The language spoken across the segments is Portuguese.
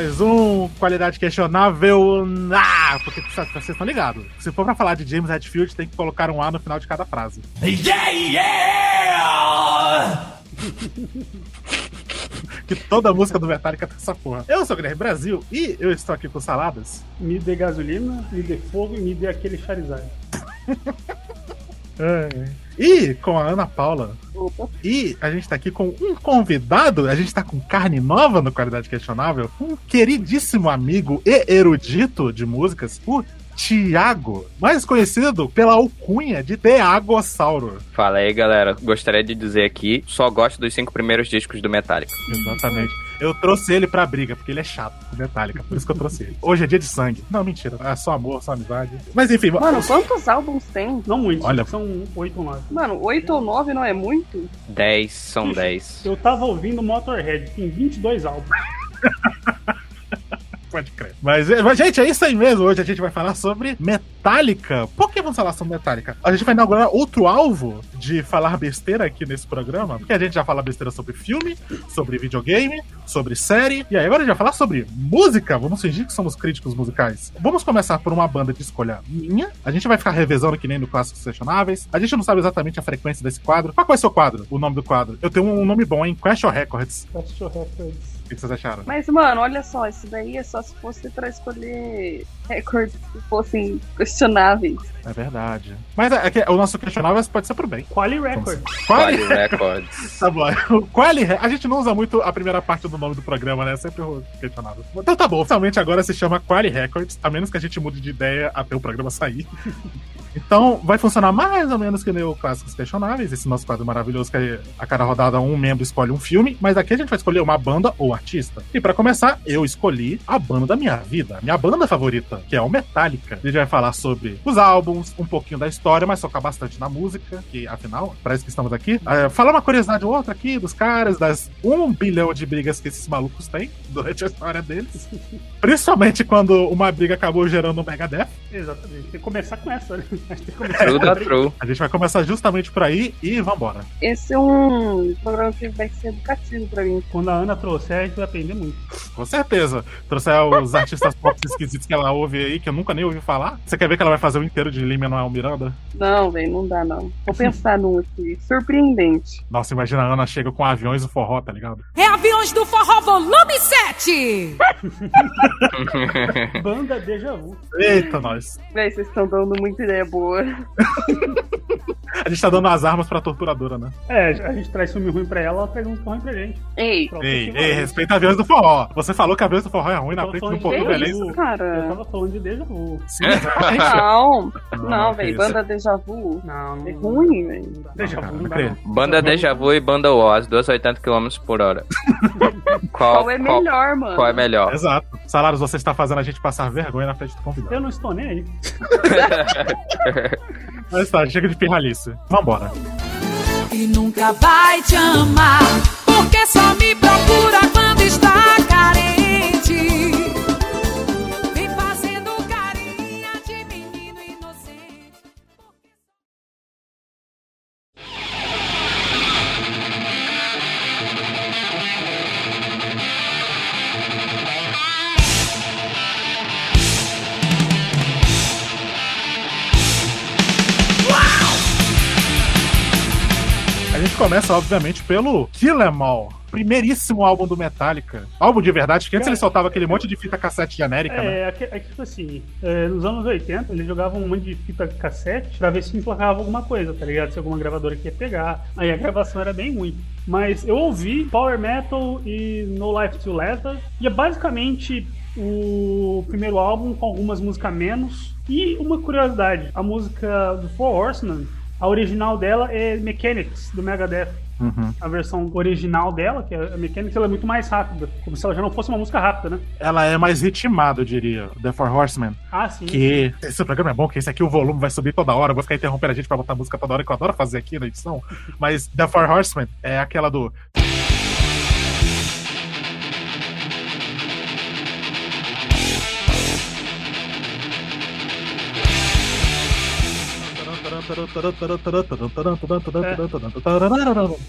mais um Qualidade Questionável. Ah, porque vocês estão ligados. Se for pra falar de James Hetfield, tem que colocar um A no final de cada frase. Yeah, yeah! que toda música do Metallica tem essa porra. Eu sou o Guilherme Brasil e eu estou aqui com saladas. Me dê gasolina, me dê fogo e me dê aquele Charizard. é. E com a Ana Paula. E a gente tá aqui com um convidado, a gente tá com carne nova no Qualidade Questionável, um queridíssimo amigo e erudito de músicas, o Tiago, mais conhecido pela alcunha de Teagossauro. Fala aí, galera. Gostaria de dizer aqui, só gosto dos cinco primeiros discos do Metallica. Exatamente. Eu trouxe ele pra briga, porque ele é chato com Metallica, por isso que eu trouxe ele. Hoje é dia de sangue. Não, mentira. É só amor, só amizade. Mas enfim. Mano, quantos álbuns tem? Não muitos. Olha. São oito ou nove. Mano, oito ou nove não é muito? Dez, são dez. Eu tava ouvindo Motorhead, tem 22 álbuns. Pode crer. Mas, é, mas, gente, é isso aí mesmo. Hoje a gente vai falar sobre Metallica. Por que vamos falar sobre Metallica? A gente vai inaugurar outro alvo de falar besteira aqui nesse programa, porque a gente já fala besteira sobre filme, sobre videogame, sobre série, e aí agora a gente vai falar sobre música. Vamos fingir que somos críticos musicais. Vamos começar por uma banda de escolha minha. A gente vai ficar revezando que nem no Clássicos Questionáveis. A gente não sabe exatamente a frequência desse quadro. Qual é o seu quadro? O nome do quadro? Eu tenho um nome bom, hein? Question Records. Question Records que vocês acharam? Mas, mano, olha só, isso daí é só se fosse pra escolher recordes que fossem questionáveis. É verdade. Mas é, é o nosso questionável pode ser pro bem. Quali Records. Quali Records. tá bom. Quali A gente não usa muito a primeira parte do nome do programa, né? É sempre questionável. Então tá bom. Oficialmente agora se chama Quali Records, a menos que a gente mude de ideia até o programa sair. Então, vai funcionar mais ou menos que nem o Clássicos Questionáveis, esse nosso quadro maravilhoso que a cada rodada um membro escolhe um filme, mas aqui a gente vai escolher uma banda ou artista. E para começar, eu escolhi a banda da minha vida, minha banda favorita, que é o Metallica. A gente vai falar sobre os álbuns, um pouquinho da história, mas focar bastante na música, que afinal, parece que estamos aqui. Uh, falar uma curiosidade ou outra aqui dos caras, das um bilhão de brigas que esses malucos têm durante a história deles. Principalmente quando uma briga acabou gerando um Megadeth. Exatamente. Tem que começar com essa, né? True true. A gente vai começar justamente por aí e vambora. Esse é um programa que vai ser educativo pra mim. Quando a Ana trouxer, a gente vai aprender muito. Com certeza. Trouxer os artistas pop esquisitos que ela ouve aí, que eu nunca nem ouvi falar. Você quer ver que ela vai fazer o inteiro de Lima Manuel Miranda? Não, velho, não dá não. Vou pensar num aqui. Surpreendente. Nossa, imagina a Ana chega com aviões do forró, tá ligado? É Aviões do Forró Volume 7! Banda Deja Vu. Eita, nós. Véi, vocês estão dando muita ideia boa. a gente tá dando as armas pra torturadora, né? É, a gente traz filme ruim pra ela, ela traz um ruim pra gente. Ei, Pronto, ei, ei, respeita Aviões do Forró. Você falou que Aviões do Forró é ruim na frente do Porto Beleza. Cara. Eu tava falando de Deja Vu. Sim, Não, não, velho. Banda Deja Vu. Não, não. É ruim, velho. Deja Vu, não dá. Banda Deja Vu e Banda Oz, 280 km por hora. qual, qual é melhor, qual, mano? Qual é melhor? Exato. Salários, você está fazendo a gente passar vergonha na frente do convidado. Eu não estou nem aí. Mas tá, chega de pirralice. Vambora. E nunca vai te amar, porque só me procura quando está carente. Começa, obviamente, pelo Kill Em All. Primeiríssimo álbum do Metallica. Álbum de verdade, que antes ele soltava aquele monte de fita cassete genérica, é, né? É, é tipo assim, é, nos anos 80, eles jogavam um monte de fita cassete pra ver se emplacava alguma coisa, tá ligado? Se alguma gravadora queria pegar. Aí a gravação era bem ruim. Mas eu ouvi Power Metal e No Life to Leather, e é basicamente o primeiro álbum com algumas músicas menos. E uma curiosidade, a música do Four Horsemen a original dela é Mechanics, do Megadeth. Uhum. A versão original dela, que é a Mechanics, ela é muito mais rápida. Como se ela já não fosse uma música rápida, né? Ela é mais ritmada, eu diria. The Four Horsemen. Ah, sim. Que esse programa é bom, que esse aqui o volume vai subir toda hora. Eu vou ficar interrompendo a gente pra botar música toda hora, que eu adoro fazer aqui na edição. Mas The Four Horsemen é aquela do.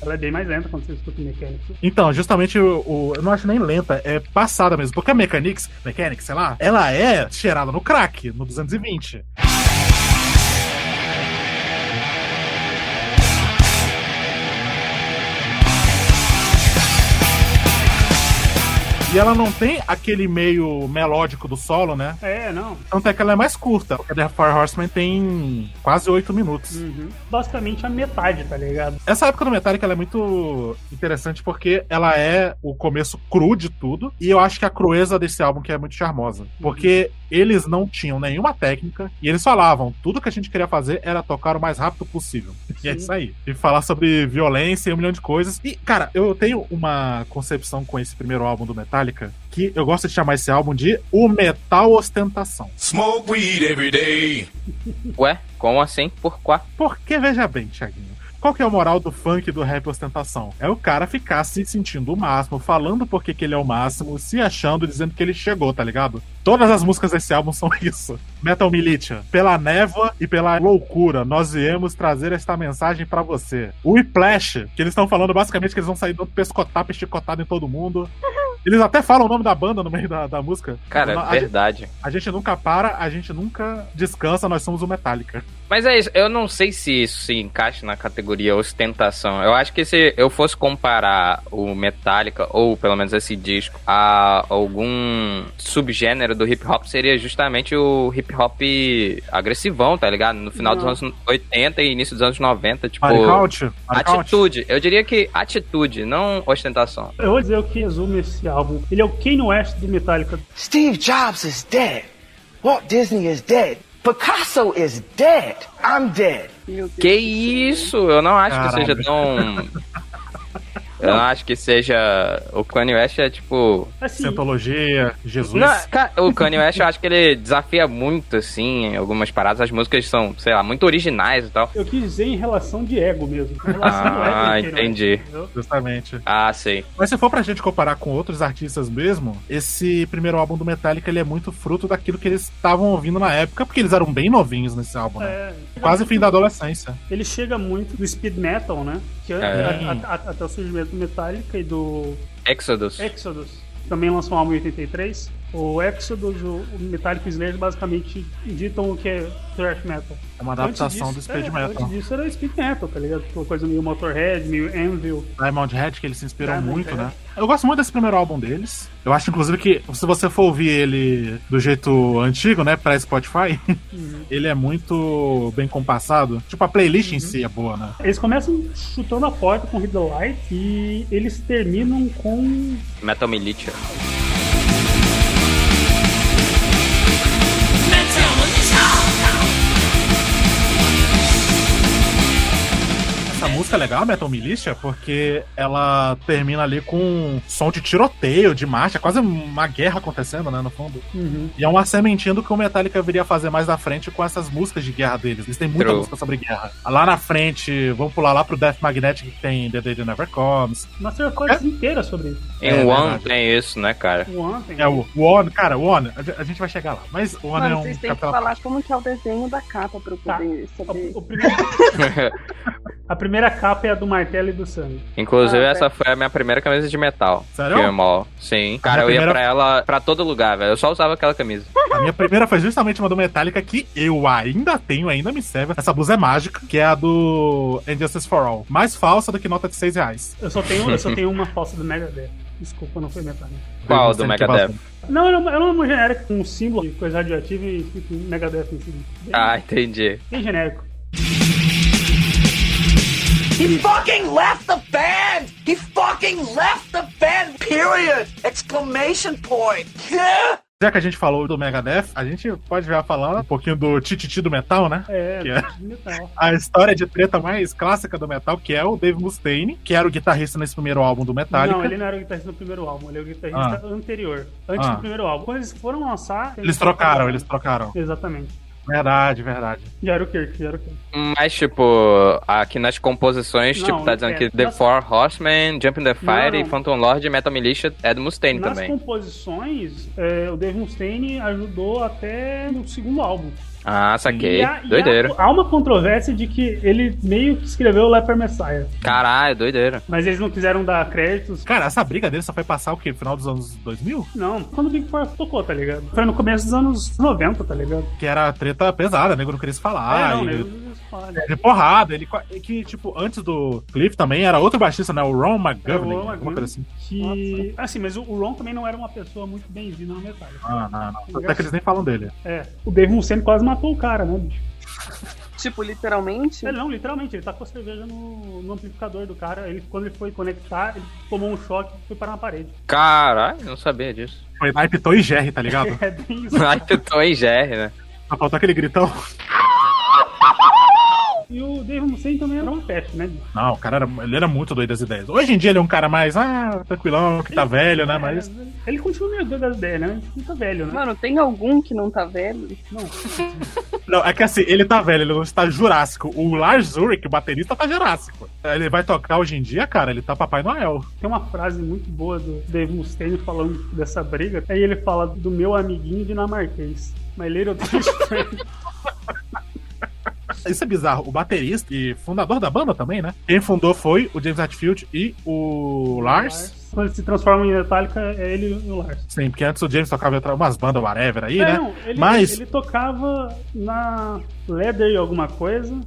Ela é bem mais lenta quando você escuta o Mechanics. Então, justamente o, o- Eu não acho nem lenta, é passada mesmo. Porque a Mechanics, Mechanics, sei lá, ela é cheirada no crack, no 220. E ela não tem aquele meio melódico do solo, né? É, não. Tanto é que ela é mais curta. Porque a The Fire Horseman tem quase 8 minutos. Uhum. Basicamente a metade, tá ligado? Essa época do Metallica ela é muito interessante porque ela é o começo cru de tudo. E eu acho que a crueza desse álbum que é muito charmosa. Porque eles não tinham nenhuma técnica e eles falavam: tudo que a gente queria fazer era tocar o mais rápido possível. E é Sim. isso aí. E falar sobre violência e um milhão de coisas. E, cara, eu tenho uma concepção com esse primeiro álbum do Metallica que eu gosto de chamar esse álbum de O Metal Ostentação. Smoke weed every day. Ué, como assim? Por quá? Porque, veja bem, Thiaguinho, qual que é a moral do funk e do rap ostentação? É o cara ficar se sentindo o máximo, falando porque que ele é o máximo, se achando, dizendo que ele chegou, tá ligado? Todas as músicas desse álbum são isso. Metal Militia, pela névoa e pela loucura, nós viemos trazer esta mensagem pra você. O Whiplash, que eles estão falando basicamente que eles vão sair dando pescotapa, esticotado em todo mundo. Eles até falam o nome da banda no meio da, da música. Cara, a, verdade. a gente nunca para, a gente nunca descansa, nós somos o Metallica. Mas é isso, eu não sei se isso se encaixa na categoria ostentação. Eu acho que se eu fosse comparar o Metallica, ou pelo menos esse disco, a algum subgênero do hip hop, seria justamente o hip hop agressivão, tá ligado? No final Não. dos anos 80 e início dos anos 90, tipo. Maricaute? Atitude, eu diria que atitude, não ostentação. Eu vou dizer o que resume esse álbum. Ele é o Kanye West do Metallica. Steve Jobs is dead. Walt Disney is dead. Picasso is dead. I'm dead. Que isso? Eu não acho Caralho. que seja tão. Eu não acho que seja. O Kanye West é tipo. Assim, Jesus. Não, cara, o Kanye West eu acho que ele desafia muito, assim, em algumas paradas. As músicas são, sei lá, muito originais e tal. eu quis dizer em relação de ego mesmo. Ego Ah, Kanye West, entendi. entendeu? Justamente. Ah, sei. Mas se for pra gente comparar com outros artistas mesmo, esse primeiro álbum do Metallica ele é muito fruto daquilo que eles estavam ouvindo na época, porque eles eram bem novinhos nesse álbum, né? É, Quase fim da adolescência. Ele chega muito do speed metal, né? Que é, É. a- a- a- até o surgimento do Metallica e do Exodus. Exodus. Também lançou um álbum em 83. O Exodus, o Metallica Slayer basicamente ditam o que é thrash metal. É uma adaptação Antes do disso- speed é, metal. Antes disso era speed metal, tá ligado? Uma coisa meio Motorhead, meio Anvil. Diamond Head, que eles se inspiram Diamond muito, Head. né? Eu gosto muito desse primeiro álbum deles. Eu acho, inclusive, que se você for ouvir ele do jeito antigo, né, pra Spotify, Uhum. ele é muito bem compassado. Tipo, a playlist em si é boa, né? Eles começam chutando a porta com the Light e eles terminam com Metal Militia. Essa música é legal, Metal Militia, porque ela termina ali com um som de tiroteio, de marcha, quase uma guerra acontecendo, né, no fundo. Uhum. E é uma sementinha do que o Metallica viria fazer mais na frente com essas músicas de guerra deles. Eles têm muita True. música sobre guerra. Lá na frente, vamos pular lá pro Death Magnetic, que tem The Day That Never Comes. Master Records inteira sobre isso. Em É One verdade. tem isso, né, cara? O Anthem. É o One, cara, o One, a a gente vai chegar lá. Mas o One Mano, é um vocês têm que falar parte. como que é o desenho da capa pra eu Tá. poder saber. O- o primeiro- a primeira capa é a do martelo e do sangue. Inclusive, Ah, essa foi a minha primeira camisa de metal. Sério? Firmall. Sim. Cara, eu ia primeira- pra ela pra todo lugar, velho. Eu só usava aquela camisa. A minha primeira foi justamente uma do Metallica que eu ainda tenho, ainda me serve. Essa blusa é mágica, que é a do Injustice for All. Mais falsa do que nota de 6 reais. Eu só tenho, eu só tenho uma falsa do Megadeth. Desculpa, não foi metade. Qual do Megadeth? Não, era uma, era uma genérica com um símbolo de coisa radioativa e escrito Megadeth em cima. Ah, entendi. bem genérico. He fucking left the band! He fucking left the band! Period! Exclamation point! Yeah! Já que a gente falou do Megadeth, a gente pode já falar um pouquinho do Tititi do Metal, né? É, Que é? metal. A história de treta mais clássica do metal, que é o Dave Mustaine, que era o guitarrista nesse primeiro álbum do Metallica. Não, ele não era o guitarrista do primeiro álbum, ele é o guitarrista anterior. Antes Ah. do primeiro álbum. Quando eles foram lançar. Eles trocaram, eles trocaram. Exatamente. Verdade, verdade. Já era o Kirk, já era o Kirk. Mas, tipo, aqui nas composições, Não, tipo, tá dizendo é, que The nas- Four Horsemen, Jump in the Fire Não, e não. Phantom Lord e Metal Militia é do Mustaine Nas também. composições, é, o Dave Mustaine ajudou até no segundo álbum. Ah, saquei. E há- e Doideira. Há, há uma controvérsia de que ele meio que escreveu o Leper Messiah. Caralho, doideira. Mas eles não quiseram dar créditos. Cara, essa briga dele só foi passar o quê? No final dos anos 2000? Não, quando o Big Four tocou, tá ligado? Foi no começo dos anos 90, tá ligado? Que era treta pesada, nego não queria se falar. é, não, e- né? Eles falam. de porrada. Ele que, tipo, antes do Cliff também era outro baixista, né? O Ron É, o McGovern, Ron alguma McGovern. coisa assim. Que. Assim, mas o Ron também não era uma pessoa muito bem-vinda no Metallica. Ah, não, não. Até que eles nem falam dele. É. O Dave Mustaine quase matou o cara, né, bicho? Tipo, literalmente. Ele não, literalmente, ele tacou cerveja no, no amplificador do cara. Ele, quando ele foi conectar, ele tomou um choque e foi parar na parede. Caralho, não sabia disso. Foi naipe Tom e Jerry, tá ligado? É bem isso. Tô em GR, né? Só faltou aquele gritão. E o Dave Mustaine também era uma peste, né? Não, o cara era, ele era muito doido das ideias. Hoje em dia ele é um cara mais, ah, tranquilão, que tá velho, né? Mas. É, ele continua meio doido das ideias, né? Ele tá velho, né? Mano, tem algum que não tá velho? Não. Não, é que assim, ele tá velho, ele não está jurássico. O Lars Ulrich, o baterista, tá jurássico. Ele vai tocar hoje em dia, cara, ele tá Papai Noel. Tem uma frase muito boa do Dave Mustaine falando dessa briga. Aí ele fala do meu amiguinho dinamarquês. My little Danish friend. Isso é bizarro. O baterista e fundador da banda também, né? Quem fundou foi o James Hetfield e o Lars. Quando ele se transforma em Metallica, é ele e o Lars. Sim, porque antes o James tocava umas bandas whatever aí, É, né? não, ele, Mas, ele tocava na Leather e alguma coisa.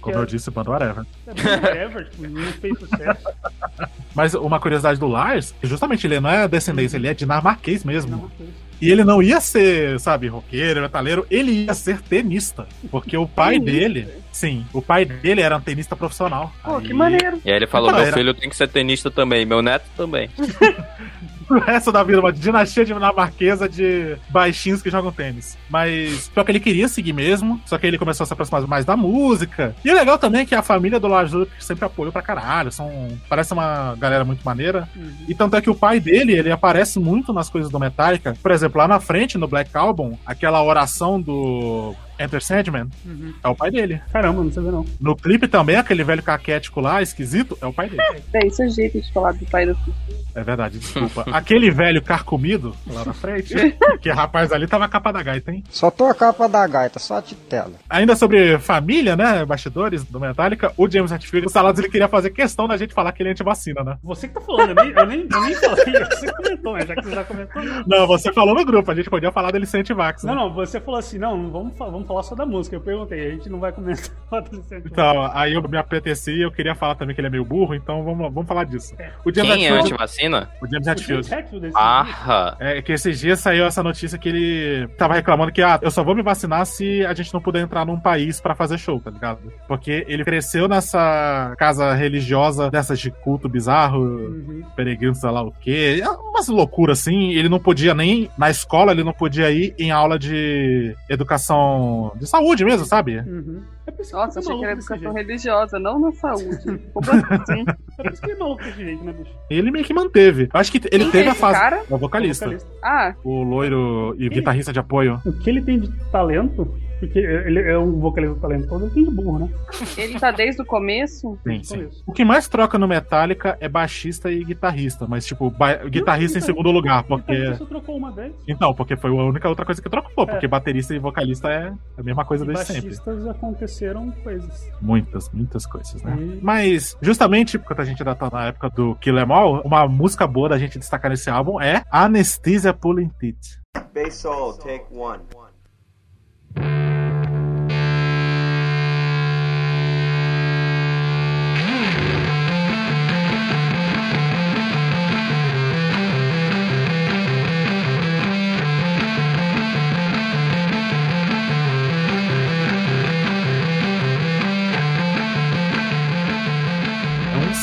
como eu disse, banda whatever. É whatever, tipo, não fez sucesso. Mas uma curiosidade do Lars, justamente ele não é descendência, ele é dinamarquês mesmo. Fez. E ele não ia ser, sabe, roqueiro, metaleiro, ele ia ser tenista. Porque o pai Tenista? dele, sim, o pai dele era um tenista profissional. Pô, Aí- que maneiro. E aí ele falou: Então, meu era- filho tem que ser tenista também, meu neto também. O resto da vida, uma dinastia dinamarquesa de baixinhos que jogam tênis. Mas só que ele queria seguir mesmo, só que ele começou a se aproximar mais da música. E o legal também é que a família do Lars Ulrich sempre apoiou pra caralho. São, parece uma galera muito maneira. Uhum. E tanto é que o pai dele, ele aparece muito nas coisas do Metallica. Por exemplo, lá na frente, no Black Album, aquela oração do Enter Sandman Uhum. é o pai dele. Caramba, não sabia não. No clipe também, aquele velho caquético lá, esquisito, é o pai dele. É, esse é o jeito de falar do pai do filho. É verdade, desculpa. Aquele velho carcomido lá na frente, que rapaz ali tava a capa da gaita, hein? Só tô a capa da gaita, só a titela. Ainda sobre família, né? Bastidores do Metallica, o James Hetfield, o Salados, ele queria fazer questão da gente falar que ele é anti-vacina, né? Você que tá falando, eu nem, eu nem, eu nem falei, você comentou, mas já que você já comentou. Não, você falou no grupo, a gente podia falar dele ser anti-vax, né? não, não, você falou assim, não, vamos, vamos falar só da música. Eu perguntei, a gente não vai comentar. Então, aí eu me apeteci e eu queria falar também que ele é meio burro, então vamos, vamos falar disso. O James Quem é Hetfield- anti-vacina? O James O Hetfield. James Hetfield, esse Ah, É que esses dias saiu essa notícia que ele tava reclamando que, ah, eu só vou me vacinar se a gente não puder entrar num país pra fazer show, tá ligado? Porque ele cresceu nessa casa religiosa dessas de culto bizarro, Uhum. peregrino, sei lá o quê, é umas loucuras assim. Ele não podia nem, na escola, ele não podia ir em aula de educação de saúde mesmo, sabe? Uhum. É Nossa, é achei que era educação religiosa, não na saúde. Como assim? É por isso que ele é maluco jeito, né, bicho? Ele meio que manteve. Eu acho que ele Quem teve é a fase. cara? É o vocalista. Vocalista. Ah, O loiro e guitarrista de apoio. O que ele tem de talento, porque ele é um vocalista talentoso, ele tem de burro, né? ele tá desde o começo? Sim, sim. O que mais troca no Metallica é baixista e guitarrista, mas tipo, ba- guitarrista em segundo lugar, porque. Só trocou uma vez. Então, porque foi a única outra coisa que trocou, porque baterista e vocalista é a mesma coisa E desde sempre. baixistas aconteceram coisas. Muitas, muitas coisas, né? E- Mas, justamente, porque a gente ainda tá na época do Kill Em All, uma música boa da gente destacar nesse álbum é Anesthesia Pulling Teeth. Bass solo, take one. É um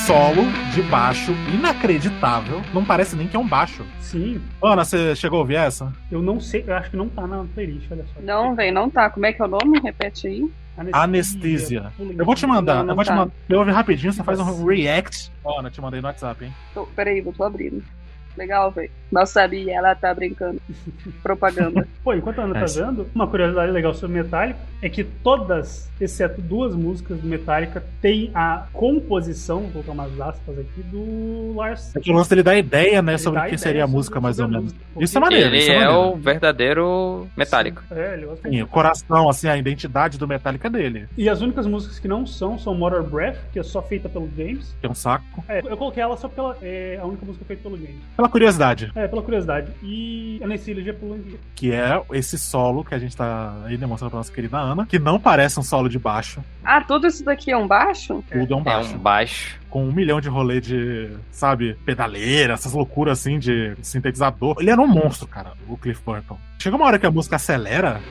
solo de baixo inacreditável. Não parece nem que é um baixo. Sim, Ana, você chegou a ouvir essa? eu não sei, eu acho que não tá na playlist, olha só. Não, velho, não tá. Como é que é o nome? Repete aí. Anestesia. Eu vou te mandar, Não, não eu vou te tá. mandar. Eu ouvi rapidinho, você faz um react. Ana, te mandei no WhatsApp, hein? Tô, peraí, eu tô abrindo. Legal, velho. Mal sabia, ela tá brincando. Propaganda. Pô, enquanto a Ana É, tá sim. vendo, uma curiosidade legal sobre Metallica é que todas, exceto duas músicas do Metallica, tem a composição, vou colocar umas aspas aqui, do Lars. É que o lance dele dá ideia, né, Ele sobre o que seria a música, mais ou menos. Isso é maneiro, Ele isso é é maneiro. o verdadeiro metálico. É, ele gosta Sim, o coração, assim, a identidade do Metallica é dele. E as únicas músicas que não são são Motor Breath, que é só feita pelo James. Que é um saco. É, eu coloquei ela só porque ela é a única música feita pelo James. Pela curiosidade, É, pela curiosidade. E a Nancy pelo Anguia. que é esse solo que a gente tá aí demonstrando pra nossa querida Ana, que não parece um solo de baixo, Ah, tudo isso daqui é um baixo? tudo é um É baixo. um baixo. Com um milhão de rolê de, sabe, pedaleira, essas loucuras assim de sintetizador. Ele era um monstro, cara, o Cliff Burton. Chega uma hora que a música acelera.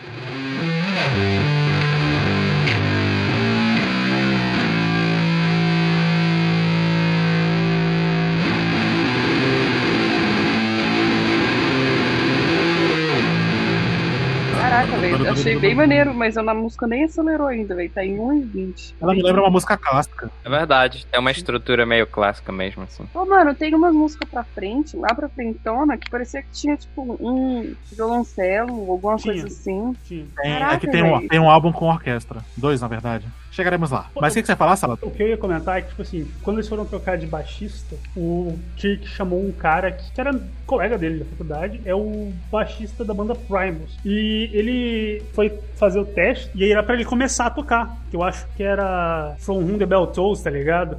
Eu Achei bem maneiro, mas a música nem acelerou ainda, velho. Tá em 1,20. Ela me lembra uma música clássica. É verdade. É uma estrutura meio clássica mesmo, assim. Ô, mano, tem umas músicas pra frente, lá pra frentona, que parecia que tinha, tipo, um violoncelo, alguma Tinha. coisa assim. Tinha. Tem, Caraca, é que tem um, tem um álbum com orquestra. Dois, na verdade. Chegaremos lá. Mas o que, que você ia falar, Sala? O que eu ia comentar é que, tipo assim, quando eles foram trocar de baixista, o Kirk chamou um cara que, era colega dele da faculdade, é o baixista da banda Primus. E ele foi fazer o teste e aí era pra ele começar a tocar. Que eu acho que era From Whom the Bell Tolls, tá ligado?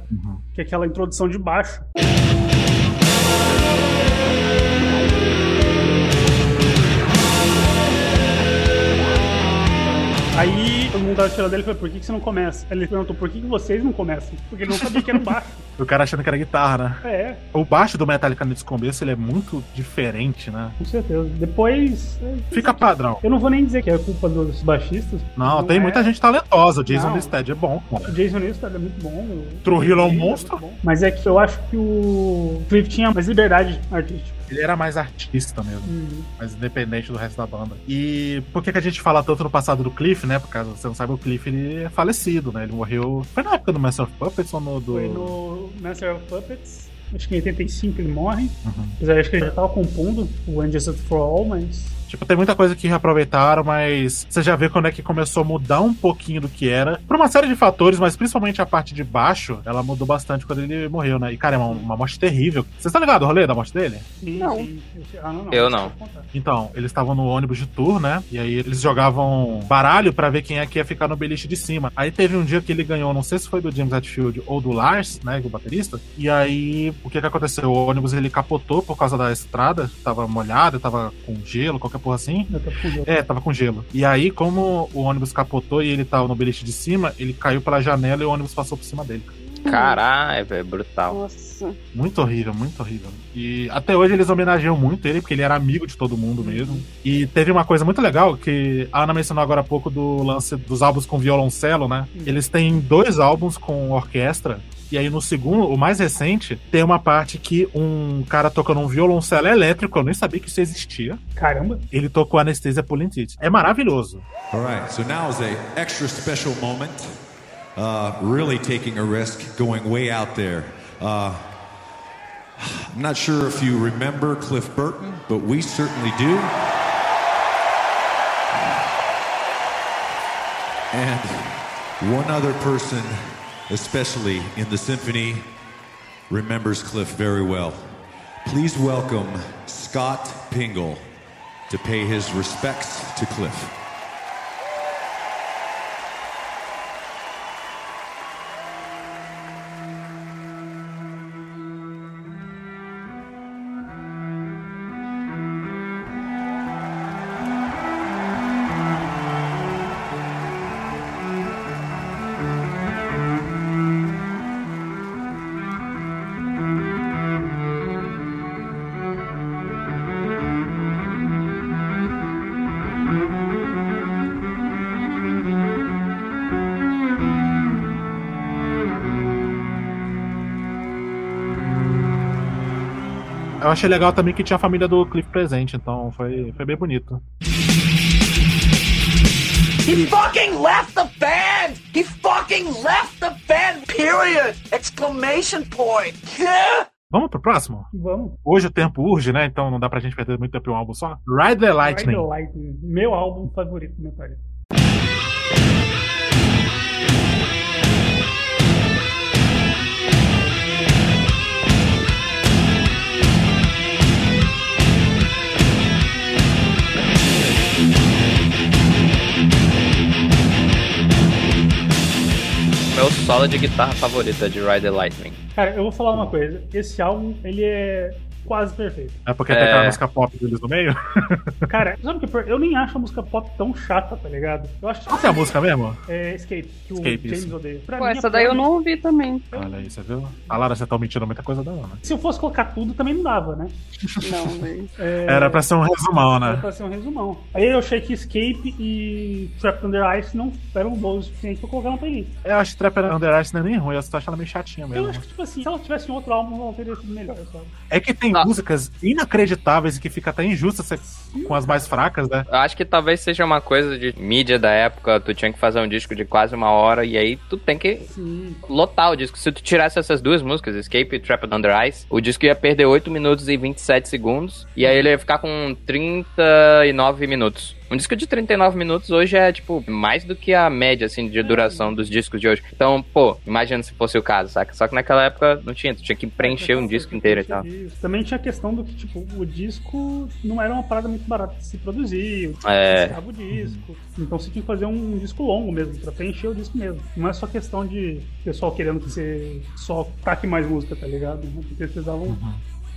Que é aquela introdução de baixo. Aí todo mundo tava tirando dele e falou, por que, que você não começa? Aí ele perguntou, por que, que vocês não começam? Porque ele não sabia que era um baixo. O cara achando que era guitarra, né? É, O baixo do Metallica nesse começo, ele é muito diferente, né? com certeza. Depois. é, Fica padrão. Eu não vou nem dizer que é culpa dos baixistas. Não, tem é. muita gente talentosa. O Jason Não. Newsted é bom, O cara. Jason Newsted é muito bom. o- Trujillo é um o- monstro. bom. Mas é que eu acho que o Cliff tinha mais liberdade artística. Ele era mais artista mesmo. Uhum. mais independente do resto da banda. E por que, que a gente fala tanto no passado do Cliff, né? Por caso você não sabe, o Cliff ele é falecido, né? Ele morreu. Foi na época do Master of Puppets ou no do. Foi no Master of Puppets. Acho que em 85 ele morre. Uhum. Apesar de acho que ele já tava compondo o Justice for All, mas. Tipo, tem muita coisa que reaproveitaram, mas você já vê quando é que começou a mudar um pouquinho do que era. Por uma série de fatores, mas principalmente a parte de baixo, ela mudou bastante quando ele morreu, né? E, cara, é uma, uma morte terrível. Você tá ligado o rolê da morte dele? Não. Ah, não, não. Eu não. Então, eles estavam no ônibus de tour, né? E aí eles jogavam baralho pra ver quem é que ia ficar no beliche de cima. Aí teve um dia que ele ganhou, não sei se foi do James Hetfield ou do Lars, né, o baterista. E aí, o que que aconteceu? O ônibus ele capotou por causa da estrada, tava molhado, tava com gelo, qualquer porra assim. É, tava com gelo. E aí, como o ônibus capotou e ele tava no beliche de cima, ele caiu pela janela e o ônibus passou por cima dele. Caralho, velho, brutal. Nossa. Muito horrível, muito horrível. E até hoje eles homenageiam muito ele, porque ele era amigo de todo mundo mesmo. E teve uma coisa muito legal que a Ana mencionou agora há pouco do lance dos álbuns com violoncelo, né? Eles têm dois álbuns com orquestra. E aí no segundo, o mais recente, tem uma parte que um cara tocando um violoncelo elétrico, eu nem sabia que isso existia. Caramba. Ele tocou Anesthesia Polentite. É maravilhoso. All right, so now is a extra special moment. Uh, really taking a risk, going way out there. Uh, I'm not sure if you remember Cliff Burton, but we certainly do. And one other person, especially in the symphony, remembers Cliff very well. Please welcome Scott Pingle to pay his respects to Cliff. Achei legal também que tinha a família do Cliff presente, então foi, foi bem bonito. He fucking left the band! He fucking left the band! Period! Exclamation point! Yeah! Vamos pro próximo? Vamos. Hoje o tempo urge, né? Então não dá pra gente perder muito tempo em um álbum só. Ride the Lightning. Ride the Lightning. Meu álbum favorito do Metallica. Meu solo de guitarra favorito é de Ride the Lightning. Cara, eu vou falar uma coisa. Esse álbum, ele é quase perfeito. É porque tem É. aquela música pop deles no meio? Cara, sabe o que? é? Eu nem acho a música pop tão chata, tá ligado? Eu acho Qual que é a música mesmo? É Escape, que Escape, o James isso. odeia. Pra Pô, mim, essa daí eu não ouvi também. Olha aí, você viu? A Lara, você tá omitindo muita coisa dela, né? Se eu fosse colocar tudo, também não dava, né? Não, velho. É, Era pra ser um resumão, Era né? pra ser um resumão. Aí eu achei que Escape e Trapped Under Ice não eram bons o suficiente pra colocar na playlist. Eu acho que Trapper Under Ice não é nem ruim, eu só acho ela meio chatinha Eu mesmo. acho que, tipo assim, se ela tivesse em outro álbum, ela teria sido melhor, sabe? É que tem Músicas inacreditáveis e que fica até injusta ser com as mais fracas, né? Eu acho que talvez seja uma coisa de mídia da época, tu tinha que fazer um disco de quase uma hora e aí tu tem que Sim. lotar o disco. Se tu tirasse essas duas músicas, Escape e Trapped Under Ice, o disco ia perder 8 minutos e 27 segundos e aí ele ia ficar com 39 minutos. Um disco de 39 minutos hoje é, tipo, mais do que a média, assim, de duração dos discos de hoje. Então, pô, imagina se fosse o caso, saca? Só que naquela época não tinha, tu tinha que preencher um disco inteiro e tal. Isso. Também tinha a questão do que, tipo, o disco não era uma parada muito barata de se produzir. É. Precisava o disco. Então você tinha que fazer um disco longo mesmo, pra preencher o disco mesmo. Não é só questão de pessoal querendo que você só taque mais música, tá ligado? Porque precisavam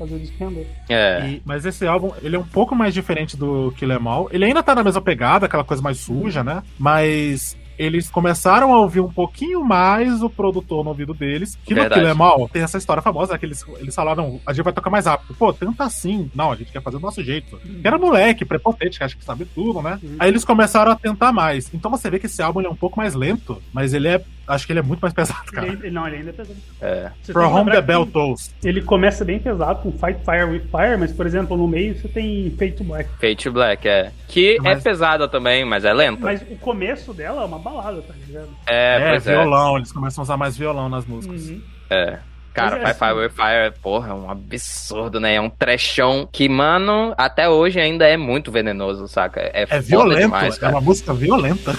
fazer o disco render. É. E- mas esse álbum, ele é um pouco mais diferente do Kill Em All. Ele ainda tá na mesma pegada, aquela coisa mais suja, né? Mas eles começaram a ouvir um pouquinho mais o produtor no ouvido deles. Que Verdade. no Kill Em All tem essa história famosa, né, que eles, eles falaram, a gente vai tocar mais rápido. Pô, tenta assim. Não, a gente quer fazer do nosso jeito. Que era moleque, prepotente, que acha que sabe tudo, né? Uhum. Aí eles começaram a tentar mais. Então você vê que esse álbum ele é um pouco mais lento, mas ele é. Acho que ele é muito mais pesado, cara. Ele, não, ele ainda é pesado. É. Você tem que Home the Bell Tolls. Ele começa bem pesado com Fight Fire with Fire, mas, por exemplo, no meio você tem Fate to Black. Fate Black, é. Que Mas- é pesada também, mas é lenta. Mas o começo dela é uma balada, tá ligado? É, É, pois é. violão, eles começam a usar mais violão nas músicas. Uhum. É. Cara, é Fire Fire with Fire, porra, é um absurdo, né? É um trechão que, mano, até hoje ainda é muito venenoso, saca? É, É violento, demais, é cara. uma música violenta.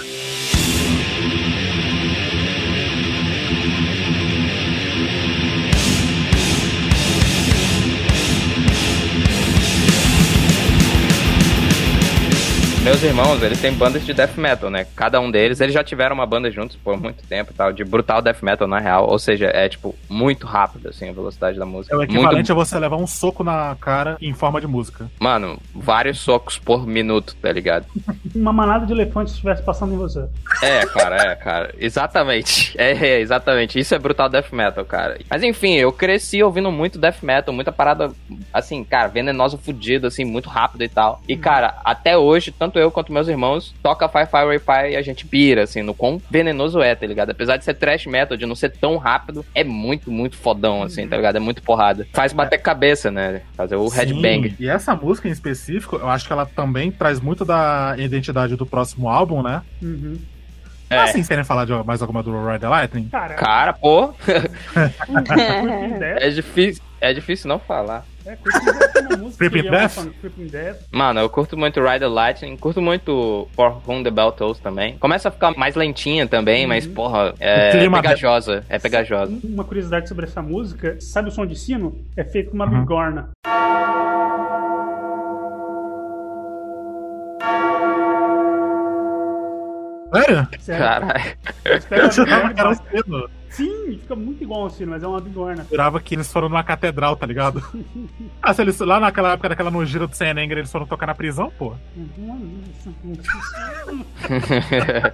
Meus irmãos, eles têm bandas de death metal, né? Cada um deles, eles já tiveram uma banda juntos por muito tempo e tal, de brutal death metal, na real. Ou seja, é, tipo, muito rápido, assim, a velocidade da música. É o muito equivalente a você levar um soco na cara em forma de música. Mano, vários socos por minuto, tá ligado? Uma manada de elefantes estivesse passando em você. É, cara, é, cara. Exatamente. É, é, exatamente. Isso é brutal death metal, cara. Mas enfim, eu cresci ouvindo muito death metal, muita parada, assim, cara, venenosa, fudida, assim, muito rápido e tal. E, cara, até hoje, tanto eu quanto meus irmãos toca Fire Fire Ray Fire e a gente pira, assim, no quão venenoso é, tá ligado? Apesar de ser trash metal, de não ser tão rápido, é muito, muito fodão, assim, tá ligado? É muito porrada. Faz bater cabeça, né? Fazer o headbang. Sim, E essa música em específico, eu acho que ela também traz muito da identidade do próximo álbum, né? Uhum. É. Assim, querem falar de mais alguma do Ride the Lightning? Cara, Cara, pô, é difícil, é difícil não falar. É, Creeping Death é uma música Creeping é uma Death? Creeping Death. Mano, eu curto muito Ride the Lightning, curto muito For Whom the Bell Tolls também. Começa a ficar mais lentinha também, mas, porra, é clima pegajosa, é pegajosa. Uma curiosidade sobre essa música, sabe o som de sino? É feito com uma Uhum. bigorna. Sério? Sério. Caralho. Eles pegam Eu a jurava que. Sim, fica muito igual ao sino, mas é uma bigorna. Eu jurava que eles foram numa catedral, tá ligado? ah, se eles lá naquela época daquela nojeira do Sen Negra, eles foram tocar na prisão, pô.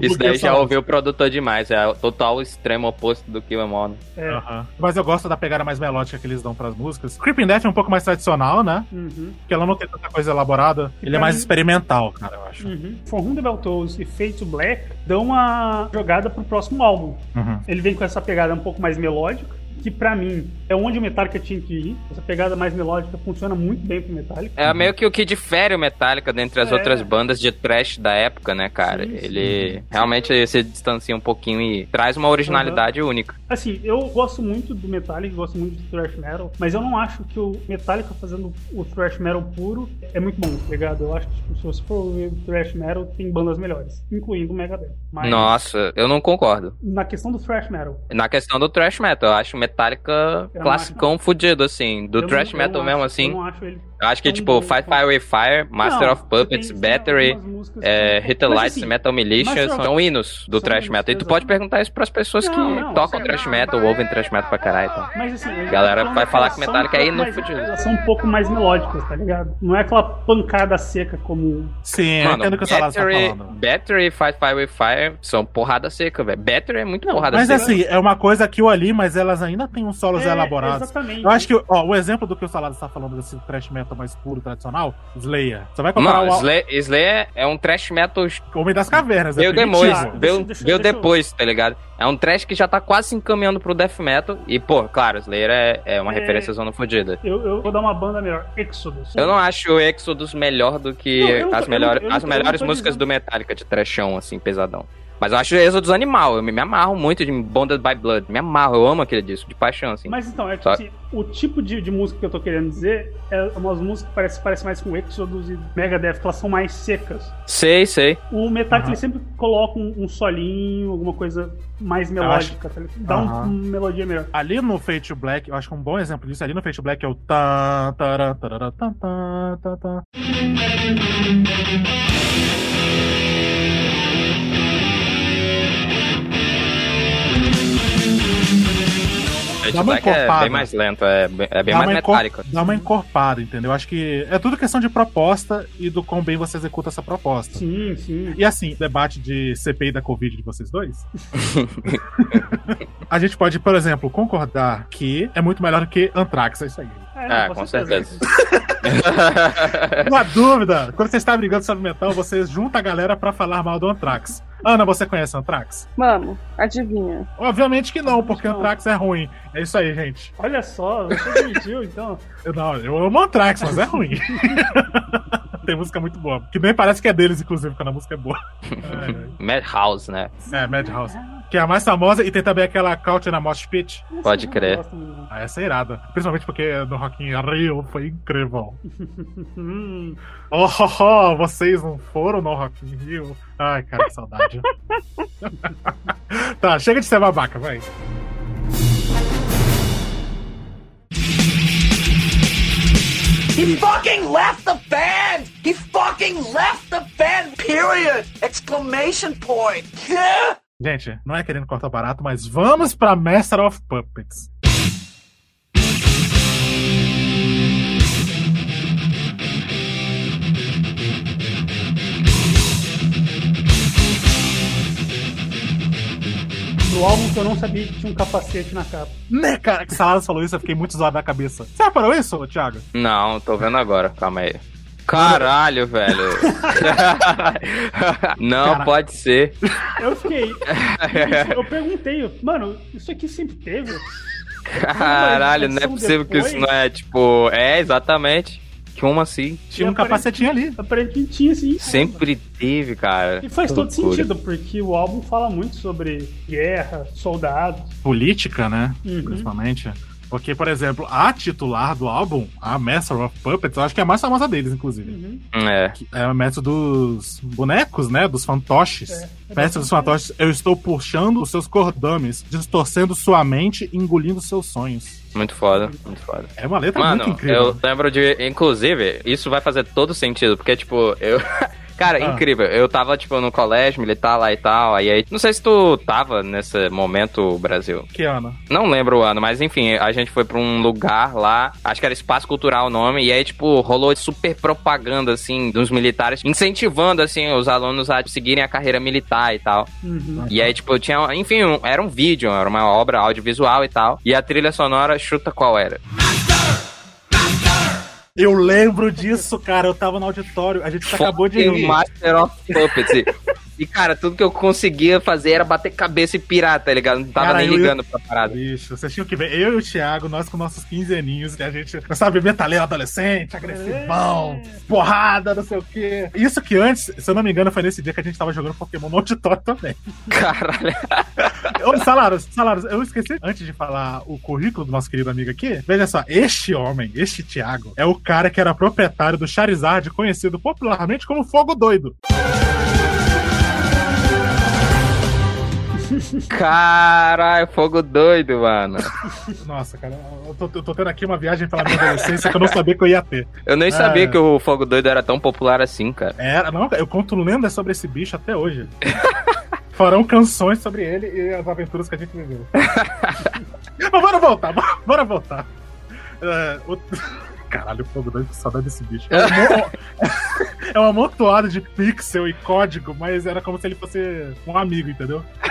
Isso daí já ouviu o produtor demais, é o total extremo oposto do Em All. né? É. Mas eu gosto da pegada mais melódica que eles dão pras músicas. Creeping Death é um pouco mais tradicional, né? Uhum, Porque ela não tem tanta coisa elaborada. Ele é mais experimental, cara, eu acho. uhum. For Whom the Bell Tolls e Fate to Black dão uma jogada pro próximo álbum. Uhum. Ele vem com essa pegada um pouco mais melódica, que pra mim é onde o Metallica tinha que ir. Essa pegada mais melódica funciona muito bem pro Metallica. É meio que o que difere o Metallica dentre as É. outras bandas de trash da época, né, cara? Sim, sim. Ele realmente se distancia um pouquinho e traz uma originalidade única. Assim, eu gosto muito do Metallica, gosto muito de thrash metal, mas eu não acho que o Metallica fazendo o thrash metal puro é muito bom, tá ligado? Eu acho que tipo, se você for ver thrash metal, tem bandas melhores, incluindo o Megadeth. Mas Nossa, eu não concordo. na questão do thrash metal, Na questão do thrash metal, eu acho o Metallica Eu não classicão fudido, assim. Do eu thrash não- eu metal mesmo, acho- assim. Eu não acho ele. Eu acho que, tipo, quanto- Fire with Fire, Master Não, of Puppets, tem- Battery, é, que- Hit the Mas, Lights, assim, Metal Militia são hinos do são thrash metal. E tu pode perguntar isso pras pessoas que tocam sim. thrash metal, ouvem thrash metal pra caralho. Então. Mas assim, Galera vai falar elas que são Metallica um é mais- fudido. Elas são um pouco mais melódicas, tá ligado? Não é aquela pancada seca como. Sim, eu Mano, entendo o que o tá Battery, falando. Battery e Fight Fire with Fire são porrada seca, velho. Battery é muito Não, porrada Mas seca. assim, é uma coisa aqui ou ali, mas elas ainda têm uns solos É, elaborados. Exatamente. Eu acho que, ó, o exemplo do que o Salado está falando desse thrash metal mais puro, tradicional, Slayer. Você vai comparar Mano, o Slayer, Slayer é um trash metal Homem das Cavernas, é Veio depois, veio, depois, tá ligado? É um trash que já tá quase se encaminhando pro death metal. E, pô, claro, Slayer é, é uma É. referência zona fodida. Eu, eu vou dar uma banda melhor. Exodus. Eu não acho o Exodus melhor do que Não, eu não as tô- melhores, eu não- eu as não melhores não músicas dizendo- do Metallica de trashão, assim, pesadão. Mas eu acho o Exodus animal, eu me, me amarro muito de Bonded by Blood. Me amarro, eu amo aquele disco, de paixão, assim. Mas então, é que Só- assim, o tipo de, de música que eu tô querendo dizer é umas músicas que parecem parece mais com Exodus e Megadeth, que elas são mais secas. Sei, sei. O Metallica ele sempre coloca um, um solinho, alguma coisa mais acho- melódica, tá ligado? Dá um- Aham. uma melodia melhor. Ali no Fate to Black, eu acho que um bom exemplo disso, ali no Fate to Black é o tan, taran, tarará, tan, tan, tan, tan. Dá uma Black é encorpada. bem mais lento, é, bem- é bem mais metálico. Dá uma encorpada, entendeu? Acho que é tudo questão de proposta e do quão bem você executa essa proposta. Sim, sim. E assim, debate de CPI da Covid de vocês dois. a gente pode, por exemplo, concordar que é muito melhor do que Anthrax, é isso aí. É, Ah, com certeza. Há dúvida, quando você está brigando sobre metal, você junta a galera pra falar mal do Anthrax. Ana, você conhece Anthrax? Mano, adivinha. Obviamente que não, porque Não. Anthrax é ruim. É isso aí, gente. Olha só, você admitiu, então. Eu, não, eu amo Anthrax, mas é ruim. Tem música muito boa. Que nem parece que é deles, inclusive, quando a música é boa. Ai, Madhouse, né? É, Madhouse. Que é a mais famosa e tem também aquela Couch na Mosh Pit. Pode crer. Ah, essa é irada. Principalmente porque no Rock in Rio foi incrível. Oh, oh, oh, vocês não foram no Rock in Rio? Ai, cara, que saudade. tá, chega de ser babaca, vai. He fucking left the band! He fucking left the band, period! Exclamation point! Yeah! Gente, não é querendo cortar barato, mas vamos pra Master of Puppets. do álbum que eu não sabia que tinha um capacete na capa. Né, cara, que Saladas falou isso, eu fiquei muito zoado na cabeça. Você reparou isso, Thiago? Não, tô vendo agora, calma aí. Caralho, velho. Não, Cara. pode ser. Eu fiquei. eu perguntei, mano, isso aqui sempre teve? Caralho, não é possível que isso depois? não é tipo. É, exatamente. Como assim? Tinha um capacetinho ali. Aparentemente tinha sim. Sempre teve, cara. E faz todo Loucura. sentido, porque o álbum fala muito sobre guerra, soldados. Política, né? Uhum. Principalmente. Porque, por exemplo, a titular do álbum, a Master of Puppets, eu acho que é a mais famosa deles, inclusive. Uhum. É. É a mestre dos bonecos, né? Dos fantoches. É, é mestre dos fantoches, eu estou puxando os seus cordames, distorcendo sua mente e engolindo seus sonhos. Muito foda, muito foda. É uma letra muito Mano, incrível. eu lembro de. Inclusive, isso vai fazer todo sentido, porque, tipo, eu. Cara, Ah. incrível. Eu tava, tipo, no colégio militar lá e tal. Aí, aí, não sei se tu tava nesse momento, Brasil. Que ano? Não lembro o ano, mas enfim, a gente foi pra um lugar lá, acho que era Espaço Cultural o nome, e aí, tipo, rolou super propaganda, assim, dos militares, incentivando, assim, os alunos a seguirem a carreira militar e tal. Uhum. E aí, tipo, tinha, enfim, um- era um vídeo, era uma obra audiovisual e tal, e a trilha sonora, chuta qual era. Eu lembro disso, cara. Eu tava no auditório. A gente acabou de rir. Master of Puppets. E cara, tudo que eu conseguia fazer era bater cabeça e pirar, tá ligado? Não tava Cara, nem eu- ligando pra parada. Bicho, vocês tinham que ver. Eu e o Thiago, nós com nossos 15 aninhos, e a gente, sabe, metaleiro adolescente, agressivão, porrada, não sei o quê. Isso que antes, se eu não me engano, foi nesse dia que a gente tava jogando Pokémon no auditório também. Caralho. Ô, Salaros, Salaros, eu esqueci, antes de falar o currículo do nosso querido amigo aqui, veja só, este homem, este Thiago, é o cara que era proprietário do Charizard, conhecido popularmente como Fogo Doido. Caralho, fogo doido, mano. Nossa, cara, eu tô, eu tô tendo aqui uma viagem pela minha adolescência que eu não sabia que eu ia ter. Eu nem É. sabia que o fogo doido era tão popular assim, cara. Era, não, eu conto lendas sobre esse bicho até hoje. Farão canções sobre ele e as aventuras que a gente viveu. Mas bora voltar, bora, bora voltar. É, o- Caralho, fogo doido, que saudade desse bicho. É um, mo- é um amontoado de pixel e código, mas era como se ele fosse um amigo, entendeu?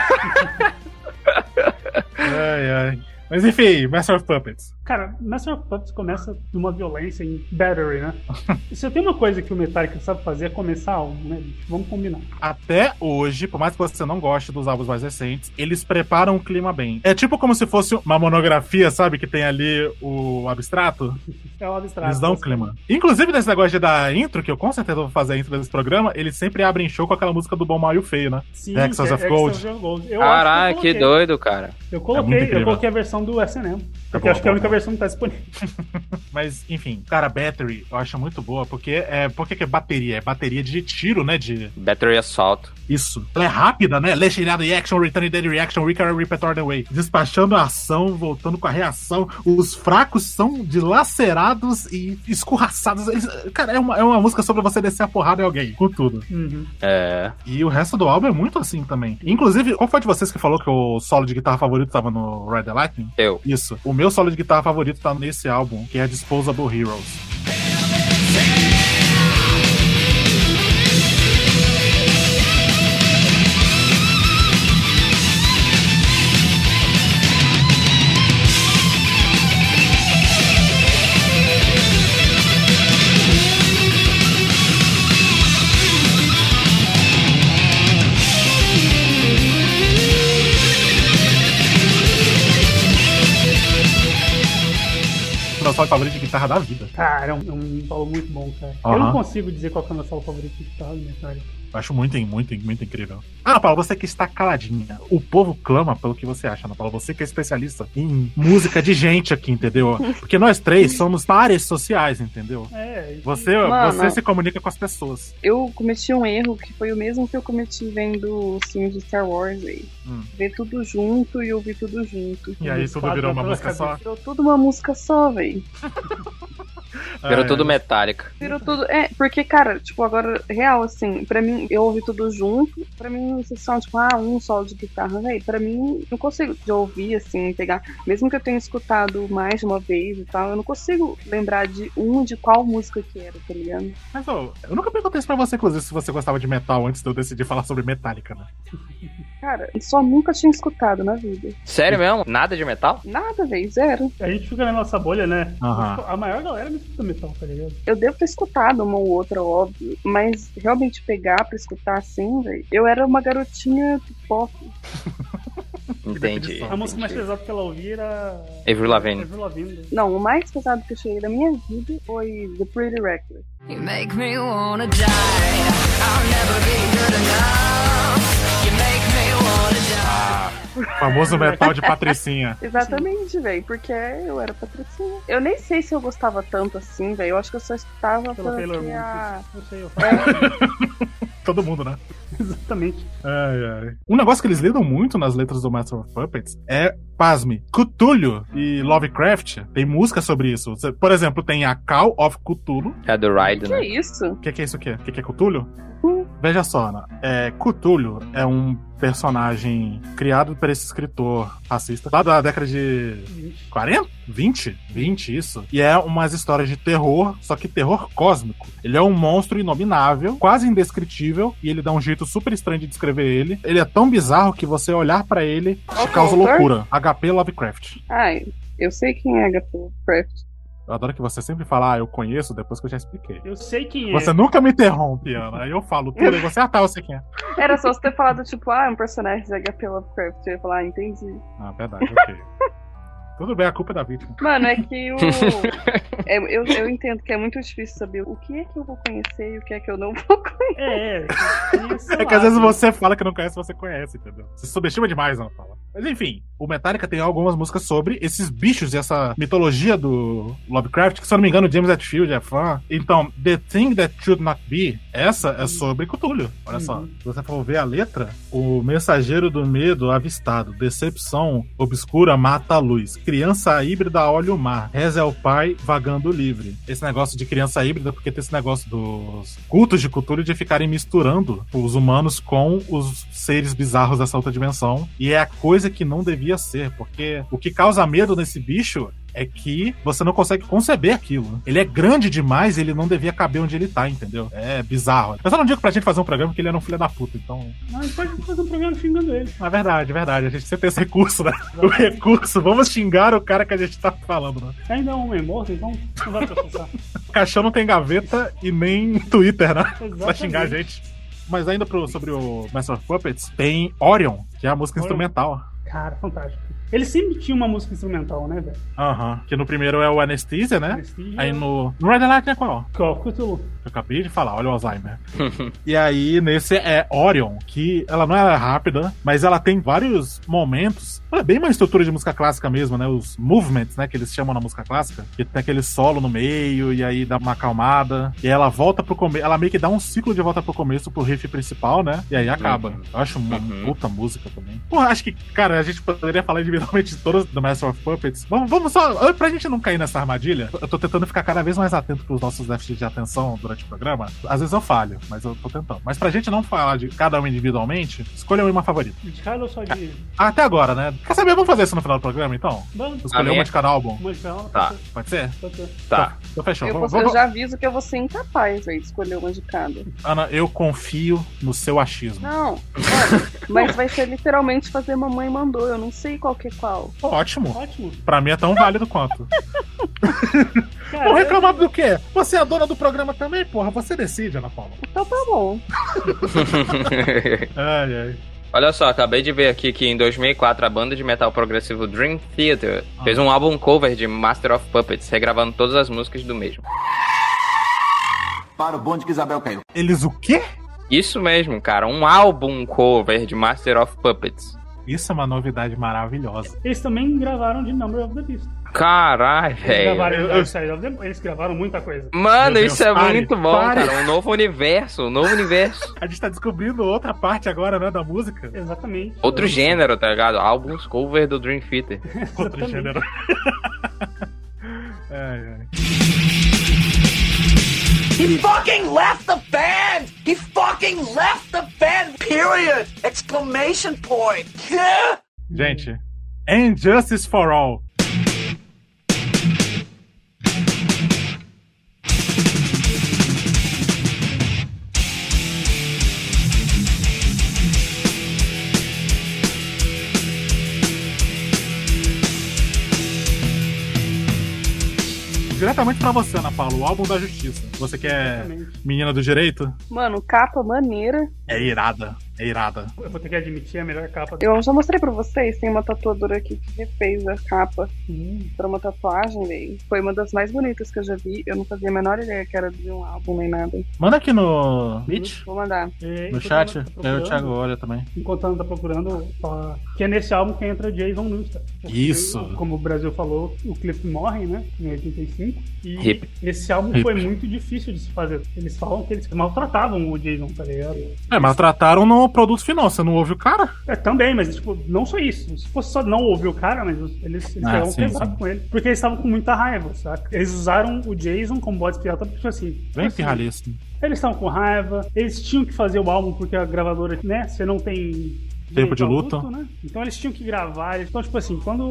ai, ai. Mas enfim, Master of Puppets. Cara, Master of Puppets começa numa violência em Battery, né? Se tem uma coisa que o Metallica sabe fazer é começar algo, né? Vamos combinar. Até hoje, por mais que você não goste dos álbuns mais recentes, eles preparam o clima bem. É tipo como se fosse uma monografia, sabe? Que tem ali o abstrato. É o abstrato. Eles dão um clima. Inclusive, nesse negócio de dar intro, que eu com certeza vou fazer a intro desse programa, eles sempre abrem show com aquela música do Bom Mal e o Feio, né? Sim, que é of Gold. Gold. Eu acho que eu coloquei. doido, cara. Eu É coloquei, eu incrível. coloquei a versão do SNM. Porque bom, acho que é a bom, única versão que tá disponível. Mas, enfim, cara, Battery eu acho muito boa, porque é. Por que é bateria? É bateria de tiro, né? De. Battery Assault. Isso. Ela é rápida, né? Legendary Reaction, Return Dead Reaction, Recurrent Repertoire the Way. Despachando a ação, voltando com a reação. Os fracos são dilacerados e escorraçados. Eles- cara, é uma, é uma música sobre você descer a porrada em alguém, com tudo. Uhum. É. E o resto do álbum é muito assim também. Inclusive, qual foi de vocês que falou que o solo de guitarra favorito tava no Ride the Lightning? Eu. Isso. O meu solo de guitarra favorito tá nesse álbum, que é Disposable Heroes. Meu solo favorito de guitarra da vida. Cara, é um, é um solo muito bom, cara. Eu não consigo dizer qual que é o meu solo favorito de guitarra do Metallica. Eu acho muito, muito, muito incrível. Ah, Paulo, você que está caladinha. O povo clama pelo que você acha, Ana Paula. Você que é especialista em música de gente aqui, entendeu? Porque nós três somos pares sociais, entendeu? É, Você, Mano. você se comunica com as pessoas. Eu cometi um erro que foi o mesmo que eu cometi vendo os filmes de Star Wars aí. Hum. Ver tudo junto e ouvir tudo junto. E aí tudo virou uma música só. Virou tudo uma música só, véi. Virou Ah, tudo é. metálica. Virou tudo. É, porque, cara, tipo, agora, real, assim, pra mim, eu ouvi tudo junto. Pra mim, vocês são, tipo, ah, um solo de guitarra, véi. Pra mim, não consigo de ouvir, assim, pegar. Mesmo que eu tenha escutado mais de uma vez e tal, eu não consigo lembrar de um de qual música que era, tá ligado? Mas, ô, eu nunca perguntei isso pra você, inclusive, se você gostava de metal antes de eu decidir falar sobre Metallica, né? Cara, só nunca tinha escutado na vida. Sério mesmo? Nada de metal? Nada, véi, zero. A gente fica na nossa bolha, né? Aham. A maior galera não escuta metal, tá ligado? Eu devo ter escutado uma ou outra, óbvio, mas realmente pegar pra escutar assim, velho. Eu era uma garotinha pop. Entendi. A música mais pesada que ela ouvia era. Avril Lavigne. Não, o mais pesado que eu cheguei da minha vida foi The Pretty Reckless. You make me wanna die. I'll never be good enough. You make me. Famoso metal de Patricinha. Exatamente, velho, porque eu era patricinha. Eu nem sei se eu gostava tanto assim, velho. Eu acho que eu só escutava Taylor Moon. a... Eu sei, eu falo. Todo mundo, né? Exatamente. Ai, ai. Um negócio que eles lidam muito nas letras do Master of Puppets é, pasme, Cthulhu e Lovecraft. Tem música sobre isso. Por exemplo, tem a Call of Cthulhu. É do Ride, Que né? isso? O que, que é isso aqui? O que, que é Cthulhu? Hum. Veja só, Ana. É, Cthulhu é um personagem criado por esse escritor racista lá da década de 40? 20? 20, isso. E é umas histórias de terror, só que terror cósmico. Ele é um monstro inominável, quase indescritível, e ele dá um jeito super estranho de descrever ele. Ele é tão bizarro que você olhar pra ele te causa autor? loucura. HP Lovecraft. Ai, eu sei quem é Agatha Craft. Eu adoro que você sempre fala, ah, eu conheço, depois que eu já expliquei. Eu sei quem é. Você nunca me interrompe, Ana. Aí eu falo tudo, e você, ah, tá, eu sei quem é. Era só você ter falado, tipo, ah, é um personagem de HP Lovecraft. Eu ia falar, ah, entendi. Ah, verdade, ok. Tudo bem, a culpa é da vítima. Mano, é que o. é, eu, eu entendo que é muito difícil saber o que é que eu vou conhecer e o que é que eu não vou conhecer. É, é. É que às vezes você fala que não conhece, você conhece, entendeu? Você subestima demais, Ana Paula. Mas enfim, o Metallica tem algumas músicas sobre esses bichos e essa mitologia do Lovecraft, que se eu não me engano, o James Hetfield é fã. Então, The Thing That Should Not Be, essa é sobre Cthulhu. Olha só. Se você for ver a letra, o mensageiro do medo avistado, decepção obscura mata a luz. Criança híbrida olha o mar. Reza é o pai vagando livre. Esse negócio de criança híbrida, porque tem esse negócio dos cultos de Cthulhu de ficarem misturando os humanos com os seres bizarros dessa outra dimensão. E é a coisa que não devia ser, porque o que causa medo nesse bicho é que você não consegue conceber aquilo. Ele é grande demais, ele não devia caber onde ele tá, entendeu? É bizarro. Eu só não digo pra gente fazer um programa que ele era um filho da puta, então. Não, a gente pode fazer um programa xingando ele. É verdade, é verdade. A gente sempre tem esse recurso, né? O recurso. Vamos xingar o cara que a gente tá falando, né? Ainda é um homem morto, então não vai processar. O caixão não tem gaveta e nem Twitter, né? Pra Exatamente. xingar a gente. Mas ainda pro, sobre o Master of Puppets, tem Orion, que é a música Orion. instrumental. Cara, fantástico. Ele sempre tinha uma música instrumental, né, velho? Aham. Que no primeiro é o Anesthesia, né? Anesthesia. Aí no. No Red Light é qual? Of Cthulhu. Eu acabei de falar, olha o Alzheimer. e aí, nesse é Orion, que ela não é rápida, mas ela tem vários momentos. Ela é bem uma estrutura de música clássica mesmo, né? Os movements, né? Que eles chamam na música clássica. Que tem aquele solo no meio, e aí dá uma acalmada. E aí ela volta pro começo. Ela meio que dá um ciclo de volta pro começo, pro riff principal, né? E aí acaba. Uhum. Eu acho uma Uhum. puta música também. Pô, acho que, cara, a gente poderia falar individualmente de todas do Master of Puppets. Vamos, vamos só. Pra gente não cair nessa armadilha, eu tô tentando ficar cada vez mais atento pros nossos déficits de atenção durante o programa. Às vezes eu falho, mas eu tô tentando. Mas pra gente não falar de cada um individualmente, escolha uma favorita. De cada ou só de. Até agora, né? Quer saber? Vamos fazer isso no final do programa, então? Vamos. Escolher A uma de cada álbum. Uma de cada. Tá. Pode ser? Pode ser. Tá. Então fechou. Eu, Vamos, vou- eu já aviso que eu vou ser incapaz véio, de escolher uma de cada. Ana, eu confio no seu achismo. Não, mas vai ser literalmente fazer mamãe mandou. Eu não sei qual que qual. Ótimo. Ótimo. Pra mim é tão válido quanto. Cara, Vou reclamar do quê? Você é a dona do programa também, porra. Você decide, Ana Paula. Então tá bom. Ai, ai. Olha só, acabei de ver aqui que em 2004 a banda de metal progressivo Dream Theater fez um álbum cover de Master of Puppets, regravando todas as músicas do mesmo. Para o bonde que Isabel caiu. Eles o quê? Isso mesmo, cara, um álbum cover de Master of Puppets. Isso é uma novidade maravilhosa. Eles também gravaram de Number of the Beast. Caralho, Eles velho. the Eles gravaram muita coisa. Mano, Meu isso Deus, é pare, muito bom, pare. cara. Um novo universo, um novo universo. A gente tá descobrindo outra parte agora, né, da música. Exatamente. Outro gênero, tá ligado? Álbuns cover do Dream Theater. Outro gênero. ai, ai. He fucking left the band! He fucking left the band! Period! Exclamation point! Yeah! Gente, And Justice for All. Diretamente pra você, Ana Paula, o álbum da justiça. Você que é menina do direito, Mano, capa maneira. é irada. É irada. Eu vou ter que admitir a melhor capa Eu já mostrei pra vocês, tem uma tatuadora aqui que refez a capa Hum, pra uma tatuagem, velho. Foi uma das mais bonitas que eu já vi. Eu não fazia a menor ideia que era de um álbum nem nada. Manda aqui no Meet, Vou mandar. é, no chat. tá Eu e o Thiago olha também. Enquanto ela tá procurando, ó, que é nesse álbum que entra Jason Newsted. Isso. Como o Brasil falou, o Cliff morre, né? Em 85. E Hip. esse álbum Hip. foi muito difícil de se fazer. Eles falam que eles maltratavam o Jason, tá ligado? É, mas trataram no produto final. Você não ouve o cara? É, também, mas tipo, não só isso. Se fosse só não ouvir o cara, mas eles, eles Ah, pegavam sim, pesado sim. com ele. Porque eles estavam com muita raiva, saca? Eles usaram o Jason como bode expiatório, porque tipo assim. Bem assim, pirralhista. Eles estavam com raiva, eles tinham que fazer o álbum porque a gravadora, né? Você não tem Tempo de luto. né? Então eles tinham que gravar. Então, tipo assim, quando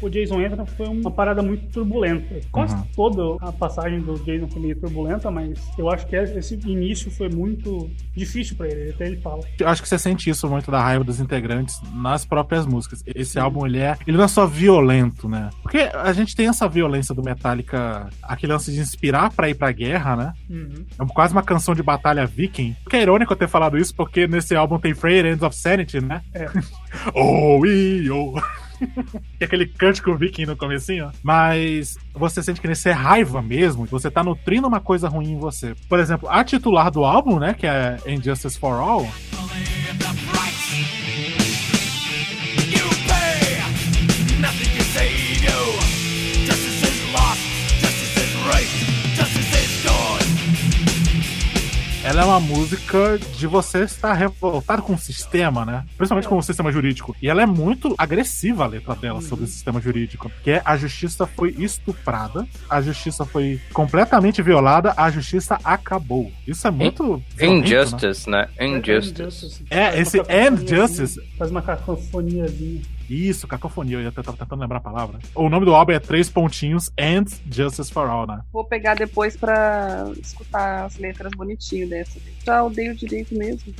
o Jason entra, foi uma parada muito turbulenta. Quase Uhum. toda a passagem do Jason foi meio turbulenta, mas eu acho que esse início foi muito difícil pra ele. Até ele fala. Eu acho que você sente isso muito da raiva dos integrantes nas próprias músicas. Esse álbum, ele é. Ele não é só violento, né? Porque a gente tem essa violência do Metallica, aquele lance de inspirar pra ir pra guerra, né? Uhum. É quase uma canção de batalha viking. Que é irônico eu ter falado isso, porque nesse álbum tem Frayed Ends of Sanity, né? É. oh, e oh. Que é aquele cântico viking no comecinho. Mas você sente que nesse é raiva mesmo. Você tá nutrindo uma coisa ruim em você. Por exemplo, a titular do álbum, né? Que é Injustice for All. Ela é uma música de você estar revoltado com o sistema, né? Principalmente com o sistema jurídico. E ela é muito agressiva a letra dela sobre o sistema jurídico. Que é a justiça foi estuprada, a justiça foi completamente violada, a justiça acabou. Isso é muito. violento, né? Injustice, né? Injustice. É, esse cacofoniazinha, Injustice. Faz uma cacofoniazinha. Isso, cacofonia, eu ia tava tentando lembrar a palavra. O nome do álbum é Três Pontinhos and Justice for All, né? Vou pegar depois pra escutar as letras bonitinho dessa. Já odeio direito mesmo.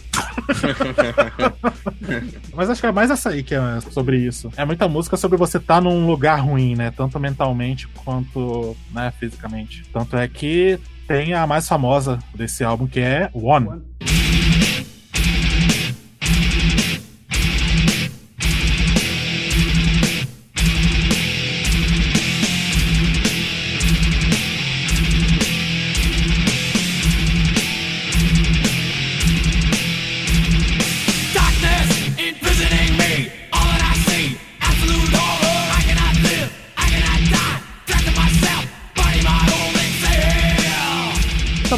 Mas acho que é mais essa aí que é sobre isso. É muita música sobre você estar num lugar ruim, né? Tanto mentalmente quanto né, fisicamente. Tanto é que tem a mais famosa desse álbum, que é One. Darkness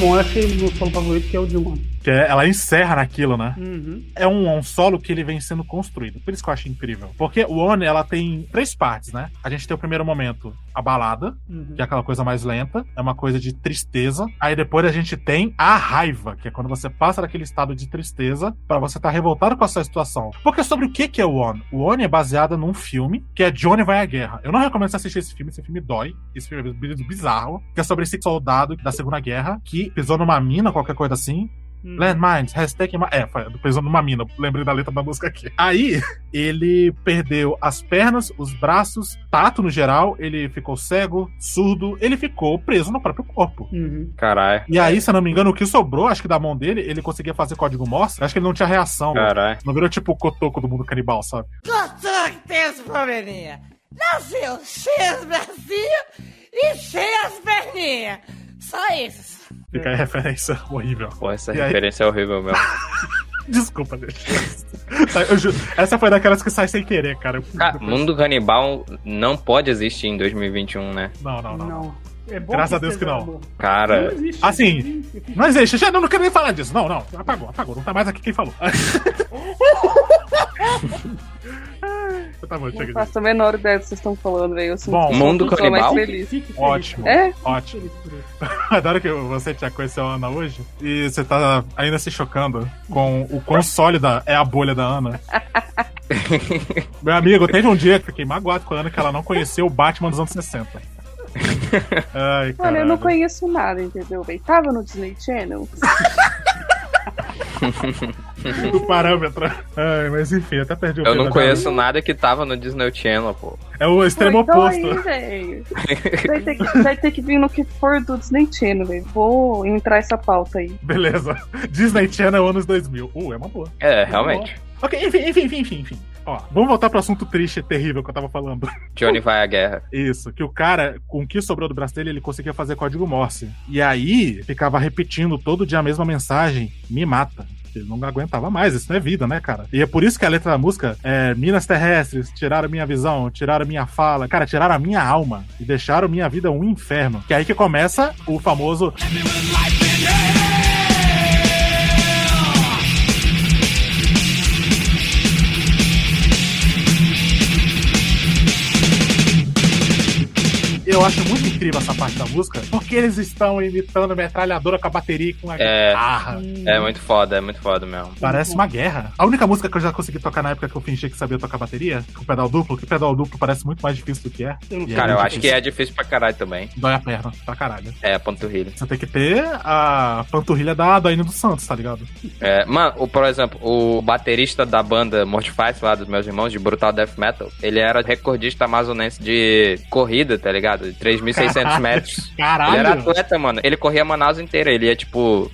bom, eu achei o meu solo favorito que é o One. Que é- ela encerra naquilo, né? Uhum. É um, um solo que ele vem sendo construído. Por isso que eu acho incrível. Porque o One, ela tem três partes, né? A gente tem o primeiro momento, a balada, Uhum. que é aquela coisa mais lenta. É uma coisa de tristeza. Aí depois a gente tem a raiva, que é quando você passa daquele estado de tristeza pra você estar revoltado com essa situação. Porque sobre o que que é o One? O One é baseado num filme que é Johnny Vai à Guerra. Eu não recomendo você assistir esse filme, esse filme dói. Esse filme é bizarro. Que é sobre esse soldado da Segunda Guerra que pisou numa mina, qualquer coisa assim. Uhum. Landmines, hashtag. É, pisou numa mina. Lembrei da letra da música aqui. Aí, ele perdeu as pernas, os braços, tato no geral. Ele ficou cego, surdo. Ele ficou preso no próprio corpo. Uhum. Caralho. E aí, se eu não me engano, o que sobrou, acho que da mão dele, ele conseguia fazer código Morse. Acho que ele não tinha reação. Caralho. Não virou tipo o cotoco do mundo canibal, sabe? Que tem esse probleminha? Nasceu sem as bracinhas e sem as perninhas. Só isso. Fica aí a referência horrível. Pô, essa E aí- referência é horrível mesmo. Desculpa, gente. Eu ju- Essa foi daquelas que sai sem querer, cara. Cara, mundo canibal não pode existir em 2021, né? Não, não, não. Não. É bom Graças a Deus que não. bom. Cara, Não existe. Assim, não existe. Já não, não quero nem falar disso. Não, não. Apagou, apagou. Não tá mais aqui quem falou. tá bom, Não chega faço a menor ideia do que vocês estão falando, velho. Eu sinto Bom, que eu Mundo canibal? feliz. Fique feliz. Ótimo, É? ótimo. Adoro que você já conheceu a Ana hoje e você tá ainda se chocando com o quão sólida é a bolha da Ana. Meu amigo, teve um dia que fiquei magoado com a Ana que ela não conheceu o Batman dos anos 60. Ai, Olha, eu não conheço nada, entendeu, velho? Tava no Disney Channel. O parâmetro. Ai, mas enfim, até perdi o eu não conheço nada que tava no Disney Channel, pô. É o extremo Pô, então oposto. aí. Vai, ter que- vai ter que vir no que for do Disney Channel, velho. Vou entrar essa pauta aí. Beleza. Disney Channel anos 2000. Uh, é uma boa. É, realmente. Ok, enfim, enfim, enfim, enfim, enfim. Ó, vamos voltar pro assunto triste e terrível que eu tava falando. Johnny vai à guerra. Isso, que o cara, com o que sobrou do braço dele, ele conseguia fazer código Morse. E aí, ficava repetindo todo dia a mesma mensagem: me mata. Ele não aguentava mais, isso não é vida, né, cara? E é por isso que a letra da música é Minas Terrestres, tiraram minha visão, tiraram minha fala, cara, tiraram a minha alma e deixaram minha vida um inferno. Que é aí que começa o famoso eu acho muito incrível essa parte da música, porque eles estão imitando metralhadora com a bateria e com a É. guitarra. É muito foda, é muito foda mesmo. Parece uma guerra. A única música que eu já consegui tocar na época que eu fingi que sabia tocar bateria, com pedal duplo, que pedal duplo parece muito mais difícil do que é. Eu é Cara, eu muito acho que é difícil pra caralho também. Dói a perna, pra caralho. É, a panturrilha. Você tem que ter a panturrilha da Daína dos Santos, tá ligado? É, mano, o, por exemplo, o baterista da banda Mortifice, lá dos meus irmãos, de Brutal Death Metal, ele era recordista amazonense de corrida, tá ligado? De 3.600 Caralho. metros. Caralho. Ele era atleta, mano. Ele corria Manaus inteira. Ele ia, tipo,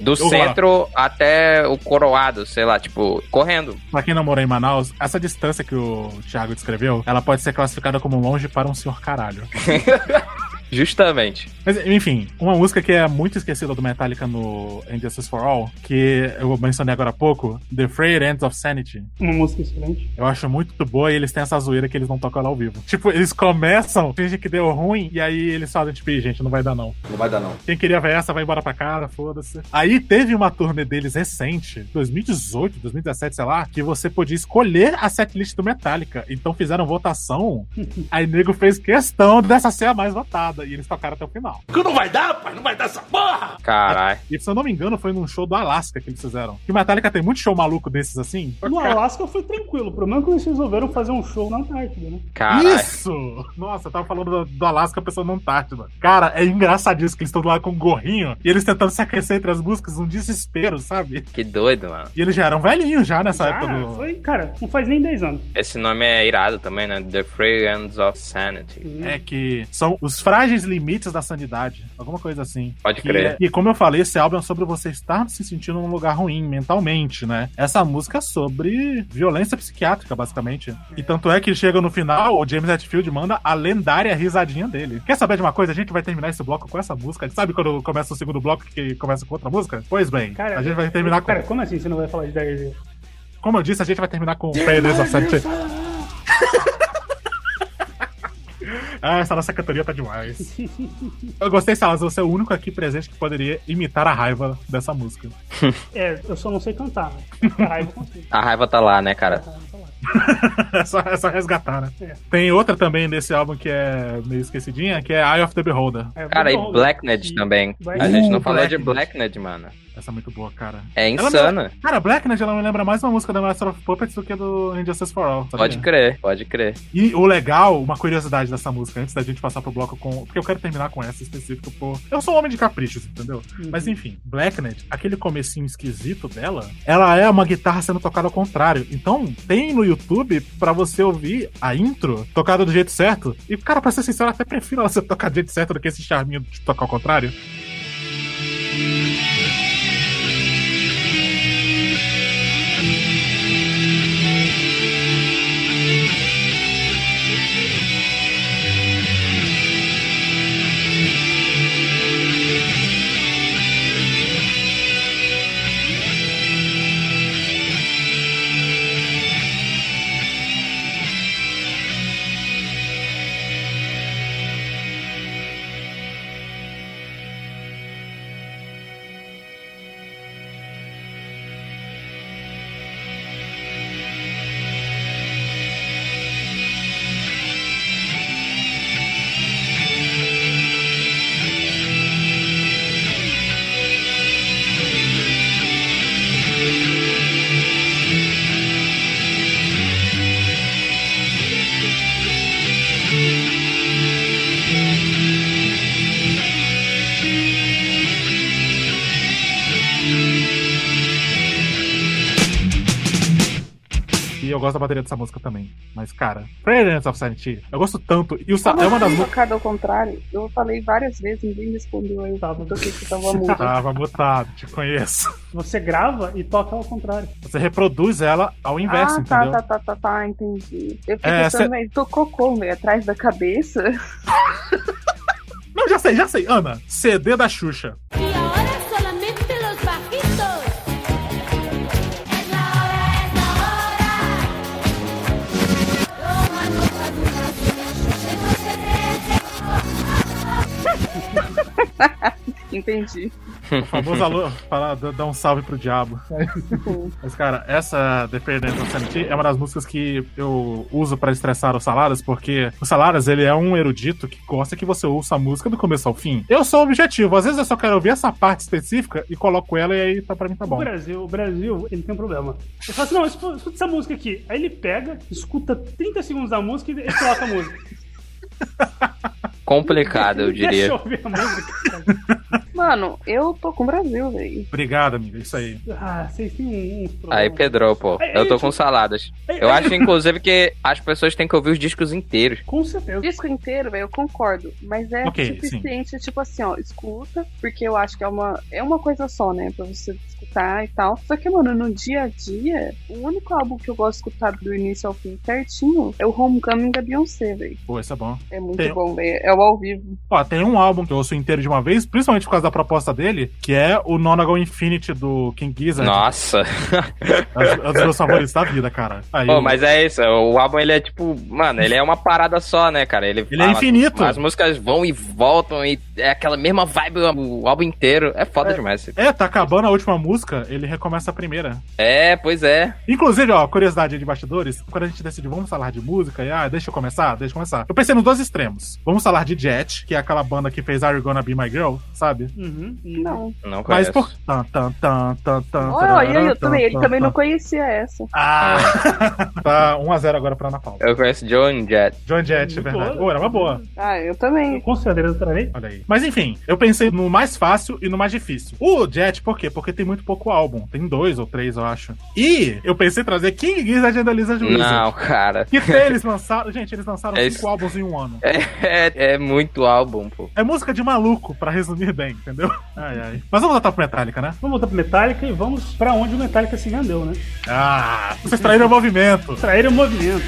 do Eu centro até o coroado, sei lá, tipo, correndo. Pra quem não mora em Manaus, essa distância que o Thiago descreveu, ela pode ser classificada como longe para um senhor caralho. Justamente. Mas, enfim, uma música que é muito esquecida do Metallica no Injustice for All, que eu mencionei agora há pouco, The Frayed Ends of Sanity. Uma música excelente. Eu acho muito boa e eles têm essa zoeira que eles não tocam ela ao vivo. Tipo, eles começam, fingem que deu ruim, e aí eles fazem, tipo, "Ih, gente, não vai dar não. Não vai dar, não. Quem queria ver essa vai embora pra casa, foda-se. Aí teve uma turnê deles recente, 2018, 2017, sei lá, que você podia escolher a setlist do Metallica. Então fizeram votação, aí nego fez questão dessa ser a mais votada, e eles tocaram até o final. Que não vai dar, pai, não vai dar essa porra! Caralho. E se eu não me engano, foi num show do Alaska que eles fizeram. Que o Metallica tem muito show maluco desses assim. No Alasca foi tranquilo. O problema é que eles resolveram fazer um show na Antártida, né? Caralho. Isso! Nossa, eu tava falando do, do Alasca, a pessoa não Antártida. Cara, é engraçadíssimo que eles estão lá com um gorrinho e eles tentando se aquecer entre as músicas, um desespero, sabe? Que doido, mano. E eles já eram velhinhos já nessa Já, época do. foi, cara, não faz nem 10 anos. Esse nome é irado também, né? The Free Ends of Sanity. É que são os frágeis limites da sanidade. Alguma coisa assim. Pode Que crer. e como eu falei, esse álbum é sobre você estar se sentindo num lugar ruim mentalmente, né? Essa música é sobre violência psiquiátrica, basicamente. E tanto é que chega no final, o James Hetfield manda a lendária risadinha dele. Quer saber de uma coisa? A gente vai terminar esse bloco com essa música. Sabe quando começa o segundo bloco que começa com outra música? Pois bem, Cara, a gente vai terminar com. Cara, como assim você não vai falar de Dire Como eu disse, a gente vai terminar com Failures of Sanity. Ah, essa nossa cantoria tá demais. Eu gostei, Salas, você é o único aqui presente que poderia imitar a raiva dessa música. É, eu só não sei cantar, né? A raiva consigo. A raiva tá lá, né, cara? é, só, é só resgatar, né? É. Tem outra também desse álbum que é meio esquecidinha, que é Eye of the Beholder. É, Cara, e bom, Blackned também. Vai- A gente não Uh, falou de Blackned. Blackned, mano. Essa é muito boa, cara. É Ela insana. me- Cara, Blackned, ela me lembra mais uma música da Master of Puppets do que do Injustice for All. sabia? Pode crer, pode crer. E o legal, uma curiosidade dessa música, antes da gente passar pro bloco com. Porque eu quero terminar com essa específica, pô. Eu sou um homem de caprichos, entendeu? Mas enfim, Blacknet, aquele comecinho esquisito dela, ela é uma guitarra sendo tocada ao contrário. Então, tem no YouTube pra você ouvir a intro tocada do jeito certo. E, cara, pra ser sincero, eu até prefiro ela ser tocada do jeito certo do que esse charminho de tocar ao contrário. Da bateria dessa música também. Mas, cara, Fragrance of Sanity, eu gosto tanto. E o Sa- Como é uma das músicas. tocado ao contrário? Eu falei várias vezes, ninguém respondeu aí. Tava. Do que que tava mudo. Tava mutado, te conheço. Você grava e toca ao contrário. Você reproduz ela ao inverso, ah, tá, entendeu? tá, tá, tá, tá, entendi. Eu fiquei É, pensando, cê- tocou como? velho? Atrás da cabeça? Não, já sei, já sei. Ana, CD da Xuxa. Entendi. O famoso alô, falar, dá dá um salve pro diabo. Mas, cara, essa Dependence of Sanity é uma das músicas que eu uso pra estressar o Saladas, porque o Saladas, ele é um erudito que gosta que você ouça a música do começo ao fim. Eu sou objetivo, às vezes eu só quero ouvir essa parte específica e coloco ela e aí tá, pra mim tá O bom. Brasil, o Brasil, ele tem um problema. Eu falo assim, não, escuta, escuta essa música aqui. Aí ele pega, escuta 30 segundos da música e ele coloca a música. Complicado, eu Deixa diria. eu ouvir a música. Mano, eu tô com o Brasil, velho. Obrigado, amiga, isso aí. Ah, vocês têm. Aí, Pedro, pô. Aí, Eu tô tipo- com saladas. aí, Eu aí, acho, inclusive, que as pessoas têm que ouvir os discos inteiros. Com certeza. O disco inteiro, velho, eu concordo. Mas é Ok, suficiente, tipo assim, ó, escuta, porque eu acho que é uma, é uma coisa só, né? Pra você escutar e tal. Só que, mano, no dia a dia, o único álbum que eu gosto de escutar do início ao fim certinho é o Homecoming da Beyoncé, velho. Pô, isso é bom. É muito Tem- bom, velho. É o ao vivo. Ó, tem um álbum que eu ouço inteiro de uma vez, principalmente por causa da proposta dele, que é o Nonagon Infinity do King Gizzard. Nossa. É um dos meus favoritos da vida, cara. Aí, Pô, mas é isso. O álbum, ele é tipo... Mano, ele é uma parada só, né, cara? Ele, Ele é infinito. As músicas vão e voltam e é aquela mesma vibe o álbum inteiro. É foda demais. É, tá acabando a última música, ele recomeça a primeira. É, pois é. Inclusive, ó, curiosidade de bastidores, quando a gente decidiu, vamos falar de música, e ah, deixa eu começar, deixa eu começar. Eu pensei nos dois extremos. Vamos falar de Jet, que é aquela banda que fez Are You Gonna Be My Girl, sabe? Uhum. Não. Não Mas conheço. por. Tan, tan, tan, tan, tan, Olha, tarará, eu também, ele tan, também tan. não conhecia essa. Ah! tá 1x0 agora pra Ana Paula. Eu conheço John Jett. John Jett, é verdade. boa. Pô, era uma boa. Ah, eu também. Com certeza trarei. Olha aí. Mas enfim, eu pensei no mais fácil e no mais difícil. O Jet, por quê? Porque tem muito pouco álbum. Tem dois ou três, eu acho. E eu pensei em trazer King Gizzard and the Lizard Wizard. Não, cara. Que tem, eles lançaram. Gente, eles lançaram É cinco isso. álbuns em um ano. É, é, é muito álbum, pô. É música de maluco, pra resumir bem, entendeu? Ai, ai. Mas vamos voltar pro Metallica, né? Vamos voltar pro Metallica e vamos pra onde o Metallica se vendeu, né? Ah, vocês traíram o movimento. Traíram o movimento.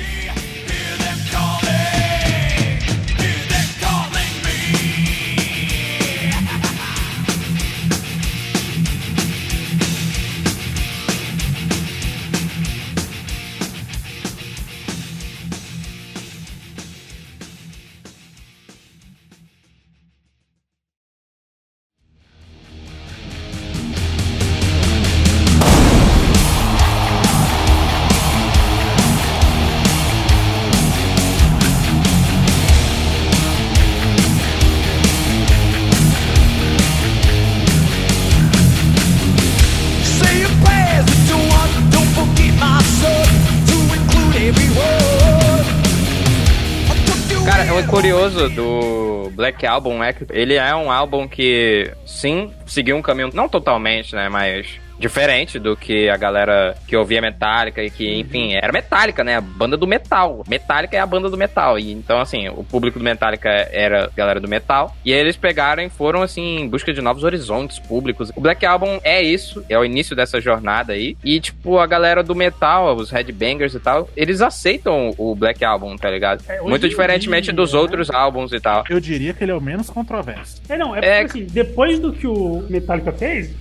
Do Black Album é ele é um álbum que, sim, seguiu um caminho, não totalmente, né, mas diferente do que a galera que ouvia Metallica e que, enfim, era Metallica, né, a banda do metal. Metallica é a banda do metal. E então, assim, o público do Metallica era a galera do metal. E eles pegaram e foram, assim, em busca de novos horizontes públicos. O Black Album é isso, é o início dessa jornada aí. E, tipo, a galera do metal, os headbangers e tal, eles aceitam o Black Album, tá ligado? É, Muito em diferentemente dia, dos né? outros álbuns e tal. Eu diria que ele é o menos controverso. É, não, é É- porque assim, depois do que o Metallica fez,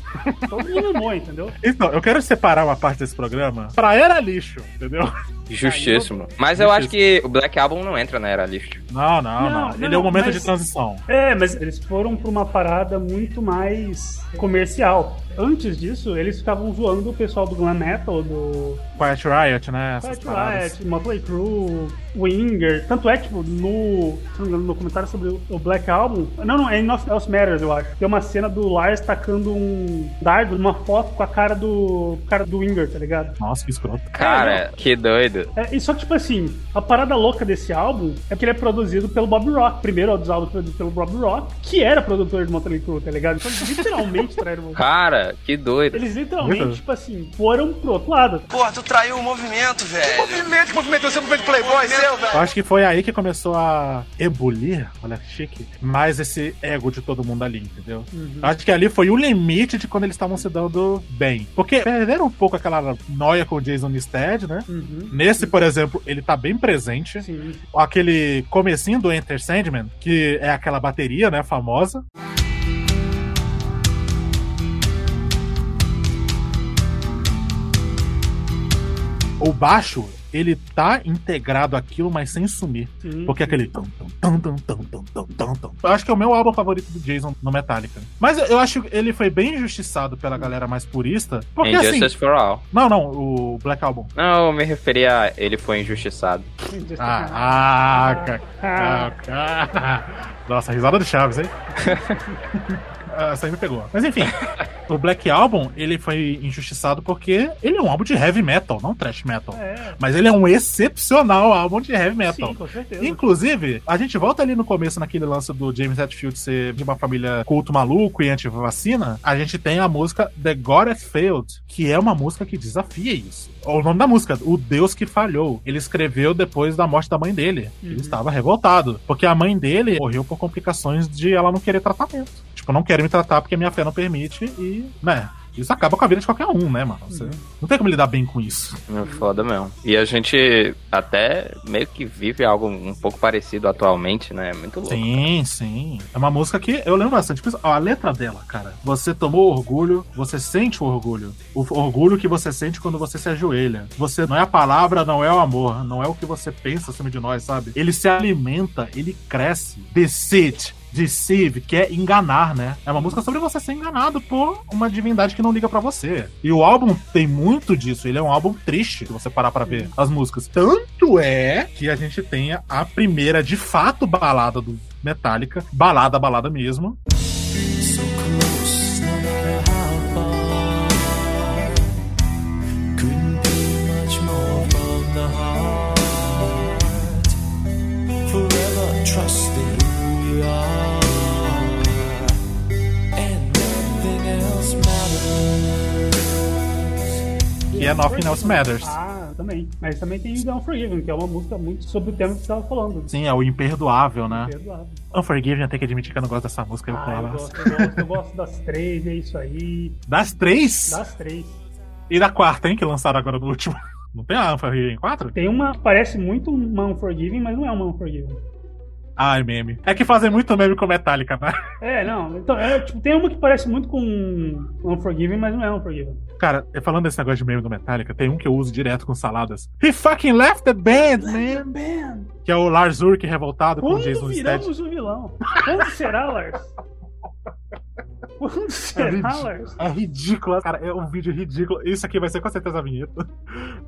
todo mundo entendeu? Então, eu quero separar uma parte desse programa pra era lixo, entendeu? Justíssimo. Mas eu acho que o Black Album não entra na era lixo. Não, não, não. Não, Ele não, é um momento mas- de transição. É, mas eles foram pra uma parada muito mais comercial. Antes disso, eles ficavam zoando o pessoal do glam metal, do Quiet Riot, né? Essas Quiet paradas. Riot, Motley Crue, Winger. Tanto é que, tipo, no, se não me engano, no comentário sobre o- Black Album... Não, não, é em Else Matters, eu acho. Tem uma cena do Lars tacando um dardo numa foto com a cara do cara do Winger, tá ligado? Nossa, que escroto. Cara, que doido. É, e só que, tipo assim, a parada louca desse álbum é que ele é produzido pelo Bob Rock. Primeiro dos álbuns produzido pelo Bob Rock, que era produtor de Motley Crue, tá ligado? Então eles literalmente traíram... Cara, que doido. Eles literalmente, Muito. tipo assim, foram pro outro lado. Porra, tu traiu o movimento, velho. Movimento, movimento, você é movimento playboy seu, velho. Eu acho que foi aí que começou a ebulir, olha que chique, mais esse ego de todo mundo ali, entendeu? Uhum. Acho que ali foi o limite de quando eles estavam se dando bem. Porque perderam um pouco aquela noia com o Jason Newsted, né? Uhum. Nesse, por exemplo, ele tá bem presente. Sim. Aquele comecinho do Enter Sandman, que é aquela bateria, né, famosa. O baixo, ele tá integrado àquilo, mas sem sumir. Sim, Porque é sim. aquele. Tum, tum, tum, tum, tum, tum, tum, tum, tum. Eu acho que é o meu álbum favorito do Jason no Metallica. Mas eu acho que ele foi bem injustiçado pela galera mais purista. Porque assim. Injustice for All. Não, não, o Black Album. Não, eu me referia a ele foi injustiçado. Ah, ah, ca- ah, ca- Nossa, risada do Chaves, hein? Essa aí me pegou. Mas enfim, o Black Album, ele foi injustiçado porque ele é um álbum de heavy metal, não trash metal. É. Mas ele é um excepcional álbum de heavy metal. Sim, com certeza. Inclusive, a gente volta ali no começo, naquele lance do James Hetfield ser de uma família culto maluco e anti-vacina. A gente tem a música The God Hath Failed, que é uma música que desafia isso. O nome da música, O Deus que Falhou. Ele escreveu depois da morte da mãe dele. Ele estava revoltado. Porque a mãe dele morreu por complicações de ela não querer tratamento. Tipo, não quero me tratar porque minha fé não permite e, né. Isso acaba com a vida de qualquer um, né, mano? Você não tem como lidar bem com isso. É foda mesmo. E a gente até meio que vive algo um pouco parecido atualmente, né? Muito louco. Sim, sim. É uma música que eu lembro bastante. Tipo, A letra dela, cara. Você tomou orgulho, você sente o orgulho. O orgulho que você sente quando você se ajoelha. Você não é a palavra, não é o amor, não é o que você pensa acima de nós, sabe? Ele se alimenta, ele cresce. Deceit. Deceive, que é enganar, né? É uma música sobre você ser enganado por uma divindade que não liga pra você. E o álbum tem muito disso. Ele é um álbum triste, se você parar pra ver as músicas. Tanto é que a gente tem a primeira, de fato, balada do Metallica. Balada, balada mesmo. So é Nothing Else Matters. Ah, também. Mas também tem The Unforgiven, que é uma música muito sobre o tema que você estava falando. Sim, é o imperdoável, né? Perdoável. Unforgiven, eu tenho que admitir que eu não gosto dessa música. Eu Ah, eu nossa. gosto, eu gosto, eu gosto das três, é isso aí. Das três? Das três. E da quarta, hein? Que lançaram agora no último. Não tem a Unforgiven 4? Tem uma, parece muito uma Unforgiven, mas não é uma Unforgiven. Ai, meme. É que fazem muito meme com Metallica, né? É, não. Então, é, tipo, tem uma que parece muito com Unforgiven, mas não é Unforgiven. Cara, falando desse negócio de meme do Metallica, tem um que eu uso direto com saladas. He fucking left the band, man! Que é o Lars Ulrich revoltado com o Quando Jason Statham. viramos o vilão? Quando será, Lars? Quando É, será, ridí- Lars? é ridículo, cara. É um vídeo ridículo. Isso aqui vai ser com certeza a vinheta.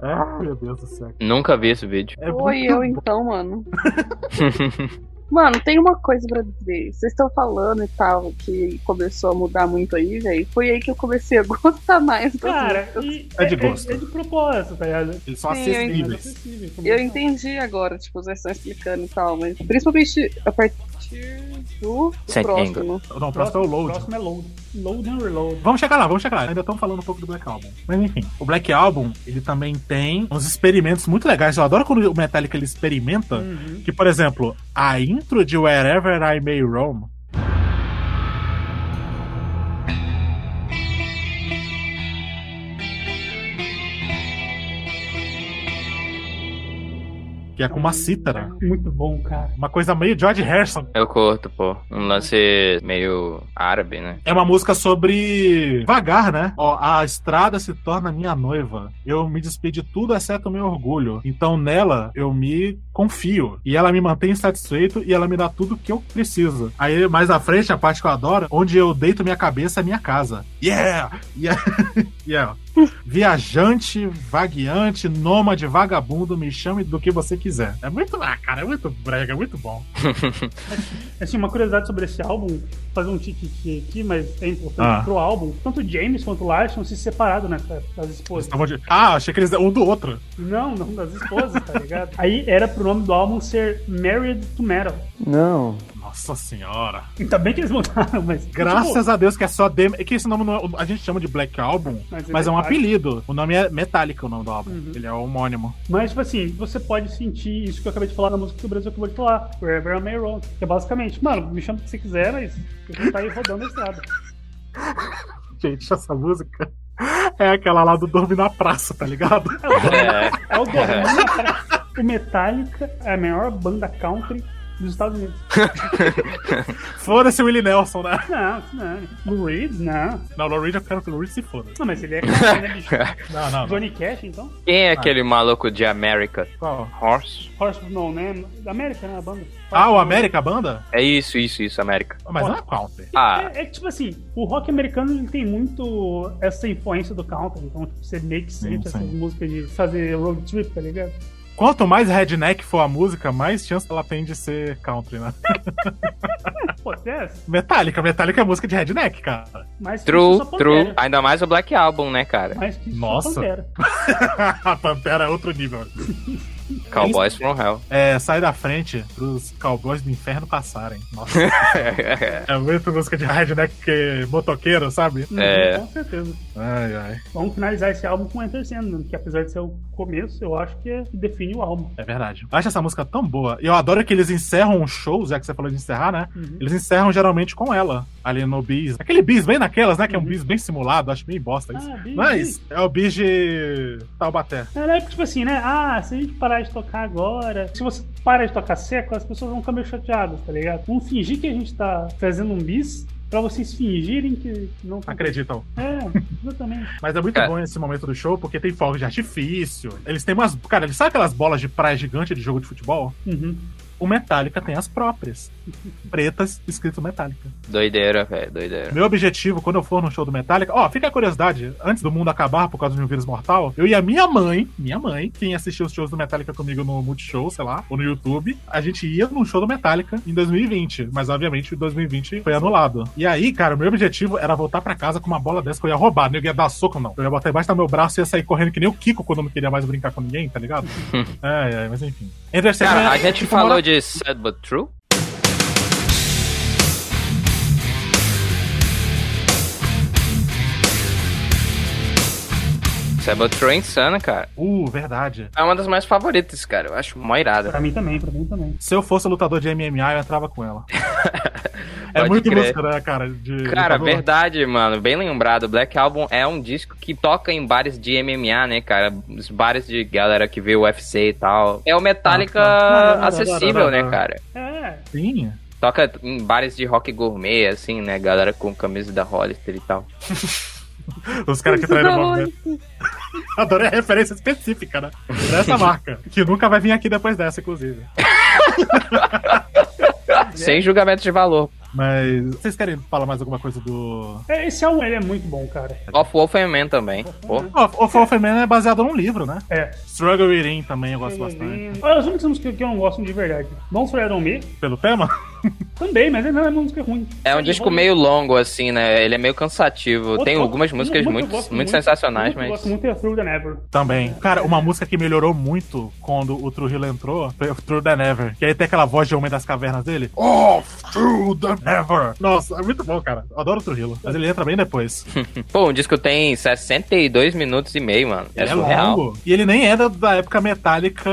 Ai, meu Deus do céu. Nunca vi esse vídeo. É Foi eu então, mano. Mano, tem uma coisa pra dizer. Vocês estão falando e tal, que começou a mudar muito aí, velho. Foi aí que eu comecei a gostar mais das Cara, músicas. e É de gosto. É, de propósito, tá ligado? Eles são Sim, acessíveis. Eu eu entendi agora, tipo, vocês estão explicando e tal, mas principalmente a partir do próximo. Não, o próximo é o Load. próximo é Load. Load and Reload. Vamos chegar lá, vamos chegar lá. Ainda estamos falando um pouco do Black Album. Mas enfim, o Black Album, ele também tem uns experimentos muito legais. Eu adoro quando o Metallica ele experimenta. Uhum. Que, por exemplo, a intro de Wherever I May Roam. Que é com uma cítara. Muito bom, cara. Uma coisa meio George Harrison. Eu curto, pô. Um lance meio árabe, né? É uma música sobre vagar, né? Ó, a estrada se torna minha noiva. Eu me despedi de tudo exceto o meu orgulho. Então nela eu me confio. E ela me mantém satisfeito e ela me dá tudo que eu preciso. Aí mais à frente, a parte que eu adoro, onde eu deito minha cabeça é minha casa. Yeah! Yeah! yeah. Viajante, vagueante, nômade, vagabundo, me chame do que você quiser. É muito. Ah, cara, é muito brega, é muito bom. Assim, uma curiosidade sobre esse álbum, fazer um tique aqui, mas é importante Ah. pro álbum. Tanto o James quanto o Lars tinham se nessa época das esposas. De- Ah, achei que eles um do outro. Não, não das esposas, tá ligado? Aí era pro nome do álbum ser Married to Metal. Não. Nossa senhora. Ainda bem que eles mudaram, mas. Graças a Deus que é só demo. É que esse nome não é- a gente chama de Black Album, Mas mas, é é um apelido. O nome é Metallica, o nome do álbum. Uhum. Ele é homônimo. Mas, tipo assim, você pode sentir isso que eu acabei de falar na música que o Brasil acabou de falar, Wherever I May Roam. Que é basicamente, mano, me chama o que você quiser, mas você tá aí rodando a estrada. Gente, essa música é aquela lá do Dorme na Praça, tá ligado? É. É o Dormir na Praça. O Metallica é a maior banda country dos Estados Unidos. Foda-se o Willie Nelson, né? Não, não. Lou Reed? Não. Não, o Lou Reed eu quero que o Lou Reed se foda. Não, mas ele é cara, né, bicho? Não, não, não. Johnny Cash, então? Quem é aquele maluco de América? Qual? Horse? Horse of No Name. Da América, né, a banda. Ah, o América, a banda? É isso, isso, isso, América. Mas não é country. Ah, É, é que, tipo assim, o rock americano ele tem muito essa influência do country, então tipo, você meio que sente essas músicas de fazer road trip, tá ligado? Quanto mais redneck for a música, mais chance ela tem de ser country, né? Metallica, Metallica é música de redneck, cara. mais true, true. Ainda mais o Black Album, né, cara? Nossa. Pantera. a Pantera é outro nível. Cowboys from Hell. É, sai da frente pros cowboys do inferno passarem. Nossa. é muito música de redneck que motoqueiro, sabe? É. Com certeza. Ai, ai. Vamos finalizar esse álbum com Enter Sandman, que apesar de ser o começo, eu acho que é- que define o álbum. É verdade. Eu acho essa música tão boa. E eu adoro que eles encerram os shows, já que você falou de encerrar, né? Uhum. Eles encerram geralmente com ela, ali no bis. Aquele bis bem naquelas, né? Que é um bis bem simulado, acho bem bosta isso. Uhum. Ah, bis, Mas bis. é o bis de Taubaté. É, é tipo assim, né? Ah, se a gente parar de tocar agora, se você parar de tocar seco, as pessoas vão ficar meio chateadas, tá ligado? Vamos fingir que a gente tá fazendo um bis pra vocês fingirem que não tá. Acreditam. É, exatamente. Mas é muito É. bom esse momento do show, porque tem fogos de artifício. Eles têm umas. Cara, eles sabem aquelas bolas de praia gigante de jogo de futebol? Uhum. O Metallica tem as próprias. Pretas, escrito Metallica. Doideira, velho, doideira. Meu objetivo, quando eu for no show do Metallica, ó, fica a curiosidade, antes do mundo acabar por causa de um vírus mortal, eu e a minha mãe, minha mãe, quem assistiu os shows do Metallica comigo no Multishow, sei lá, ou no YouTube, a gente ia num show do Metallica em 2020, mas obviamente 2020 foi anulado. E aí, cara, o meu objetivo era voltar pra casa com uma bola dessa que eu ia roubar, não ia dar soco, não. Eu ia botar embaixo do meu braço e ia sair correndo que nem o Kiko quando não queria mais brincar com ninguém, tá ligado? é, é, mas enfim. Enter Cara, a é- gente falou de Sad But True? É insana, cara. Uh, verdade. É uma das mais favoritas, cara. Eu acho mó irada. Pra mim também, pra mim também. Se eu fosse lutador de MMA, eu entrava com ela. é Pode muito crer. música, né, cara? De Cara, lutador. verdade, mano. Bem lembrado. Black Album é um disco que toca em bares de MMA, né, cara? Os bares de galera que vê o UFC e tal. É o Metallica Ah, tá. acessível, né, cara? É, Sim. Toca em bares de rock gourmet, assim, né? Galera com camisa da Hollister e tal. Os caras que traíram o movimento. Adorei a referência específica, né? Dessa marca. Que nunca vai vir aqui depois dessa, inclusive. Sem julgamento de valor. Mas vocês querem falar mais alguma coisa do. é, esse álbum ele é muito bom, cara. Off Wolf Man também. Pô. O, o Wolfman é baseado num livro, né? É. Struggle Within também eu gosto bastante. Olha, as únicas músicas que eu não gosto de verdade. Don't Fret On Me, Pelo tema? também, mas não é uma música ruim. É um disco meio longo, assim, né? Ele é meio cansativo. Outro- Tem algumas uma- músicas eu muito, gosto muito sensacionais, uma que Eu mas. gosto muito é Through the Never. Também. Cara, uma música que melhorou muito quando o True Hill entrou foi o True the Never. Que aí tem aquela voz de Homem das Cavernas dele. Off True the Never. Nossa, é muito bom, cara. Eu adoro o True Hill. Mas ele entra bem depois. Pô, o disco tem 62 minutos e meio, mano. É, surreal. longo. E ele nem é da, da época metálica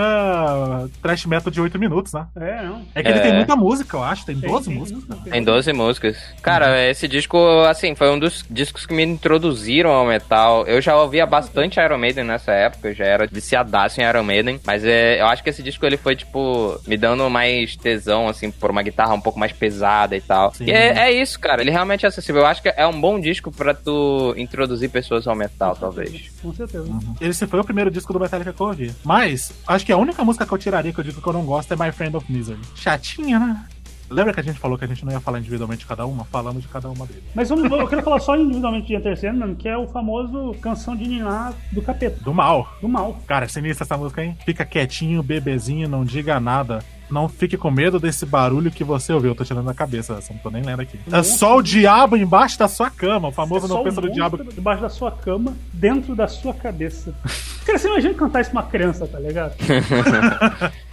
trash metal de 8 minutos, né? É, não. É que ele É. tem muita música, eu acho. Tem Tem, 12 tem músicas. música. Tem 12 músicas. Cara, esse disco, assim, foi um dos discos que me introduziram ao metal. Eu já ouvia bastante Iron Maiden nessa época, eu já era viciadaço em Iron Maiden. Mas é, eu acho que esse disco ele foi, tipo, me dando mais tesão, assim, por uma guitarra um pouco mais pesada e tal. Sim. E é, é isso, cara. Ele realmente é acessível. Eu acho que é um bom disco pra tu introduzir pessoas ao metal, talvez. Com certeza. Esse foi o primeiro disco do Metallica que eu ouvi. Mas, acho que a única música que eu tiraria que eu digo que eu não gosto é My Friend of Misery. Chatinha, né? Lembra que a gente falou que a gente não ia falar individualmente de cada uma? Falamos de cada uma deles. Mas vamos, eu quero falar só individualmente de Enter Sandman, que é o famoso canção de Niná do capeta, Do mal. do mal. Cara, é sinistra essa música, hein? Fica quietinho, bebezinho, não diga nada. Não fique com medo desse barulho que você ouviu. Eu tô tirando da cabeça, não tô nem lendo aqui. É só o diabo embaixo da sua cama. O famoso É não pensa no diabo. debaixo da sua cama, dentro da sua cabeça. Cara, você imagina cantar isso pra uma criança, tá ligado?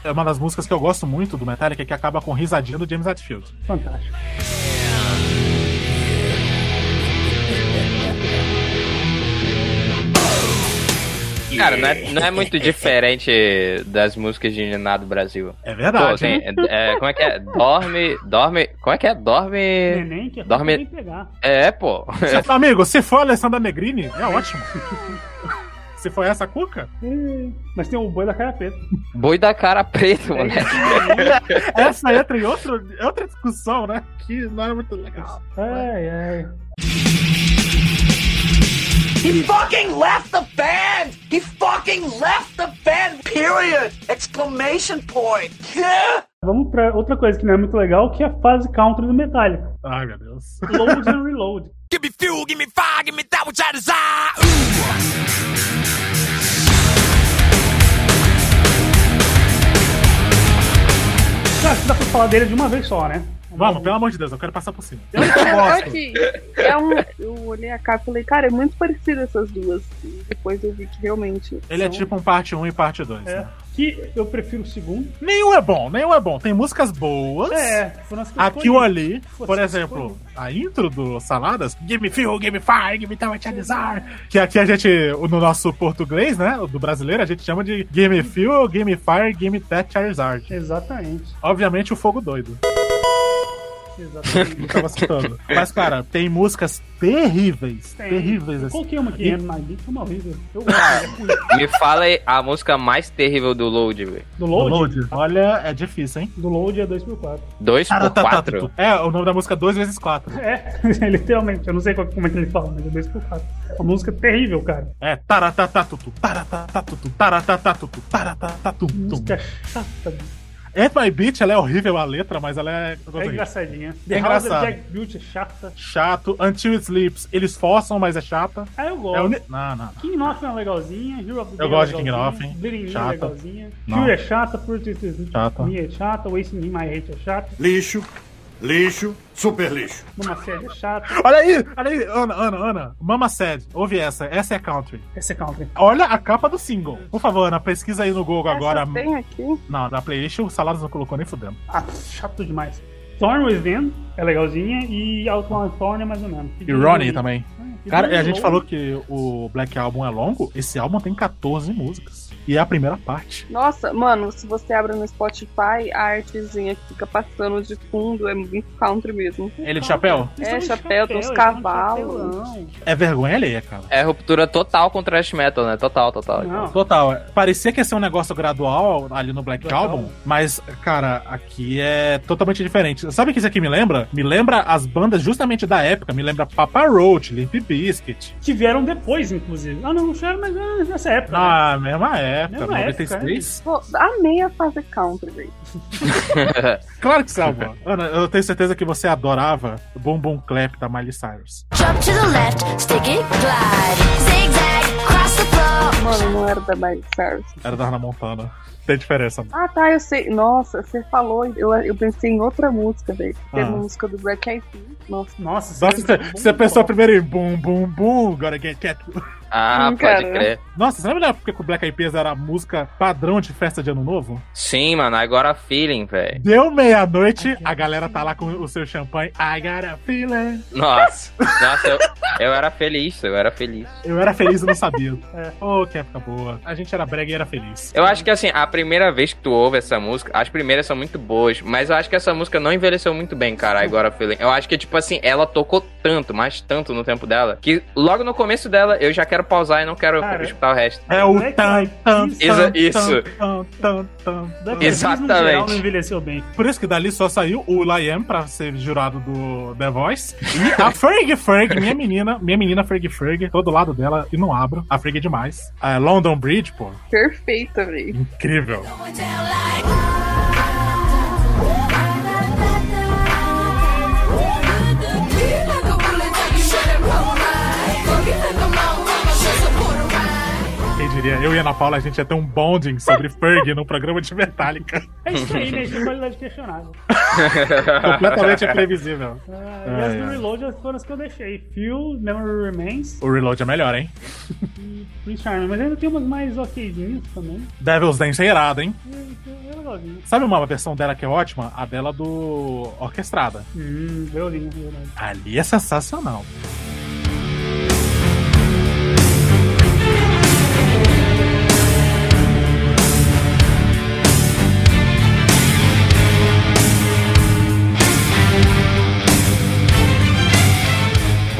É uma das músicas que eu gosto muito do Metallica que acaba com risadinha do James Hetfield. Fantástico. Cara, não é, não é muito diferente das músicas de Niná do Brasil. É verdade. Pô, tem- é, como é que é? Dorme. Dorme. Como é que é? Dorme. Neném que é Dorme- pegar. É, pô. Se- Amigo, se for a Alessandra Negrini, é ótimo. Se foi essa cuca? Mas tem o boi da cara preta. Boi da cara preta, moleque. Essa entra em outro, outra discussão, né? Que não é muito legal. Ai, ai. He fucking left the band! He fucking left the band! Period! Exclamation point! Yeah! Vamos pra outra coisa que não é muito legal, que é a fase country do Metallica. Ai, meu Deus. Load and Reload. Give me fuel, give me fire, give me that which I desire. Ooh. Acho que dá pra falar dele de uma vez só, né? Vamos, pelo amor de Deus, eu quero passar por cima. Eu gosto. aqui, é um, eu olhei a capa e falei, cara, é muito parecido essas duas. E depois eu vi que realmente. Ele é são- tipo um parte 1 e parte 2. É. Né? Que eu prefiro o segundo. Nenhum é bom, nenhum é bom. Tem músicas boas. É, Aqui ou ali, por exemplo, a intro do Saladas, Give me fuel, give me fire, give me time to desire. Que aqui a gente, no nosso português, né, do brasileiro, a gente chama de Give me fuel, give me fire, give me that Charizard. Exatamente. Obviamente o fogo doido. Exatamente. Eu tava citando. Mas, cara, tem músicas terríveis. Tem. Terríveis, Eu assim. coloquei uma aqui, E- End My Beat, é uma horrível. Eu gosto, é ruim. Me fala aí a música mais terrível do Load, velho. Do Do Load? Load. Olha, é difícil, hein? Do Load é 2x4. 2 por 4 É, o nome da música é 2 vezes 4. É, literalmente. Eu não sei qual- como é que ele fala, mas é 2x4. Uma música terrível, cara. É taratatatutu, taratatatutu, taratatatutu, taratatatutu. Música chata. Ant My Beat, ela é horrível a letra, mas ela é... É engraçadinha. É The House engraçado. of Jack Built é chata. Chato. Until It Sleeps, eles forçam, mas é chata. Ah, eu É gosto. uni... Não, não. King Nothing é legalzinha, Hero of the Eu gosto é de King Nothing. Bleeding é Chata. legalzinha. Cure é chata, Chata. Me é chata, Wasting My Hate é chata, Lixo, lixo, super lixo. Mama Sad é chata. Olha aí, olha aí, Ana, Ana, Ana. Mama Sad, ouve essa. Essa é country. Essa é country. Olha a capa do single. Por favor, Ana, pesquisa aí no Google Essa agora. tem aqui. Não, da playlist o Saladas não colocou nem fudendo. Ah, chato demais. Thorn Within é legalzinha e Outlaw Thorn é mais ou menos. E Ronnie também. E Cara, a gente falou que o Black Album é longo. Esse álbum tem 14 músicas. E é a primeira parte. Nossa, mano, se você abre no Spotify, a artezinha que fica passando de fundo é muito country mesmo. Ele de chapéu? É, chapéu, tem os cavalos. É vergonha alheia, cara. É ruptura total com thrash metal, né? Total, total. Não. Total. Parecia que ia ser um negócio gradual ali no Black Album, mas, cara, aqui é totalmente diferente. Sabe o que isso aqui me lembra? Me lembra as bandas justamente da época. Me lembra Papa Roach, Limp Bizkit. Que vieram depois, inclusive. Ah, não, não mas ah, nessa época. né? Na mesma época, Mesma 96. Pô, amei a fase country, velho. Claro que você amou. Ana, eu tenho certeza que você adorava o Boom Boom Clap da Miley Cyrus. Jump to the left, stick it, glide. Zigzag, cross the floor. Mano, não era da Miley Cyrus. Era da Hannah Montana. Tem diferença. Ah, tá, eu sei. Nossa, você falou, eu, eu pensei em outra música, velho. Teve Ah. uma música do Black Eyed Peas. Nossa. Nossa, Nossa, você, você pensou primeiro em Boom Boom Boom, Gotta Get Cat. Ah, Hum, pode cara. crer. Nossa, você lembra da época que o Black Eyed Peas era a música padrão de festa de ano novo? Sim, mano, agora feeling, velho. Deu meia-noite, a galera tá lá com o seu champanhe. I got a feeling. Nossa, nossa, eu, eu era feliz, eu era feliz. Eu era feliz e não sabia. É. Oh, que época boa. A gente era brega e era feliz. Eu acho que assim, a primeira vez que tu ouve essa música, as primeiras são muito boas, mas eu acho que essa música não envelheceu muito bem, cara, agora feeling. Eu acho que, tipo assim, ela tocou tanto, mas tanto no tempo dela, que logo no começo dela eu já quero pausar e não quero Cara, escutar o resto. É o tan, Eyed tan, tan, isso. tan, geral, Exatamente. não envelheceu bem. Por isso que dali só saiu o Liam pra ser jurado do The Voice. E a Ferg Ferg, minha menina, minha menina Ferg Ferg, todo lado dela e não abro. A Ferg é demais. A London Bridge, pô, Perfeita, velho. incrível. Quem diria, eu e a Ana Paula, a gente ia ter um bonding sobre Ferg no programa de Metallica. É isso aí, né? É qualidade questionável. Completamente imprevisível. Ah, e as do Reload foram as que eu deixei. Phil, Memory Remains O Reload é melhor, hein? e Prince Charming. Mas ainda tem umas mais okzinhas também. Devil's Dance é irado, hein? É, é. Sabe uma versão dela que é ótima? A dela do Orquestrada. Hum, violino, é verdade. Ali é sensacional.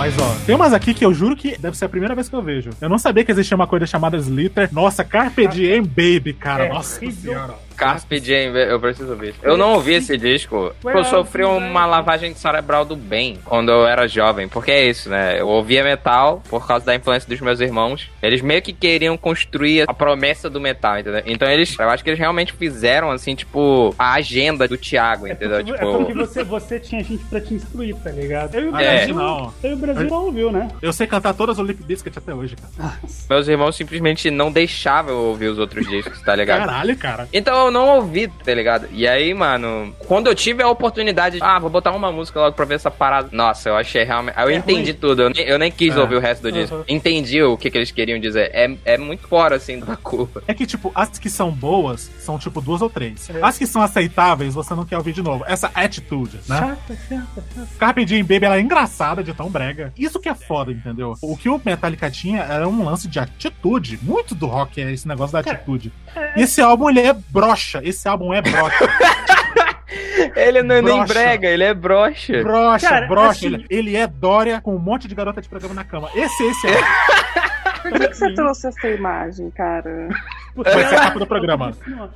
Mas ó, tem umas aqui que eu juro que deve ser a primeira vez que eu vejo. Eu não sabia que existia uma coisa chamada Slither. Nossa, Carpe Diem Baby, cara. É, Nossa senhora. Carpe Diem, eu preciso ouvir. Eu não ouvi esse disco. porque Eu sofri uma lavagem cerebral do bem quando eu era jovem. Porque é isso, né? Eu ouvia metal por causa da influência dos meus irmãos. Eles meio que queriam construir a promessa do metal, entendeu? Então eles, eu acho que eles realmente fizeram, assim, tipo, a agenda do Thiago, entendeu? É tipo. porque você, você tinha gente pra te instruir, tá ligado? Eu e o É. Brasil, Não. eu e o Brasil não ouviu, né? Eu sei cantar todas o Lip Biscuit até hoje, cara. Meus irmãos simplesmente não deixavam eu ouvir os outros discos, tá ligado? Caralho, cara. Então eu não ouvi, tá ligado? E aí, mano, quando eu tive a oportunidade de, ah, vou botar uma música logo pra ver essa parada. Nossa, eu achei realmente. Eu É entendi ruim. tudo. Eu nem, eu nem quis É. ouvir o resto do disco. Uhum. Entendi o que, que eles queriam dizer. É, é muito fora, assim, da curva. É que, tipo, as que são boas são, tipo, duas ou três. É. As que são aceitáveis, você não quer ouvir de novo. Essa attitude, né? Chata, chata, chata. Carpe Diem Baby, ela é engraçada de tão brega. Isso que é foda, entendeu? O que o Metallica tinha era um lance de atitude. Muito do rock é esse negócio da atitude. É. E esse álbum, ele é brocha. Esse álbum é brocha. Ele não é nem Broxa. brega, ele é broxa. brocha, Cara, brocha. assim- Ele, ele é Dória com um monte de garota de programa na cama. Esse, esse é. Por que, que você trouxe essa imagem, cara? Vai ser a capa do programa.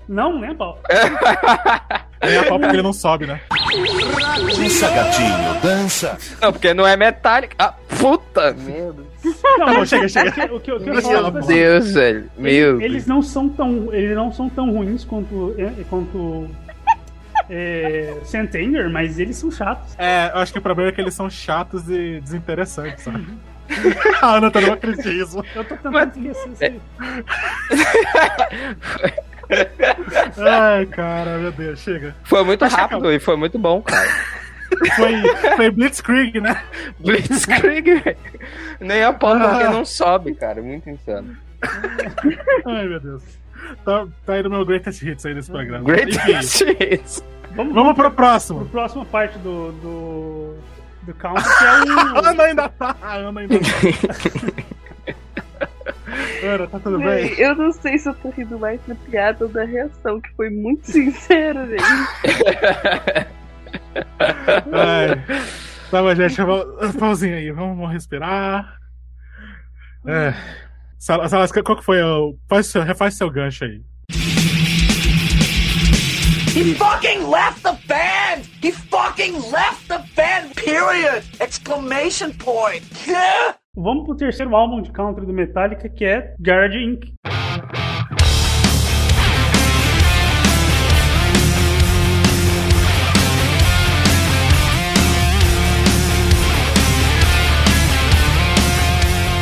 Não, né, Paulo? É a pau porque ele não sobe, né? Dança, gatinho, dança. Não, porque não é metálica. Ah, puta merda. Não, Tá bom, mas chega, chega. O que, o que, o que eu falo, ela, tipo assim, Deus, velho. Meu. Eles não são tão, eles não são tão ruins quanto eh, quanto é, Sentenger, mas eles são chatos. É, eu acho que o problema é que eles são chatos e desinteressantes, sabe? A Ana tá numa crise. Eu tô tentando esquecer isso aí. Ai, cara, meu Deus, chega. Foi muito rápido e foi muito bom, cara. Foi, foi Blitzkrieg, né? Blitzkrieg, velho. Nem a porta porque não sobe, cara. Muito insano. Ai, meu Deus. Tá, tá indo meu greatest hits aí desse programa. Greatest Enfim, hits. Vamos, vamos pro Pro próximo. parte do do do count, que é A o Ana ainda tá. A Ana ainda tá. Ana, tá tudo bem? eu não sei se eu tô rindo mais da piada ou da reação, que foi muito sincera, velho. Ai. Tá bom, gente. Pausinha aí. Vamos, vamos respirar. É. Sal- Salas, qual que foi o. Faz seu, refaz seu gancho aí. He fucking left the band! He fucking left the band! Period! Exclamation point! Vamos pro terceiro álbum de country do Metallica, que é Garage Inc.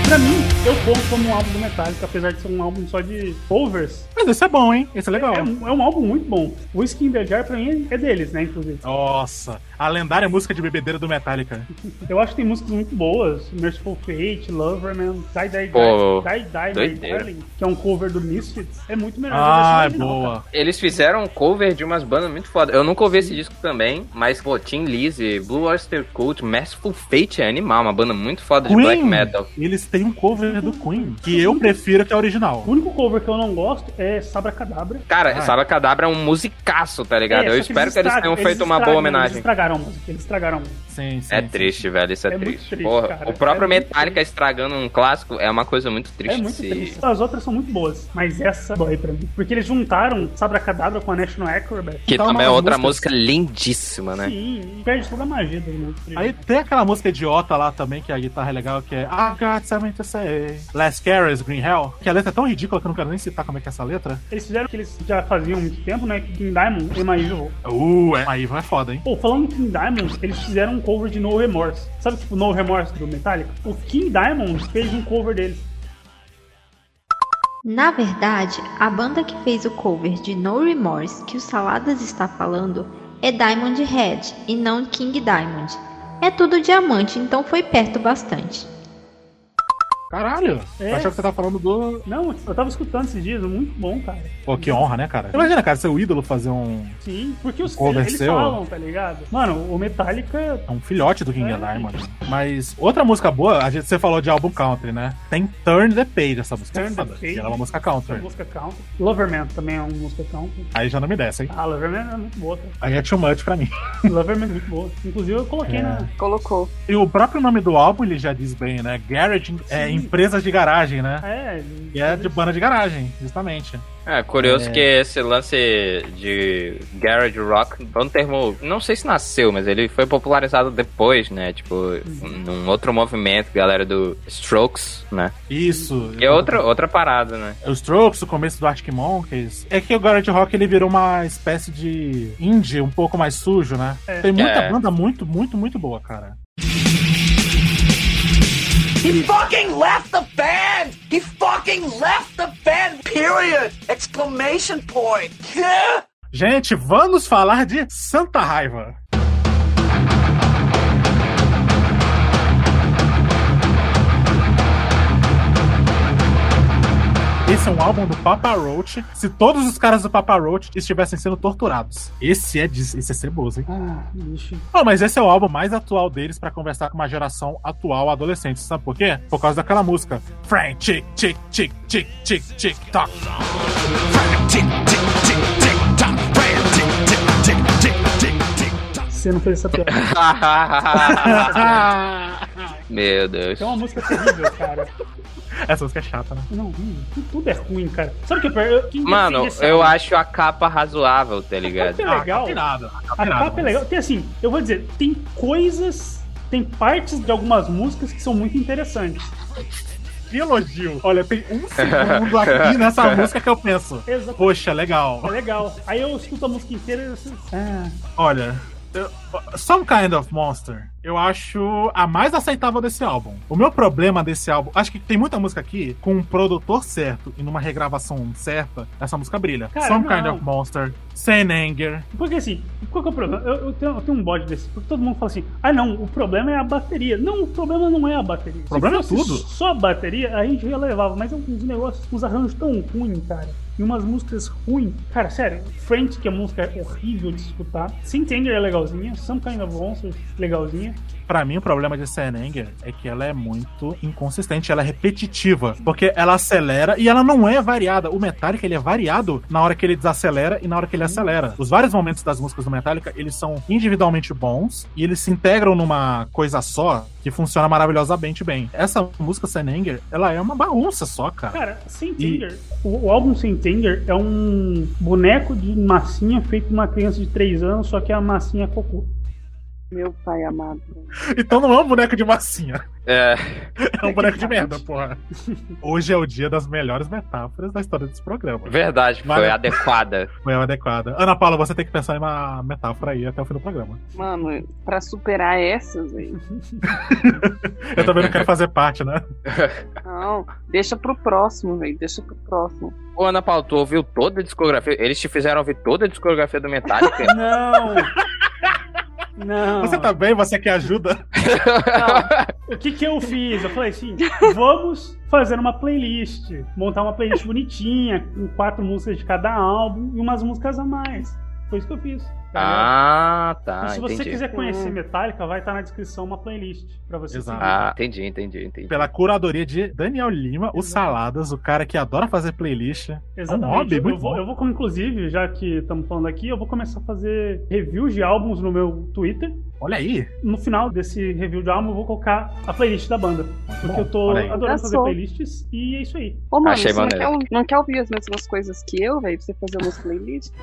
Pra mim, eu conto como um álbum do Metallica, apesar de ser um álbum só de covers. Mas esse é bom, hein? Esse é legal. É, um- é um álbum muito bom. O Skin in the Jar, pra mim, é deles, né, inclusive. Nossa, a lendária música de bebedeira do Metallica. Eu acho que tem músicas muito boas. Merciful Fate, Loverman, Die Die Pô, Die, Die, Die. Darling, que é um cover do Misfits. É muito melhor Ah, que é boa. cara. Eles fizeram um cover de umas bandas muito foda. Eu nunca ouvi esse disco também, mas, pô, Tim Lizzy, Blue Oyster Cult, Merciful Fate é animal, uma banda muito foda de black metal. Eles têm um cover do Queen, que eu prefiro que a original. O único cover que eu não gosto é Sabra Cadabra. Cara, Ah. Saba Cadabra é um musicaço, tá ligado? É, Eu espero que eles tenham eles feito uma boa Eles homenagem. estragaram a música, eles estragaram a música. Sim, sim. É sim. triste, velho, isso é, É muito triste. triste, Porra, o próprio É Metallica estragando um clássico é uma coisa muito triste. É muito se- triste. As outras são muito boas, mas essa dói pra mim. Porque eles juntaram Sabra Cadabra com a National Acrobat. Que também é outra música lindíssima, né? Sim, perde toda a magia das músicas. Aí tem aquela música idiota lá também, que a guitarra é legal, que é I got something to say. Last Carers, Green Hell. Que a letra é tão ridícula que eu não quero nem citar como é que é essa letra. Eles fizeram o que eles já faziam há muito tempo, né? King Diamond e Evil. Uh, é. Aí vai foda, hein? Pô, falando em King Diamond, eles fizeram um cover de No Remorse. Sabe, tipo, No Remorse do Metallica? O King Diamond fez um cover deles. Na verdade, a banda que fez o cover de No Remorse que o Saladas está falando é Diamond Head e não King Diamond. É tudo diamante, então foi perto bastante. Caralho! É. Eu achava que você tava falando do. Não, eu tava escutando esses dias, muito bom, cara. Pô, que honra, né, cara? Imagina, cara, seu ídolo fazer um. Sim, porque os Cover eles falam, tá ligado? Mano, o Metallica. É um filhote do King É. Diamond. Mas outra música boa, a gente, você falou de álbum country, né? Tem Turn the Page, essa música. Turn é the foda, Page. Ela é uma música É country. uma música country. Loverman também é uma música country. Aí já não me desce, hein? Ah, Loverman é muito boa, cara. Aí é too much pra mim. Loverman é muito boa. Inclusive eu coloquei É. na. Colocou. E o próprio nome do álbum, ele já diz bem, né? Garage é. Empresas de garagem, né? É, E é de banda de garagem, justamente. É, curioso É. que esse lance de garage rock é um termo, não sei se nasceu, mas ele foi popularizado depois, né? Tipo, num outro movimento, galera do Strokes, né? Isso. E é outra, outra parada, né? Os Strokes, o começo do Arctic Monkeys. É que o Garage Rock ele virou uma espécie de indie um pouco mais sujo, né? É. Tem muita É. banda muito, muito, muito boa, cara. He fucking left the band! He fucking left the band! Period! Exclamation point! Gente, vamos falar de Santa Raiva. Esse é um álbum do Papa Roach. Se todos os caras do Papa Roach estivessem sendo torturados. Esse é, esse é ceboso, hein? Ah, bicho. Não, mas esse é o álbum mais atual deles pra conversar com uma geração atual adolescente. Sabe por quê? Por causa daquela música. Frank, tick, tick, tick, tick, tick, tick, tock. Você não fez essa piada. Meu Deus. É uma música terrível, cara. Essa música é chata, né? Não, hum, tudo é ruim, cara. Sabe o que é pior? Eu- quem Mano, eu acho a capa razoável, tá A ligado? capa é legal. capa irada, a capa A capa é mas- legal. Tem assim, eu vou dizer, tem coisas, tem partes de algumas músicas que são muito interessantes. Que elogio. Olha, tem um segundo aqui nessa música que eu penso. Exato. Poxa, legal. É legal. Aí eu escuto a música inteira e eu ah, Olha, eu- Some Kind of Monster, eu acho a mais aceitável desse álbum. O meu problema desse álbum, acho que tem muita música aqui com um produtor certo e numa regravação certa, essa música brilha. Cara, Some não. Kind of Monster, Saint Anger. Porque assim, qual que é o problema? Eu, eu tenho, eu tenho um bode desse, porque todo mundo fala assim, ah não, o problema é a bateria. Não, o problema não é a bateria. O problema é tudo. Só a bateria, a gente já levava, mas é uns negócios, uns arranjos tão ruins, cara. E umas músicas ruins. Cara, sério, Friends, que é música horrível de escutar. Saint Anger é legalzinha, Some Kind of Monster, legalzinha. Pra mim, o problema de Saint Anger é que ela é muito inconsistente, ela é repetitiva, porque ela acelera e ela não é variada. O Metallica, ele é variado na hora que ele desacelera e na hora que ele acelera. Os vários momentos das músicas do Metallica, eles são individualmente bons e eles se integram numa coisa só que funciona maravilhosamente bem. Essa música Saint Anger, ela é uma bagunça só, cara. Cara, Saint E- o, o álbum Saint Anger é um boneco de massinha feito por uma criança de 3 anos, só que a massinha é cocô. Meu pai amado. Então não é um boneco de massinha. É. É um boneco de merda, porra. Hoje é o dia das melhores metáforas da história desse programa. Verdade, foi Mas- adequada. Foi adequada. Ana Paula, você tem que pensar em uma metáfora aí até o fim do programa. Mano, pra superar essas, velho. Eu também não quero fazer parte, né? Não, deixa pro próximo, velho. Deixa pro próximo. Ô, Ana Paula, tu ouviu toda a discografia? Eles te fizeram ouvir toda a discografia do Metallica? Não! Não. Você tá bem? Você quer ajuda? O que que eu fiz? Eu falei assim, vamos fazer uma playlist, montar uma playlist bonitinha, com quatro músicas de cada álbum e umas músicas a mais. Foi isso que eu fiz. Tá ah, tá. e se você entendi. quiser conhecer Metallica, vai estar na descrição uma playlist pra você Exato. seguir. Ah, entendi, entendi, entendi. Pela curadoria de Daniel Lima, o Saladas, o cara que adora fazer playlist. Exatamente. É um hobby eu, muito vou, bom. eu vou, inclusive, já que estamos falando aqui, eu vou começar a fazer reviews de álbuns no meu Twitter. Olha aí. No final desse review de álbum, eu vou colocar a playlist da banda. Porque bom. eu tô adorando fazer playlists e é isso aí. Ô, mano, Achei você não quer, não quer ouvir as mesmas coisas que eu, velho? Pra você fazer umas playlists?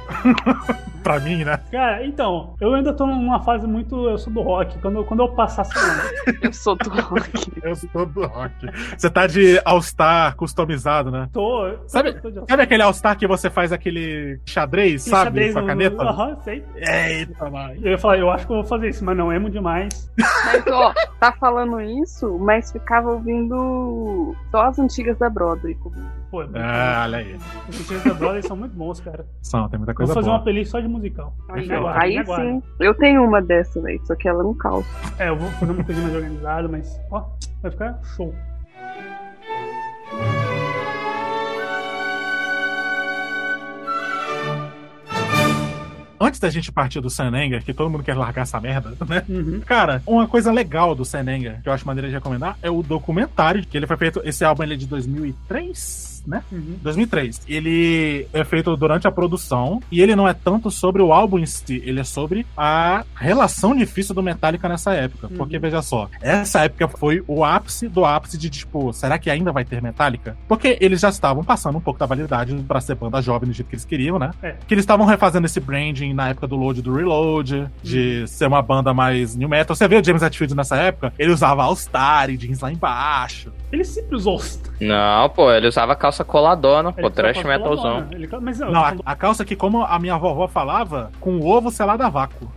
Pra mim, né? Cara, então, eu ainda tô numa fase muito. Eu sou do rock. Quando, quando eu passar essa onda, Eu sou do rock. Eu sou do rock. Você tá de All-Star customizado, né? tô. Sabe, tô sabe aquele All-Star que você faz aquele xadrez, sabe? xadrez com a caneta? Aham, sei. Eita, nós. Eu ia falar, eu acho que eu vou fazer isso, mas não, emo demais. Mas, ó, tá falando isso, mas ficava ouvindo só as antigas da Broadway comigo. Pô, é ah, olha aí. Os Chester Brothers são muito bons, cara. São, tem muita coisa Vamos fazer boa. uma playlist só de musical. Aí, aí sim. Eu tenho uma dessa, né? só que ela é não calça. É, eu vou fazer uma coisa mais organizada, mas, ó, vai ficar show. antes da gente partir do Senenger, que todo mundo quer largar essa merda, né? Uhum. Cara, uma coisa legal do Senenger, que eu acho maneira de recomendar, é o documentário que ele foi feito. Esse álbum ele é de 2003? Né? Uhum. 2003. Ele é feito durante a produção e ele não é tanto sobre o álbum em si, ele é sobre a relação difícil do Metallica nessa época. Uhum. Porque, veja só, essa época foi o ápice do ápice de, tipo, será que ainda vai ter Metallica? Porque eles já estavam passando um pouco da validade pra ser banda jovem do jeito que eles queriam, né? É. Que eles estavam refazendo esse branding na época do Load e do Reload, de ser uma banda mais new metal. Você vê o James Hetfield nessa época? Ele usava All-Star e jeans lá embaixo. Ele sempre usou os. Não, pô, ele usava calça coladona, pô, trash metalzão. Ele... Mas não, Não, a, a calça que, como a minha vovó falava, com ovo selado a vácuo.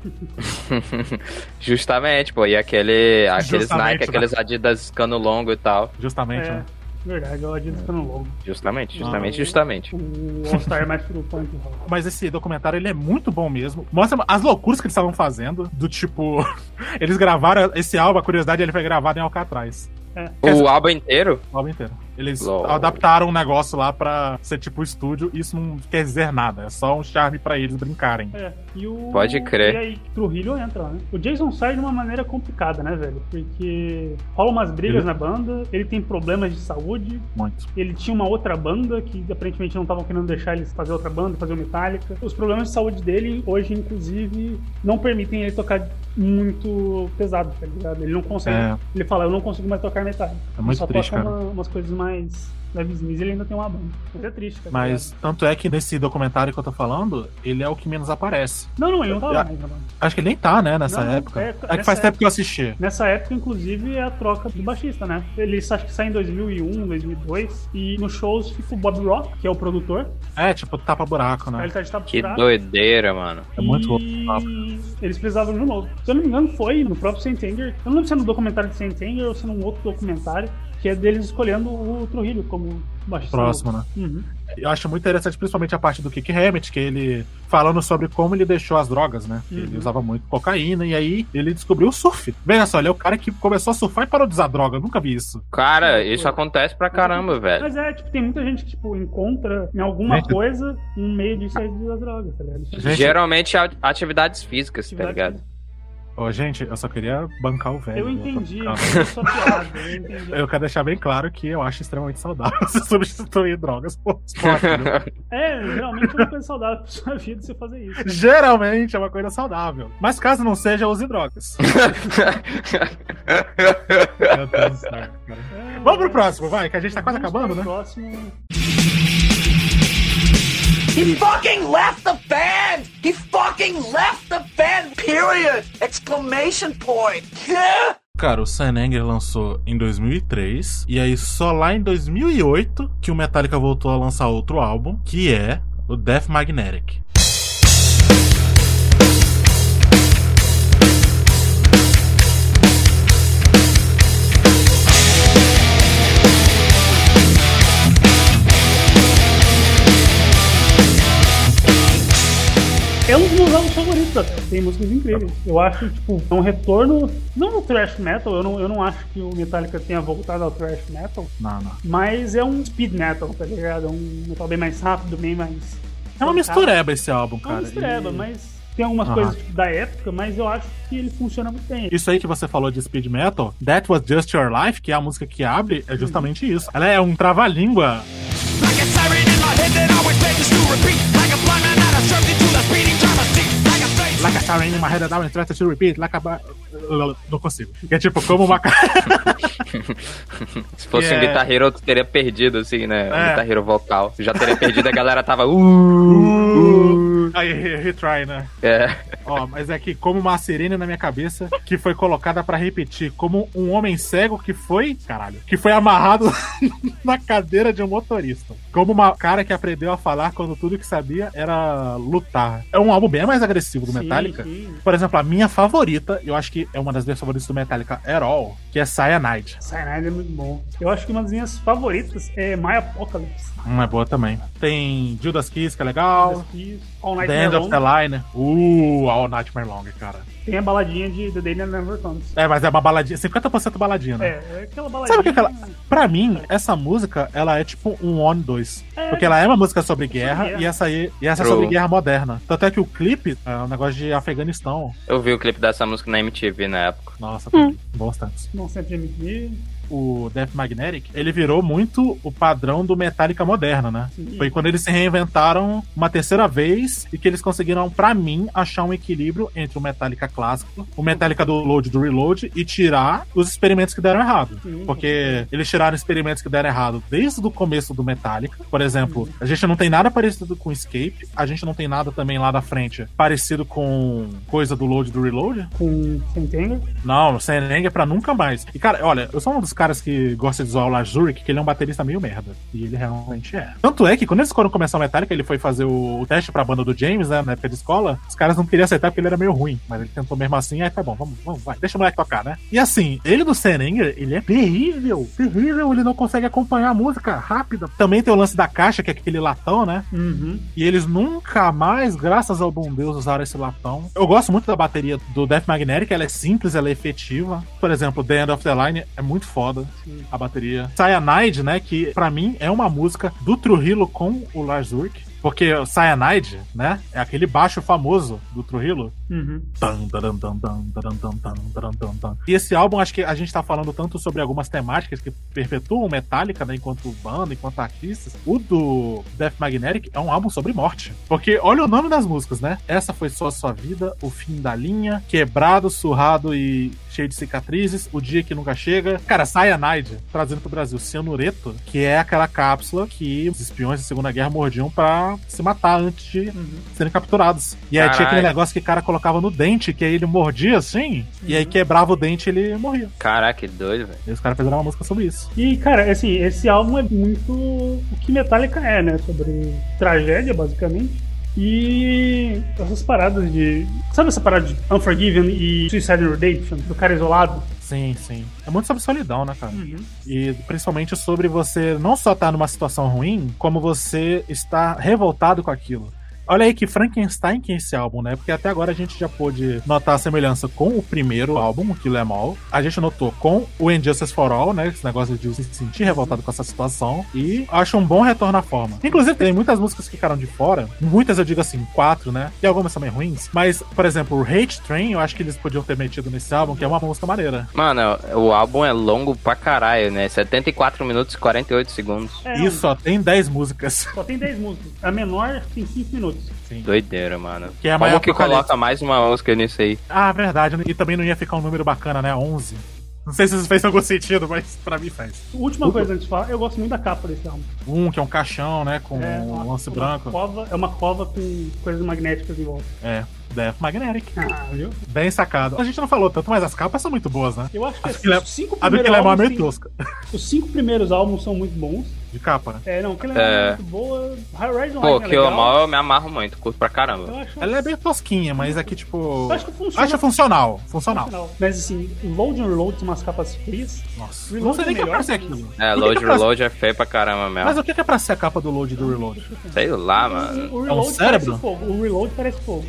Justamente, pô, e aquele, aqueles Justamente, Nike, né? aqueles Adidas cano longo e tal. Justamente, É, né? verdade, eu adito ficando logo. Justamente, justamente, Ah, justamente. O All-Star é mais pro punk rock. Mas esse documentário, ele é muito bom mesmo. Mostra as loucuras que eles estavam fazendo. Do tipo... eles gravaram esse álbum, a curiosidade, ele foi gravado em Alcatraz. É. O álbum inteiro? O álbum inteiro. Eles Lol. adaptaram um negócio lá pra ser tipo estúdio. Isso não quer dizer nada. É só um charme pra eles brincarem. É, e o... Pode crer. E aí, Trujillo entra, né? O Jason sai de uma maneira complicada, né, velho? Porque rola umas brigas Ele- na banda, ele tem problemas de saúde, Muito. ele tinha uma outra banda que aparentemente não estavam querendo deixar eles fazer outra banda, fazer o Metallica. Os problemas de saúde dele, hoje, inclusive, não permitem ele tocar muito pesado, tá ligado? Ele não consegue. É. Ele fala, eu não consigo mais tocar Metallica. É muito Ele só triste, toca cara. uma- umas coisas mais levezinhas. Ele ainda tem uma banda. Mas é triste, tá Mas tanto é que nesse documentário que eu tô falando, ele é o que menos aparece. Não, não, ele não tá lá mais, né, mano. Acho que ele nem tá, né, nessa Não, não, época. é- É, que faz tempo época- que eu assisti. Nessa época, inclusive, é a troca do baixista, né? Ele acho que sai em 2001, 2002. E nos shows fica o Bob Rock, que é o produtor. É, tipo, tapa buraco, Aí né? ele tá de tapa Que doideira, mano. É muito louco. E eles precisavam de um novo. Se eu não me engano, foi no próprio Saint Anger. Eu não lembro se é no documentário de Saint Anger ou se é num outro documentário, que é deles escolhendo o Trujillo como baixista. Próximo, novo. Uhum. Eu acho muito interessante, principalmente a parte do Kick Hammett, que ele falando sobre como ele deixou as drogas, né? Ele Uhum. usava muito cocaína e aí ele descobriu o surf. Veja só, ele é o cara que começou a surfar e parou de usar droga. Eu nunca vi isso. Cara, isso acontece pra caramba, velho. Mas é, tipo, tem muita gente que, tipo, encontra em alguma Gente- coisa um meio de sair das drogas, tá ligado? É- Gente- Geralmente atividades físicas, tá Atividade ligado? Ô, gente, eu só queria bancar o velho. Eu tô entendi, eu sua piada, eu entendi. Eu quero deixar bem claro que eu acho extremamente saudável você substituir drogas por esporte. viu? É, realmente é uma coisa saudável pra sua vida você fazer isso. Geralmente é uma coisa saudável. Mas caso não seja, use drogas. Meu Deus do céu, cara. Vamos pro próximo, vai, que a gente tá quase acabando, né? Próximo. He fucking left the band! He fucking left the band! Period! Exclamation point! Yeah! Cara, o Senenger lançou em 2003 e aí só lá em 2008 que o Metallica voltou a lançar outro álbum, que é o Death Magnetic. Até. Tem músicas incríveis. Eu acho, tipo, é um retorno. Não no thrash metal, eu não, eu não acho que o Metallica tenha voltado ao thrash metal. Não, não. Mas é um speed metal, tá ligado? É um metal bem mais rápido, bem mais. É uma mistureba esse álbum, É cara. uma mistureba, E- mas tem algumas coisas tipo, da época, mas eu acho que ele funciona muito bem. Isso aí que você falou de speed metal, That Was Just Your Life, que é a música que abre, é justamente isso. Ela é um trava-língua. Like Like a siren in my head, that tries to repeat, like a... Não consigo. É tipo, como uma... Se fosse um É. Guitar Hero, tu teria perdido, assim, né? Um É. Guitar Hero vocal. Já teria perdido, a galera tava. Uh, Aí, retry, né? é. Ó, mas é que como uma sirene na minha cabeça que foi colocada pra repetir, como um homem cego que foi, caralho, que foi amarrado na cadeira de um motorista. Como uma cara que aprendeu a falar quando tudo que sabia era lutar. É um álbum bem mais agressivo do Sim, Metallica. sim. Por exemplo, a minha favorita, eu acho que é uma das minhas favoritas do Metallica at all, que é Cyanide. Cyanide é muito bom. Eu acho que uma das minhas favoritas é My Apocalypse. Hum, é boa também. Tem Judas Kiss, que é legal. Judas Kiss, All Night The End of the Line. Uh, All Nightmare Long, cara. Tem a baladinha de The Day Never Comes. É, mas é uma baladinha, 50% baladinha, né? É, é aquela baladinha. Sabe o que, que ela. Pra mim, essa música, ela é tipo um On 2. É. Porque ela é uma música sobre guerra, guerra. e essa aí e essa é sobre guerra moderna. Tanto é que o clipe é um negócio de Afeganistão. Eu vi o clipe dessa música na MTV na época. Nossa, Hum. bons tempos. Não sempre MTV. O Death Magnetic, ele virou muito o padrão do Metallica moderna, né? Sim. Foi quando eles se reinventaram uma terceira vez e que eles conseguiram, pra mim, achar um equilíbrio entre o Metallica clássico, o Metallica do Load do Reload e tirar os experimentos que deram errado. Sim. Porque eles tiraram experimentos que deram errado desde o começo do Metallica. Por exemplo, a gente não tem nada parecido com Escape, a gente não tem nada também lá da frente parecido com coisa do Load do Reload. Com Sentenger. Não, Seneng é pra nunca mais. E, cara, olha, eu sou um dos caras que gosta de zoar o Lars Ulrich, que ele é um baterista meio merda. E ele realmente é. Tanto é que quando eles foram começar o Metallica, ele foi fazer o, o teste pra banda do James, né, na época de escola, os caras não queriam aceitar porque ele era meio ruim. Mas ele tentou mesmo assim, aí tá bom, vamos, vamos, vai, deixa o moleque tocar, né? E assim, ele do Serenger, ele é terrível, terrível, ele não consegue acompanhar a música rápida. Também tem o lance da caixa, que é aquele latão, né? Uhum. E eles nunca mais, graças ao bom Deus, usaram esse latão. Eu gosto muito da bateria do Death Magnetic, ela é simples, ela é efetiva. Por exemplo, The End of the Line é muito foda a bateria. Cyanide, né, que pra mim é uma música do Trujillo com o Lars Ulrich. Porque o Cyanide, né, é aquele baixo famoso do Trujillo. Uhum. E esse álbum, acho que a gente tá falando tanto sobre algumas temáticas que perpetuam Metallica, né, enquanto banda, enquanto artistas. O do Death Magnetic é um álbum sobre morte. Porque olha o nome das músicas, né? Essa foi só a sua vida, o fim da linha, quebrado, surrado e cheio de cicatrizes, o dia que nunca chega. Cara, Cyanide, trazendo pro Brasil, cianureto, que é aquela cápsula que os espiões da Segunda Guerra mordiam pra se matar antes de serem capturados. E aí tinha Caralho. aquele negócio que o cara colocava no dente, que aí ele mordia assim, e aí quebrava o dente e ele morria. Caraca, que doido, velho. E os caras fizeram uma música sobre isso. E, cara, assim, esse álbum é muito o que Metallica é, né? Sobre tragédia, basicamente. E essas paradas de. Sabe essa parada de Unforgiven e Suicide and Redemption? Do cara isolado? Sim, sim. É muito sobre solidão, né, cara? Uhum. E principalmente sobre você não só estar numa situação ruim, como você estar revoltado com aquilo. Olha aí que Frankenstein que é esse álbum, né? Porque até agora a gente já pôde notar a semelhança com o primeiro álbum, o Kill Em All. A gente notou com o Injustice for All, né? Esse negócio de se sentir revoltado com essa situação. E acho um bom retorno à forma. Inclusive, tem muitas músicas que ficaram de fora. Muitas eu digo assim, quatro, né? E algumas também ruins. Mas, por exemplo, o Hate Train, eu acho que eles podiam ter metido nesse álbum, que é uma música maneira. Mano, o álbum é longo pra caralho, né? 74 minutos e 48 segundos. É, E só tem 10 músicas. Só tem 10 músicas. A menor tem 5 minutos. Sim. Doideira, mano. Que é Como que coloca mais uma música nisso aí? Ah, verdade. E também não ia ficar um número bacana, né? 11. Não sei se isso fez algum sentido, mas pra mim faz. Última coisa antes de falar, eu gosto muito da capa desse álbum. Um, que é um caixão, né? Com É, um lance uma branco. Cova, é uma cova com coisas magnéticas em volta. É, Death Magnetic. Ah, viu? Bem sacado. A gente não falou tanto, mas as capas são muito boas, né? Eu acho que Acho assim, que ele é- os cinco A do primeiros Killemore é álbuns meio tosca. Os cinco primeiros álbuns são muito bons. De capa, né? É, não, aquele É. é muito boa. High Rise Pô, é que eu, me amarro muito, curto pra caramba. acho Ela é bem tosquinha, mas aqui, tipo. Eu acho que funciona. Acho funcional. Funcional. funcional. Mas assim, Load and Reload tem umas capas feias. Nossa. Reload Não sei é nem que é pra ser aquilo. É, O que Load que é pra- Reload é feio pra caramba mesmo. Mas o que é pra ser a capa do Load e do Reload? Sei lá, mano. O É um Reload cérebro? parece fogo. O Reload parece fogo.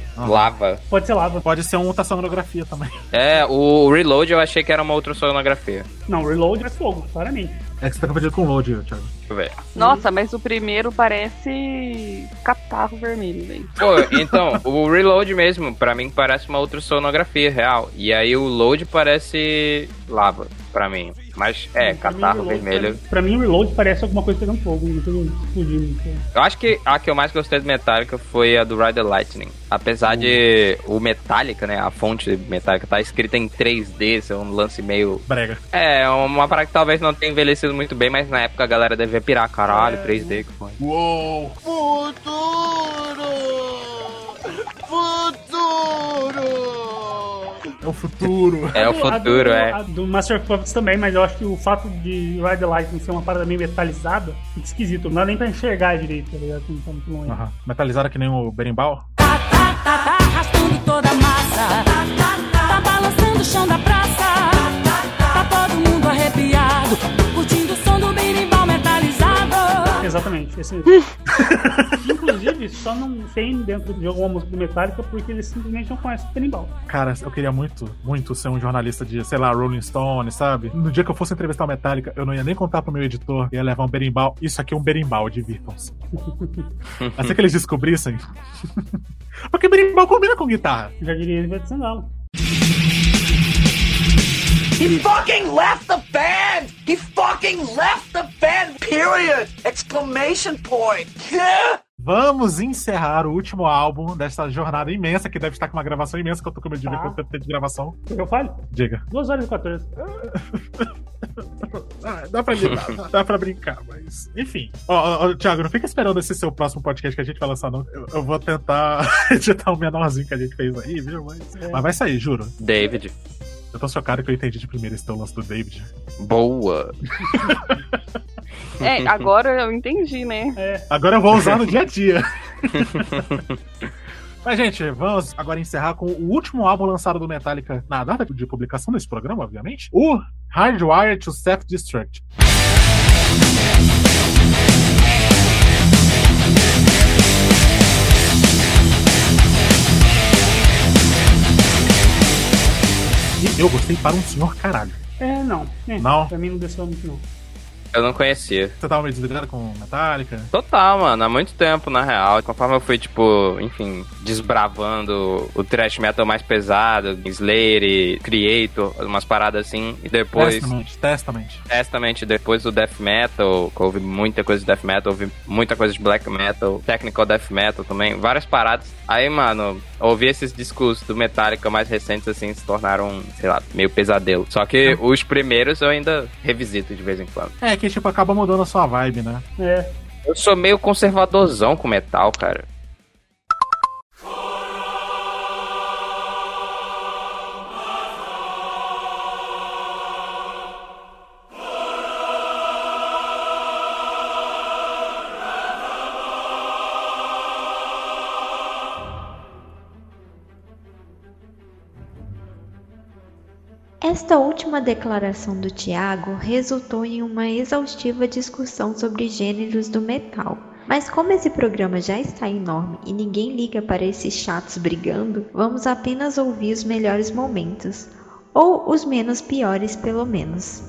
Lava. Pode ser lava. Pode ser uma ultrassonografia também. É, o Reload eu achei que era uma outra sonografia. Não, o Reload é fogo, claramente. É que você tá confundindo com o Load, Thiago. Deixa eu ver. Nossa, mas o primeiro parece catarro vermelho, velho. Pô, então, o Reload mesmo, pra mim parece uma outra sonografia real. E aí o Load parece lava, pra mim. Mas é, Pra mim, catarro Reload vermelho. parece- Pra mim, o Reload parece alguma coisa pegando fogo, não tem explodindo. Eu acho que a que eu mais gostei do Metallica foi a do Ride the Lightning. Apesar de o Metallica, né, a fonte Metallica tá escrita em 3D, ser um lance meio... Brega. É, uma parada que talvez não tenha envelhecido muito bem, mas na época a galera devia pirar. Caralho, É. 3D que foi. Uou! É o futuro. É o A do- a futuro, do, é. a do Master of Puppets também, mas eu acho que o fato de Ride the Lightning ser uma parada meio metalizada fica esquisito. Não dá nem pra enxergar direito, tá ligado? Não tá muito longe. Aham. Metalizada que nem o berimbau? Tá, tá arrastando toda a massa. Tá balançando o chão da praça. Tá todo mundo arrepiado. Exatamente, esse mesmo. Inclusive, só não tem dentro de alguma música do Metallica porque eles simplesmente não conhecem o berimbau. Cara, eu queria muito, muito ser um jornalista de, sei lá, Rolling Stone, sabe? No dia que eu fosse entrevistar o Metallica, eu não ia nem contar pro meu editor, ia levar um berimbau. Isso aqui é um berimbau, divirtam-se. Assim que eles descobrissem. Porque berimbau combina com guitarra. Já diria ele vai de sangalo. He fucking left the band! He fucking left the band, period! Exclamation point! Yeah! Vamos encerrar o último álbum dessa jornada imensa, que deve estar com uma gravação imensa, que eu tô com medo de ver Tá. quanto tempo tem de gravação. Eu falo? Diga. 2 horas e 14. Ah, dá pra lidar, dá- pra brincar, mas. Enfim. Ó, ó, ó, Thiago, não fica esperando esse seu próximo podcast que a gente vai lançar, não. Eu, eu vou tentar editar o menorzinho que a gente fez aí, viu? Mas, É. mas vai sair, juro. David. Eu tô chocado que eu entendi de primeiro esse teu lance do David. Boa. É, agora eu entendi, né? Agora eu vou usar no dia a dia. Mas, gente, vamos agora encerrar com o último álbum lançado do Metallica na data de publicação desse programa, obviamente. O Hardwired to Self-Destruct. E eu gostei para um senhor caralho. É, não. É, Não? Pra mim não desceu muito, não. Eu não conhecia. Você tava meio desligado com Metallica? Total, mano, há muito tempo, na real. Conforme eu fui, tipo, enfim, desbravando o thrash metal mais pesado, Slayer, Creator, umas paradas assim, e depois. Testament, Testament. Testament, depois o death metal, que houve muita coisa de death metal, houve muita coisa de black metal, technical death metal também, várias paradas. Aí, mano, ouvir esses discos do Metallica mais recentes, assim, se tornaram, sei lá, meio pesadelo. Só que os primeiros eu ainda revisito de vez em quando. É, que tipo, acaba mudando a sua vibe, né? É. Eu sou meio conservadorzão com metal, cara. Esta última declaração do Tiago resultou em uma exaustiva discussão sobre gêneros do metal. Mas como esse programa já está enorme e ninguém liga para esses chatos brigando, vamos apenas ouvir os melhores momentos. Ou os menos piores, pelo menos.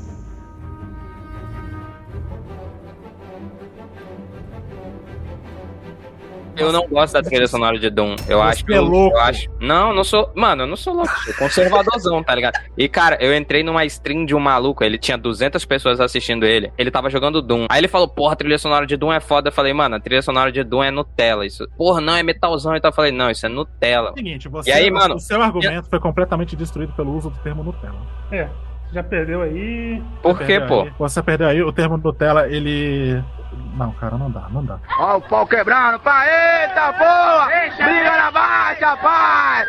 Eu não gosto da trilha sonora de Doom. Eu acho que. é eu- louco. Eu acho... Não, não sou. Mano, eu não sou louco. Sou conservadorzão, tá ligado? E, cara, eu entrei numa stream de um maluco. Ele tinha 200 pessoas assistindo ele. Ele tava jogando Doom. Aí ele falou, porra, a trilha sonora de Doom é foda. Eu falei, mano, a trilha sonora de Doom é Nutella. Isso. Porra, não, é metalzão. Então eu falei, não, isso é Nutella. Seguinte, você, E aí, mano? o seu argumento foi completamente destruído pelo uso do termo Nutella. É. Já perdeu aí. Por quê, pô? aí. Você perdeu aí, o termo Nutella, ele. Não, cara, não dá, não dá. Ó o pau quebrando, pai! Eita porra! Briga na baixa, pai!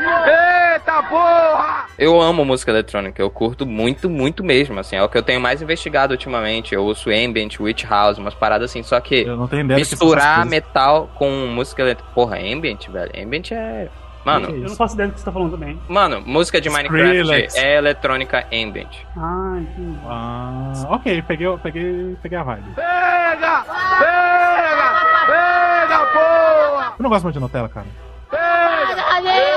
Eita porra! Eu amo música eletrônica, eu curto muito, muito mesmo, assim, é o que eu tenho mais investigado ultimamente. Eu ouço ambient, witch house, umas paradas assim, só que Eu não tenho ideia misturar metal com música eletrônica. Porra, ambient, velho. Ambient é. Mano, Eu não faço ideia do que você tá falando também. mano, música de Minecraft Skrillex. é eletrônica ambient. Ah, entendi. Ah, ok, peguei, peguei, peguei a vibe. Pega! Pega! Pega, porra! Eu não gosto muito de Nutella, cara.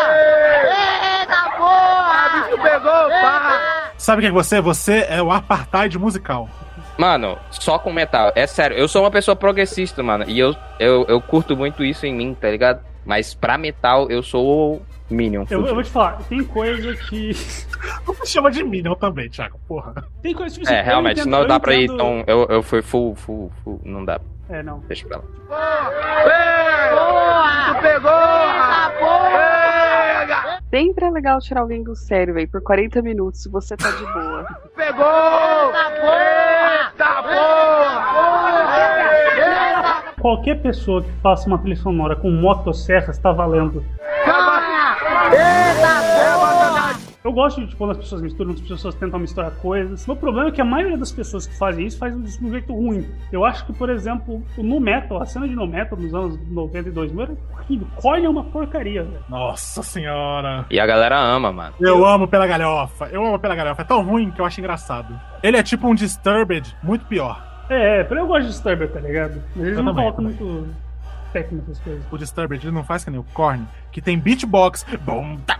Eita porra! Bicho pegou, pá! Sabe o que é você? Você é o apartheid musical. Mano, só com metal. É sério, eu sou uma pessoa progressista, mano. E eu, eu, eu curto muito isso em mim, tá ligado? Mas pra metal, eu sou o Minion. Eu, eu vou te falar, tem coisa que. Não me chama de Minion também, Thiago, porra. Tem coisa tipo assim, É, eu realmente, entendo- não dá pra ir entendo- tão. Eu, eu fui full, full, full. Não dá. É, não. Deixa pra lá. Pega! Tu pegou! Eita porra! Pega! Sempre é legal tirar alguém do sério, velho, por 40 minutos, se você tá de boa. Pegou! Eita porra! Eita! Qualquer pessoa que faça uma trilha sonora com motosserra está valendo. Eu gosto de quando as pessoas misturam, as pessoas tentam misturar coisas. O problema é que a maioria das pessoas que fazem isso fazem isso de um jeito ruim. Eu acho que, por exemplo, o Nu Metal, a cena de Nu Metal dos anos 90 e 2000 era horrível. Korn é uma porcaria, velho. Nossa senhora. E a galera ama, mano. Eu amo pela galhofa. Eu amo pela galhofa. É tão ruim que eu acho engraçado. Ele é tipo um Disturbed muito pior. É, eu gosto de Disturber, tá ligado? Mas eles Eu não colocam muito técnico nessas coisas. O Disturbed ele não faz que nem o Korn, que tem beatbox. Bom, tá,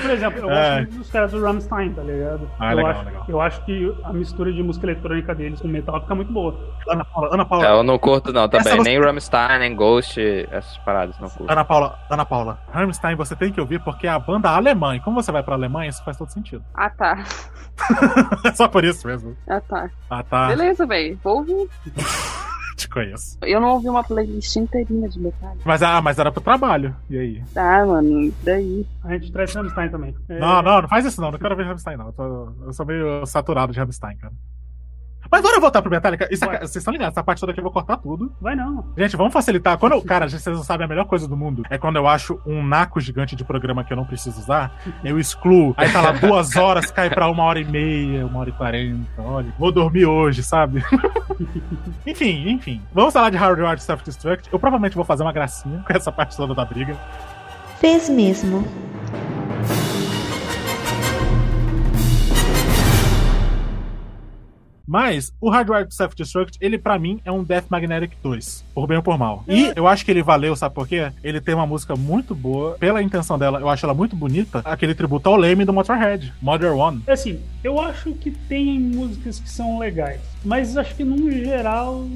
Por exemplo, eu É. gosto muito dos caras do Rammstein, tá ligado? Ah, eu, legal, acho, legal. eu acho que a mistura de música eletrônica deles com metal fica muito boa. Ana Paula, Ana Paula. Eu não curto não também, Essa você- nem Rammstein, nem Ghost, essas paradas não curto. Ana Paula, Ana Paula, Rammstein você tem que ouvir porque é a banda alemã. E como você vai pra Alemanha, isso faz todo sentido. Ah, tá. É só por isso mesmo. Ah, tá. Ah, tá. Beleza, velho. Vou ouvir. Te conheço. Eu não ouvi uma playlist inteirinha de metal. Mas, ah, mas era pro trabalho. E aí? Ah, mano, daí. A gente traz Rammstein também. É, Não, não, não faz isso não. Não quero ver Rammstein, não. Eu, tô- eu sou meio saturado de Rammstein, cara. Mas bora voltar pro Metallica. Isso vocês estão ligados, essa parte toda aqui eu vou cortar tudo. Vai não. Gente, vamos facilitar. Quando eu, cara, vocês não sabem a melhor coisa do mundo é quando eu acho um naco gigante de programa que eu não preciso usar, eu excluo. Aí tá lá duas horas, cai pra uma hora e meia, uma hora e quarenta. Olha, vou dormir hoje, sabe? enfim, enfim. Vamos falar de Hardware Self-Destruct. Eu provavelmente vou fazer uma gracinha com essa parte toda da briga. Fez mesmo. Mas o Hardwired Self-Destruct, ele pra mim é um Death Magnetic 2, por bem ou por mal. E eu acho que ele valeu, sabe por quê? Ele tem uma música muito boa, pela intenção dela, eu acho ela muito bonita, aquele tributo ao Leme do Motorhead, Mother One. É Assim, eu acho que tem músicas que são legais, mas acho que num geral,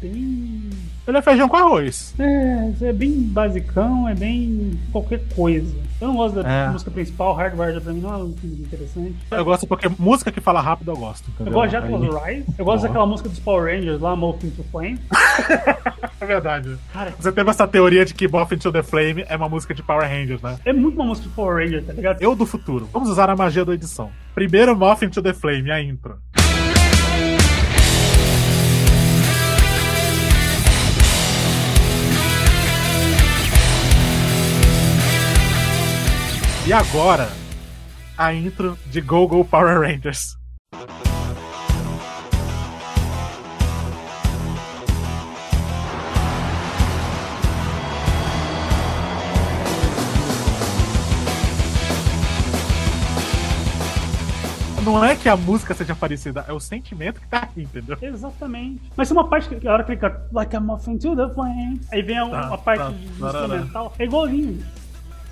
bem. Ele é feijão com arroz. É, é bem basicão, é bem qualquer coisa. Eu não gosto da É. música principal, Hardwired pra mim não é muito interessante. Eu gosto porque música que fala rápido eu gosto. Eu entendeu? gosto de Atlas Rise, eu gosto Ó. daquela música dos Power Rangers lá, Morph into Flame. É verdade. Você teve essa teoria de que Moth into the Flame é uma música de Power Rangers, né? É muito uma música de Power Rangers, tá ligado? Eu do futuro. Vamos usar a magia da edição. Primeiro Moth into the Flame, a intro. E agora, a intro de Go Go Power Rangers. Não é que a música seja parecida, é o sentimento que tá aqui, entendeu? Exatamente. Mas tem uma parte que a hora que ele canta Like I'm off into the flame, aí vem a, Tá, uma parte tá, instrumental, é igualzinho.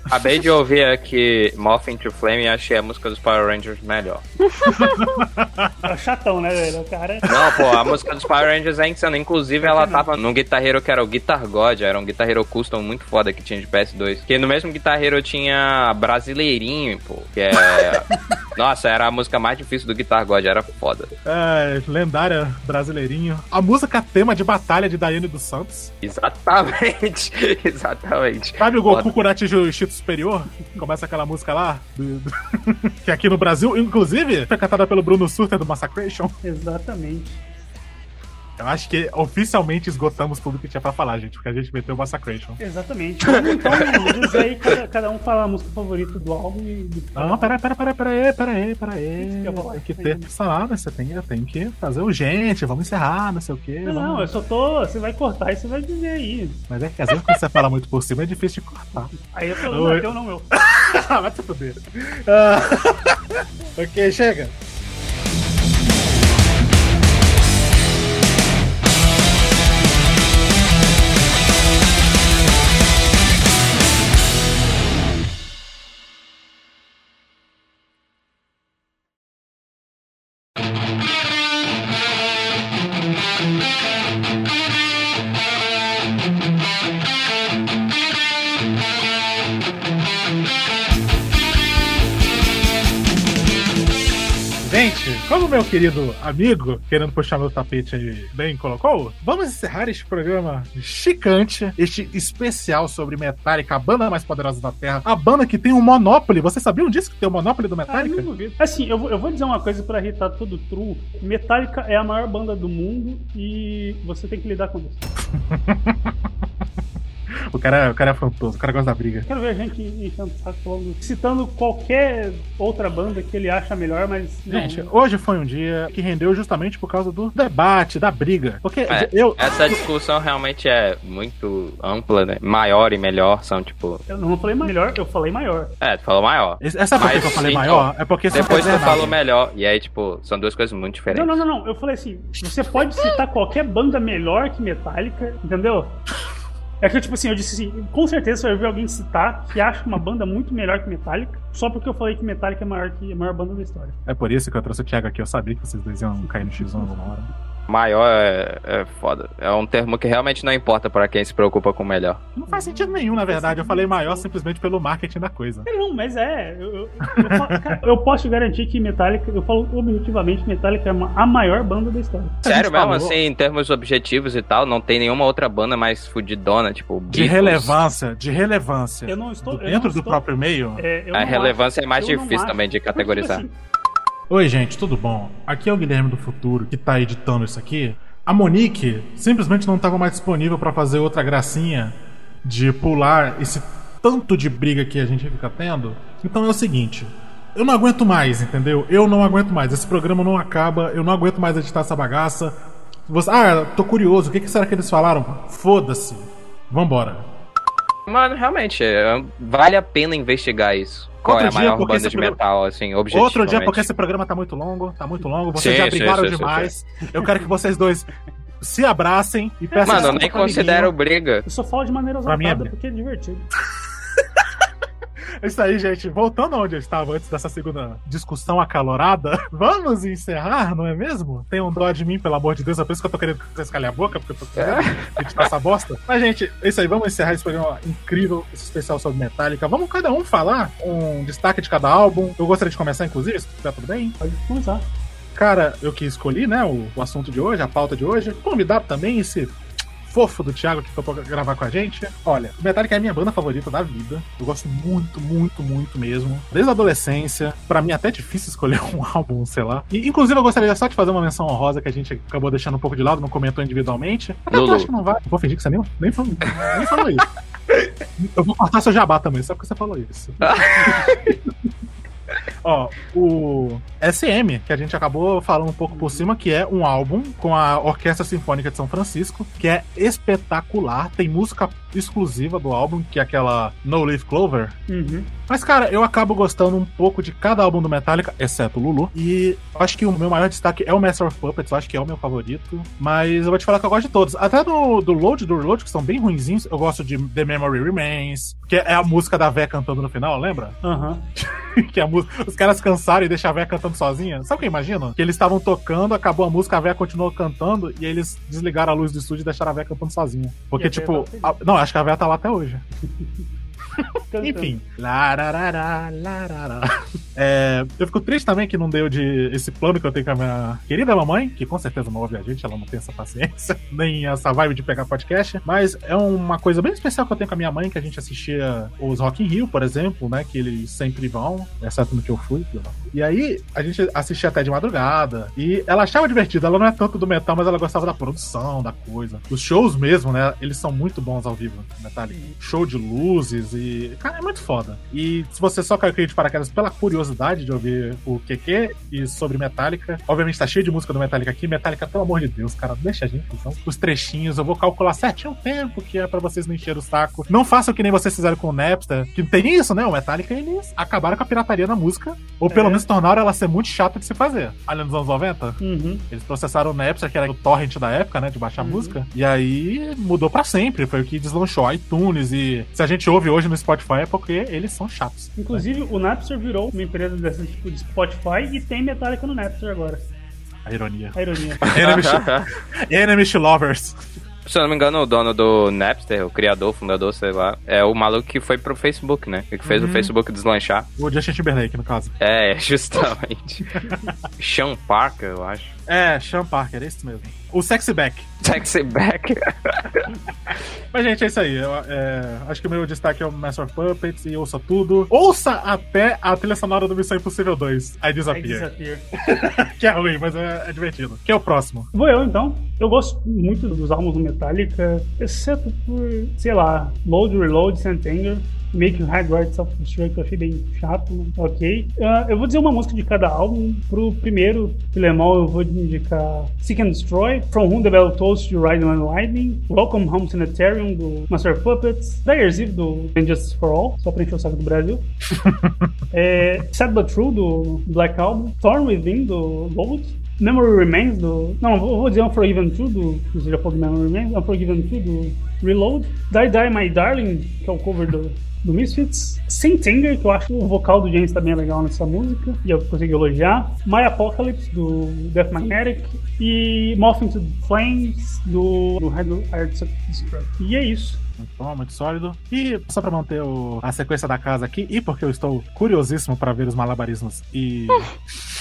Acabei de ouvir aqui Moth into Flame e achei a música dos Power Rangers melhor. É chatão, né, velho? O cara. Não, pô, a música dos Power Rangers é insana. Inclusive, ela tava num Guitar Hero que era o Guitar God, era um Guitar Hero Custom muito foda que tinha de PS2. Que no mesmo Guitar Hero tinha Brasileirinho, pô, que é... Nossa, era a música mais difícil do Guitar God, era foda. É, lendária brasileirinho. A música tema de batalha de Daiane dos Santos. Exatamente, exatamente. Sabe o Goku. Kurati o Superior? Começa aquela música lá, do- do- que aqui no Brasil, inclusive, foi cantada pelo Bruno Surter do Massacration. Exatamente. Eu acho que oficialmente esgotamos tudo que tinha pra falar, gente, porque a gente meteu o Massacration. Exatamente. Vamos, Então, dizer aí, cada, cada um fala a música favorita do álbum e. Não, pera, pera, pera, pera aí, pera aí, pera aí. Eu vou lá. Tem que ter essa lá, né? Você tem, tem que fazer urgente, vamos encerrar, não sei o quê. Não, vamos- não, eu só tô. Você vai cortar e você vai dizer aí. Mas é que às vezes quando você fala muito por cima é difícil de cortar. Aí eu tô não, teu, não meu. Vai se fuder. Ah, ok, chega. Querido amigo, querendo puxar meu tapete aí, bem colocou, vamos encerrar este programa chicante, este especial sobre Metallica, a banda mais poderosa da Terra, a banda que tem um Monopoly. Vocês sabiam disso que tem o Monopoly do Ah, eu Metallica? duvido. Assim, eu vou, eu vou dizer uma coisa pra irritar todo true. Metallica é a maior banda do mundo e você tem que lidar com isso. O cara, o cara é afrontoso, o cara gosta da briga. Quero ver a gente enchendo o saco falando, citando qualquer outra banda que ele acha melhor, mas. não. Gente, hoje foi um dia que rendeu justamente por causa do debate, da briga. Porque É, eu. Essa discussão realmente é muito ampla, né? Maior e melhor são, tipo. Eu não falei melhor, eu falei maior. É, tu falou maior. Essa por que eu falei sim, maior? É porque Depois tu falou melhor. E aí, tipo, são duas coisas muito diferentes. Não, não, não, não. Eu falei assim: você pode citar qualquer banda melhor que Metallica, entendeu? É que, tipo assim, eu disse assim, com certeza vai ver alguém citar que acha uma banda muito melhor que Metallica, só porque eu falei que Metallica é maior que a maior banda da história. É por isso que eu trouxe o Thiago aqui. Eu sabia que vocês dois iam cair no X1 alguma hora. Maior é, é foda. É um termo que realmente não importa pra quem se preocupa com o melhor. Não faz sentido nenhum, na verdade. Eu falei maior simplesmente pelo marketing da coisa. Não, mas é. Eu, eu, eu eu posso garantir que Metallica, eu falo objetivamente, Metallica é a maior banda da história. Sério mesmo, falou- assim, em termos objetivos e tal, não tem nenhuma outra banda mais fudidona, tipo, De Beatles. relevância, de relevância. Eu não estou. eu Dentro não do estou- próprio meio. é, A relevância acho- é mais difícil acho- também de tipo categorizar. assim, Oi, gente, tudo bom? Aqui é o Guilherme do Futuro, que tá editando isso aqui. A Monique simplesmente não estava mais disponível pra fazer outra gracinha de pular esse tanto de briga que a gente fica tendo. Então é o seguinte. Eu não aguento mais, entendeu? Eu não aguento mais. Esse programa não acaba. Eu não aguento mais editar essa bagaça. Você... Ah, tô curioso. O que será que eles falaram? Foda-se. Vambora. Mano, realmente, é, vale a pena investigar isso. Qual Outro é a dia, maior porque banda esse de programa- metal, assim, objetivamente? Outro dia, porque esse programa tá muito longo. Tá muito longo. Vocês Sim, já sim, brigaram sim, sim, demais. Eu quero que vocês dois se abracem e peçam Mano, eu nem considero briga. Eu só falo de maneira é exaltada briga. porque é divertido. É isso aí, gente. Voltando onde eu estava antes dessa segunda discussão acalorada, vamos encerrar, não é mesmo? Tenham dó de mim, pelo amor de Deus. É por isso que eu tô querendo que vocês calem a boca, porque eu tô querendo editar essa bosta. Mas, gente, é isso aí. Vamos encerrar esse programa incrível, esse especial sobre Metallica. Vamos cada um falar um destaque de cada álbum. Eu gostaria de começar, inclusive, se tiver tudo bem. Pode começar. Cara, eu que escolhi, né, o, o assunto de hoje, a pauta de hoje. Convidado também esse fofo do Thiago que topou gravar com a gente. Olha, o Metallica é a minha banda favorita da vida. Eu gosto muito, muito, muito mesmo. Desde a adolescência. Pra mim é até difícil escolher um álbum, sei lá. E, inclusive, eu gostaria só de fazer uma menção honrosa que a gente acabou deixando um pouco de lado, não comentou individualmente. Até eu acho que não vai. Vou fingir que você nem, nem, falou, nem falou isso. Eu vou cortar seu jabá também, só porque você falou isso. Ó, o SM, que a gente acabou falando um pouco por cima, que é um álbum com a Orquestra Sinfônica de São Francisco, que é espetacular. Tem música exclusiva do álbum, que é aquela No Leaf Clover. Uhum. Mas, cara, eu acabo gostando um pouco de cada álbum do Metallica, exceto o Lulu. E acho que o meu maior destaque é o Master of Puppets, eu acho que é o meu favorito. Mas eu vou te falar que eu gosto de todos. Até do, do Load, do Reload, que são bem ruinzinhos. Eu gosto de The Memory Remains, que é a música da Vé cantando no final, lembra? Aham. que a música, os caras cansaram e deixaram a véia cantando sozinha. Sabe o que eu imagino? Que eles estavam tocando, acabou a música, a véia continuou cantando e aí eles desligaram a luz do estúdio e deixaram a véia cantando sozinha. Porque, tipo, a- não, acho que a véia tá lá até hoje. Enfim. Lararará, larará. É, eu fico triste também que não deu de esse plano que eu tenho com a minha querida mamãe, que com certeza não ouve a gente, ela não tem essa paciência, nem essa vibe de pegar podcast. Mas é uma coisa bem especial que eu tenho com a minha mãe, que a gente assistia os Rock in Rio, por exemplo, né? Que eles sempre vão, exceto no que eu fui. E aí a gente assistia até de madrugada. E ela achava divertido. Ela não é tanto do metal, mas ela gostava da produção, da coisa. Os shows mesmo, né? Eles são muito bons ao vivo, Metallica. Show de luzes e. Cara, é muito foda. E se você só caiu de paraquedas pela curiosidade de ouvir o QQ e sobre Metallica, obviamente tá cheio de música do Metallica aqui. Metallica, pelo amor de Deus, cara, deixa a gente. Então, os trechinhos, eu vou calcular certinho o tempo que é pra vocês não encher o saco. Não façam que nem vocês fizeram com o Napster, que tem isso, né? O Metallica, eles acabaram com a pirataria na música, ou pelo É. menos tornaram ela ser muito chata de se fazer. Ali nos anos 90, Uhum. eles processaram o Napster, que era o torrent da época, né? De baixar Uhum. música. E aí mudou pra sempre. Foi o que deslanchou iTunes. E se a gente ouve hoje no Spotify é porque eles são chatos. Inclusive, o Napster virou uma empresa desse tipo de Spotify e tem Metallica no Napster agora. A ironia. A ironia. Enemy, Lovers. Se eu não me engano, o dono do Napster, o criador, fundador, sei lá, é o maluco que foi pro Facebook, né? E que fez Uhum. o Facebook deslanchar. O Justin Timberlake, no caso. É, justamente. Sean Parker, eu acho. É, Sean Parker, é isso mesmo. O Sexy Back. Sexy Back. Mas, gente, é isso aí. Eu, é, acho que o meu destaque é o Master of Puppets e ouça tudo. Ouça até a trilha sonora do Missão Impossível 2, I I Disappear. Disappear. que é ruim, mas é, é divertido. Que é o próximo. Vou eu então. Eu gosto muito dos álbuns do Metallica, exceto por, sei lá, Load, Reload, Santanger. Make Hard Right Self-Destruct, eu achei bem chato, mas ok. Ah, eu vou dizer uma música de cada álbum. Pro primeiro, Filemon, eu vou indicar Seek and Destroy, From Whom the Bell Tolls to Ride on Lightning, Welcome Home Sanitarium, do Master of Puppets, Dyer's Eve, do Injustice for All, só pra encher o saco do Brasil. é, Sad But True, do Black Album, Thorn Within, do Load, Memory Remains do. Não, vou vou dizer Unforgiven 2 do. Você já falou do Memory Remains? Unforgiven 2 do Reload. Die Die My Darling, que é o cover do, do Misfits. Saint-Anger, que eu acho que o vocal do James tá bem legal nessa música. E eu consegui elogiar. My Apocalypse do Death Magnetic. E Moth into the Flames do, do Hard Hard Destruct. E é isso. Muito bom, muito sólido. E só pra manter o- a sequência da casa aqui, e porque eu estou curiosíssimo pra ver os malabarismos e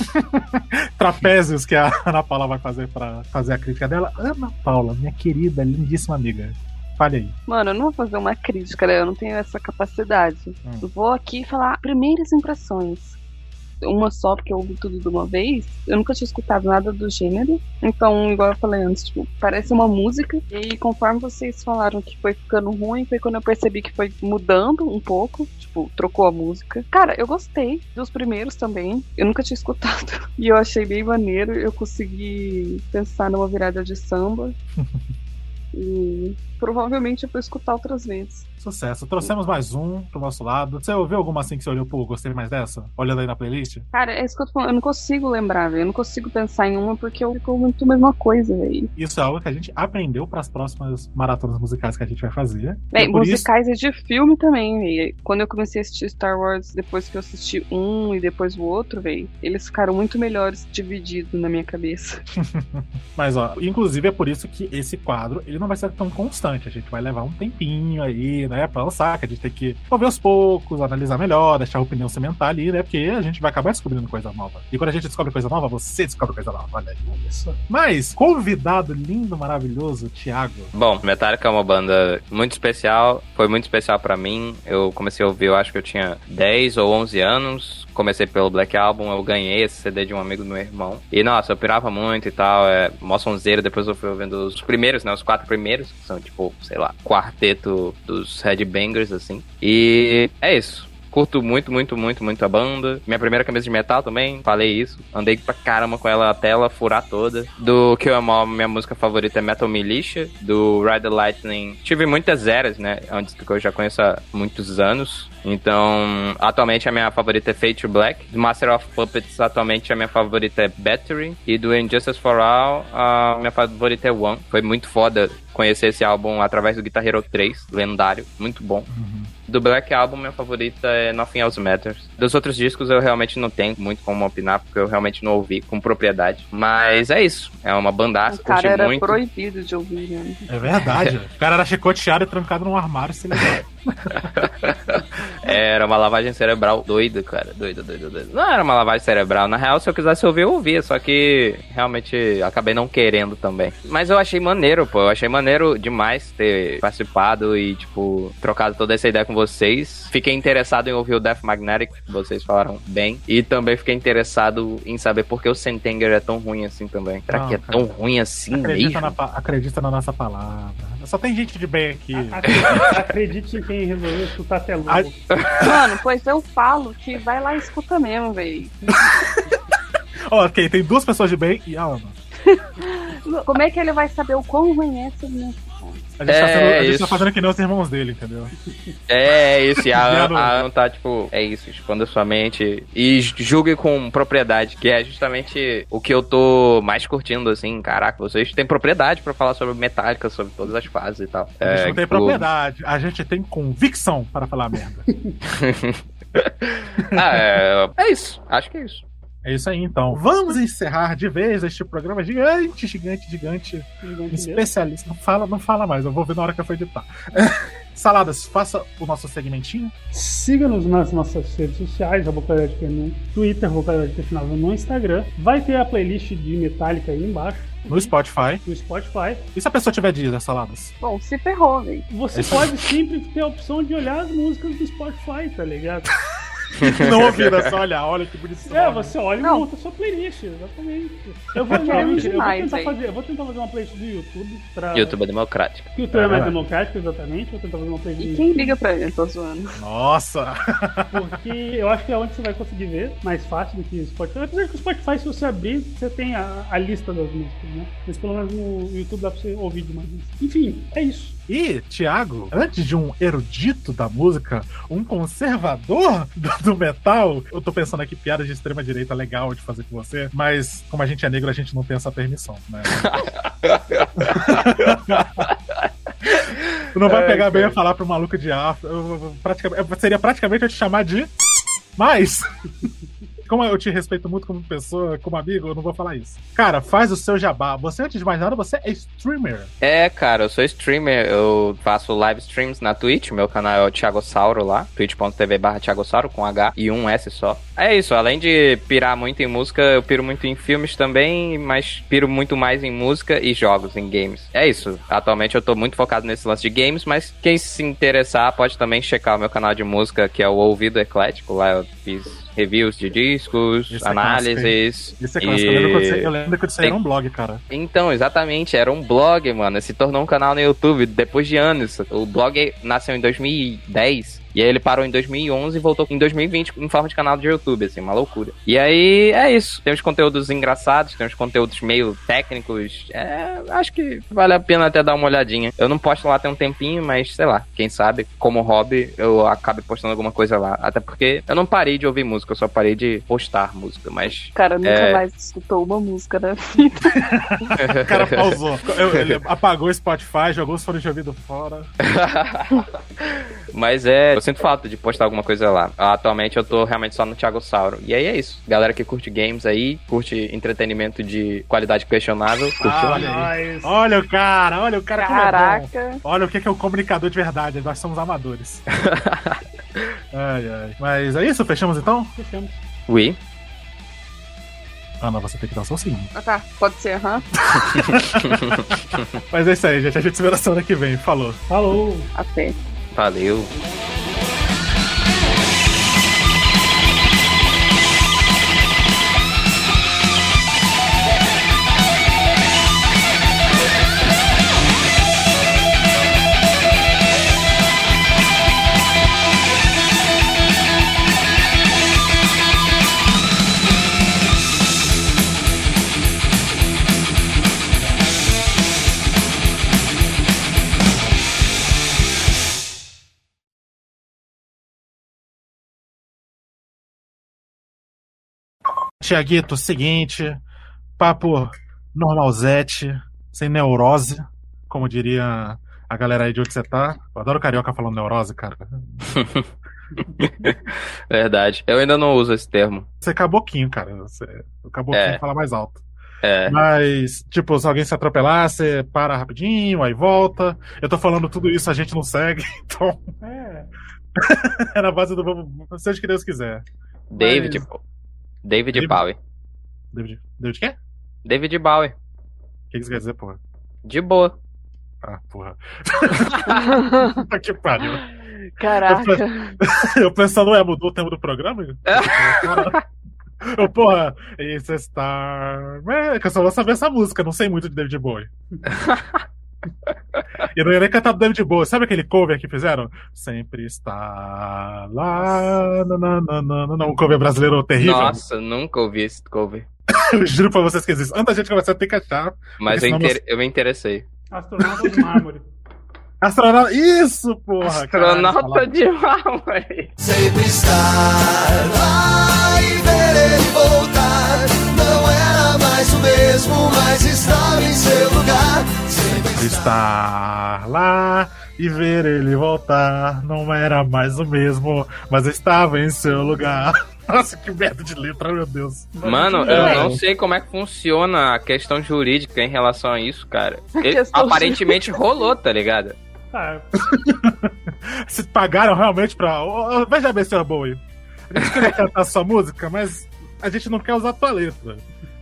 trapézios que a Ana Paula vai fazer pra fazer a crítica dela. Ana Paula, minha querida, lindíssima amiga. Fale aí. Mano, eu não vou fazer uma crítica, né? Eu não tenho essa capacidade. Hum. Eu vou aqui falar primeiras impressões. Uma só, porque eu ouvi tudo de uma vez. Eu nunca tinha escutado nada do gênero. Então, igual eu falei antes, tipo, parece uma música. E conforme vocês falaram que foi ficando ruim, foi quando eu percebi que foi mudando um pouco. Tipo, trocou a música. Cara, eu gostei dos primeiros também. Eu nunca tinha escutado. E eu achei bem maneiro. Eu consegui pensar numa virada de samba. E provavelmente eu vou escutar outras vezes. Sucesso. Trouxemos mais um pro nosso lado. Você ouviu alguma assim que você olhou, pô, gostei mais dessa? Olhando aí na playlist? Cara, é isso que eu tô falando. Eu não consigo lembrar, velho. Eu não consigo pensar em uma porque eu fico muito a mesma coisa, velho. Isso é algo que a gente aprendeu pras próximas maratonas musicais que a gente vai fazer. Bem, E por isso- musicais e de filme também, velho. Quando eu comecei a assistir Star Wars, depois que eu assisti um e depois o outro, velho, eles ficaram muito melhores divididos na minha cabeça. Mas, ó, inclusive é por isso que esse quadro, ele não vai ser tão constante. A gente vai levar um tempinho aí, né, pra lançar, que a gente tem que ouvir aos poucos, analisar melhor, deixar a opinião cimentar ali, né, porque a gente vai acabar descobrindo coisa nova. E quando a gente descobre coisa nova, você descobre coisa nova, olha aí. Mas, convidado lindo, maravilhoso, Thiago. Bom, Metallica é uma banda muito especial, foi muito especial pra mim. Eu comecei a ouvir, eu acho que eu tinha 10 ou 11 anos. Comecei pelo Black Album, eu ganhei esse CD de um amigo do meu irmão. E nossa, eu pirava muito e tal, é mó sonzeiro. Depois eu fui ouvindo os primeiros, né? Os quatro primeiros, que são tipo, sei lá, quarteto dos headbangers, assim. E é isso. Curto muito, muito, muito, muito a banda. Minha primeira camisa de metal também, falei isso. Andei pra caramba com ela até ela furar toda. Do Kill Em All, minha música favorita é Metal Militia. Do Ride the Lightning, tive muitas eras, né? Antes que eu já conheço há muitos anos. Então, atualmente a minha favorita é Fate to Black. Do Master of Puppets, atualmente a minha favorita é Battery. E do Injustice for All, a minha favorita é One. Foi muito foda conhecer esse álbum através do Guitar Hero 3, lendário, muito bom. Do Black Album, minha favorita é Nothing Else Matters. Dos outros discos eu realmente não tenho muito como opinar, porque eu realmente não ouvi com propriedade. Mas é isso. É uma bandaça, O cara curti era muito. proibido de ouvir, né? É verdade. o cara era chicoteado e trancado num armário, se ligou. Era uma lavagem cerebral doida, cara. Doida, doida, doida. Não era uma lavagem cerebral. Na real, se eu quisesse ouvir, eu ouvia. Só que realmente acabei não querendo também. Mas eu achei maneiro, pô. Eu achei maneiro demais ter participado e, tipo, trocado toda essa ideia com vocês. Fiquei interessado em ouvir o Death Magnetic, que vocês falaram bem. E também fiquei interessado em saber por que o Sentenger é tão ruim assim também. Será Não, que é cara. tão ruim assim Acredita mesmo? na, acredita na nossa palavra. Só tem gente de bem aqui. Acredite, acredite em quem resolveu escutar até logo. Mano, pois eu falo que vai lá e escuta mesmo, velho. Ó, ok, tem duas pessoas de bem e a Ana. Como é que ele vai saber o quão ruim é esse? A gente, tá, É, sendo- a gente isso. tá fazendo que nem os irmãos dele, entendeu? É isso, e a, Ana tá tipo, é isso, expanda sua mente e julgue com propriedade, que é justamente o que eu tô mais curtindo, assim, caraca, vocês têm propriedade pra falar sobre Metallica, sobre todas as fases e tal. A gente É, não tem o- propriedade, a gente tem convicção para falar merda. ah, é, é isso, acho que é isso. É isso aí, então. Vamos encerrar de vez este programa gigante, gigante, gigante. Gigante especialista. Não fala, não fala mais, eu vou ver na hora que eu for editar. Saladas, faça o nosso segmentinho. Siga-nos nas nossas redes sociais, a Vocalidade que no Twitter, Vocalidade Questionável no Instagram. Vai ter a playlist de Metallica aí embaixo. No Spotify. No Spotify. E se a pessoa tiver dívida, Saladas? Bom, se ferrou, velho. Você Esse- pode sempre ter a opção de olhar as músicas do Spotify, tá ligado? Não ouvir, é só olhar, olha que bonito. É, você olha e monta a sua playlist, exatamente. Eu vou, não, eu vou demais, tentar véi. fazer, eu vou tentar fazer uma playlist do YouTube pra. YouTube é democrático. YouTube é mais É. democrático, exatamente. Vou tentar fazer uma playlist E quem YouTube. liga pra ele? Tô zoando. Nossa! Porque eu acho que é onde você vai conseguir ver mais fácil do que o Spotify. Apesar que o Spotify, se você abrir, você tem a, a lista das músicas, né? Mas pelo menos no YouTube dá pra você ouvir demais. Enfim, é isso. E, Thiago, antes de um erudito da música, um conservador do, do metal, eu tô pensando aqui piadas de extrema direita legal de fazer com você, mas como a gente é negro, a gente não tem essa permissão, né? Tu não vai Ai, pegar bem cara. a falar pro maluco de afro. eu- eu- praticamente- seria praticamente eu te chamar de. Mas. Como eu te respeito muito como pessoa, como amigo, eu não vou falar isso. Cara, faz o seu jabá. Você, antes de mais nada, você é streamer. É, cara, eu sou streamer, eu faço live streams na Twitch, meu canal é o Thiago Sauro lá, twitch.tv barra com H e um S só. É isso, além de pirar muito em música, eu piro muito em filmes também, mas piro muito mais em música e jogos, em games. É isso, atualmente eu tô muito focado nesse lance de games, mas quem se interessar pode também checar o meu canal de música, que é o Ouvido Eclético, lá eu fiz reviews de discos, é análises. Isso é clássico. Eu lembro você- eu lembro que isso aí era um blog, cara. então, exatamente, era um blog, mano. Se tornou um canal no YouTube depois de anos. O blog nasceu em 2010. E aí ele parou em 2011 e voltou em 2020 em forma de canal de YouTube, assim, uma loucura. E aí é isso. Tem uns conteúdos engraçados, tem uns conteúdos meio técnicos. É, acho que vale a pena até dar uma olhadinha. Eu não posto lá tem um tempinho, mas sei lá, quem sabe, como hobby, eu acabo postando alguma coisa lá. Até porque eu não parei de ouvir música, eu só parei de postar música, mas. O cara nunca é, mais escutou uma música da vida. O cara pausou. Eu- Ele apagou o Spotify, jogou os fones de ouvido fora. Mas é, eu sinto falta de postar alguma coisa lá. Atualmente eu tô realmente só no Thiago Sauro. E aí é isso. Galera que curte games aí, curte entretenimento de qualidade questionável, curte Ah, olha, olha o cara, olha o cara como é bom. Caraca. Olha o que é, que é o comunicador de verdade. Nós somos amadores. ai, ai. Mas é isso? Fechamos então? Fechamos. Oui. Ana, você tem que dar o seu sim. Ah, tá. Pode ser, aham. Mas é isso aí, gente. A gente se vê na semana que vem. Falou. Falou. Até. Valeu. Tiaguito, seguinte. Papo normalzete, sem neurose, como diria a galera aí de onde você tá. Eu adoro carioca falando neurose, cara. Verdade. Eu ainda não uso esse termo. Você é caboquinho, cara. Você, o caboquinho É. fala mais alto. É. Mas, tipo, se alguém se atropelar, você para rapidinho, aí volta. Eu tô falando tudo isso, a gente não segue, então. É. É na base do vamos, seja o que Deus quiser. David. Mas- David David- Bowie. David, David quê? David Bowie. O que que isso quer dizer, porra? De boa. Ah, porra. Puta que pariu. Caraca. Eu pensando, ué, mudou o tema do programa? Eu, porra, esse Star. É, que eu só vou saber essa música, não sei muito de David Bowie. E não ia nem cantar do David Bowie. Sabe aquele cover que fizeram? Sempre está lá. na, na, na, na, na, um cover brasileiro terrível. Nossa, nunca ouvi esse cover. Eu juro pra vocês que existe. Antes da gente começar a ter que achar. Mas eu, inter- eu me interessei. Astronauta de mármore. Astronauta. Isso, porra! Astronauta de mármore. Sempre estar lá e ver ele voltar. Não era mais o mesmo, mas estava em seu lugar. Estar lá e ver ele voltar não era mais o mesmo, mas estava em seu lugar. Nossa, que merda de letra, meu Deus. Mano, eu não sei como é que funciona a questão jurídica em relação a isso, cara. Ele- aparentemente rolou, tá ligado? Ah, Se pagaram realmente pra. Veja bem, Sr. Bowie. A gente queria cantar sua música, mas a gente não quer usar tua letra.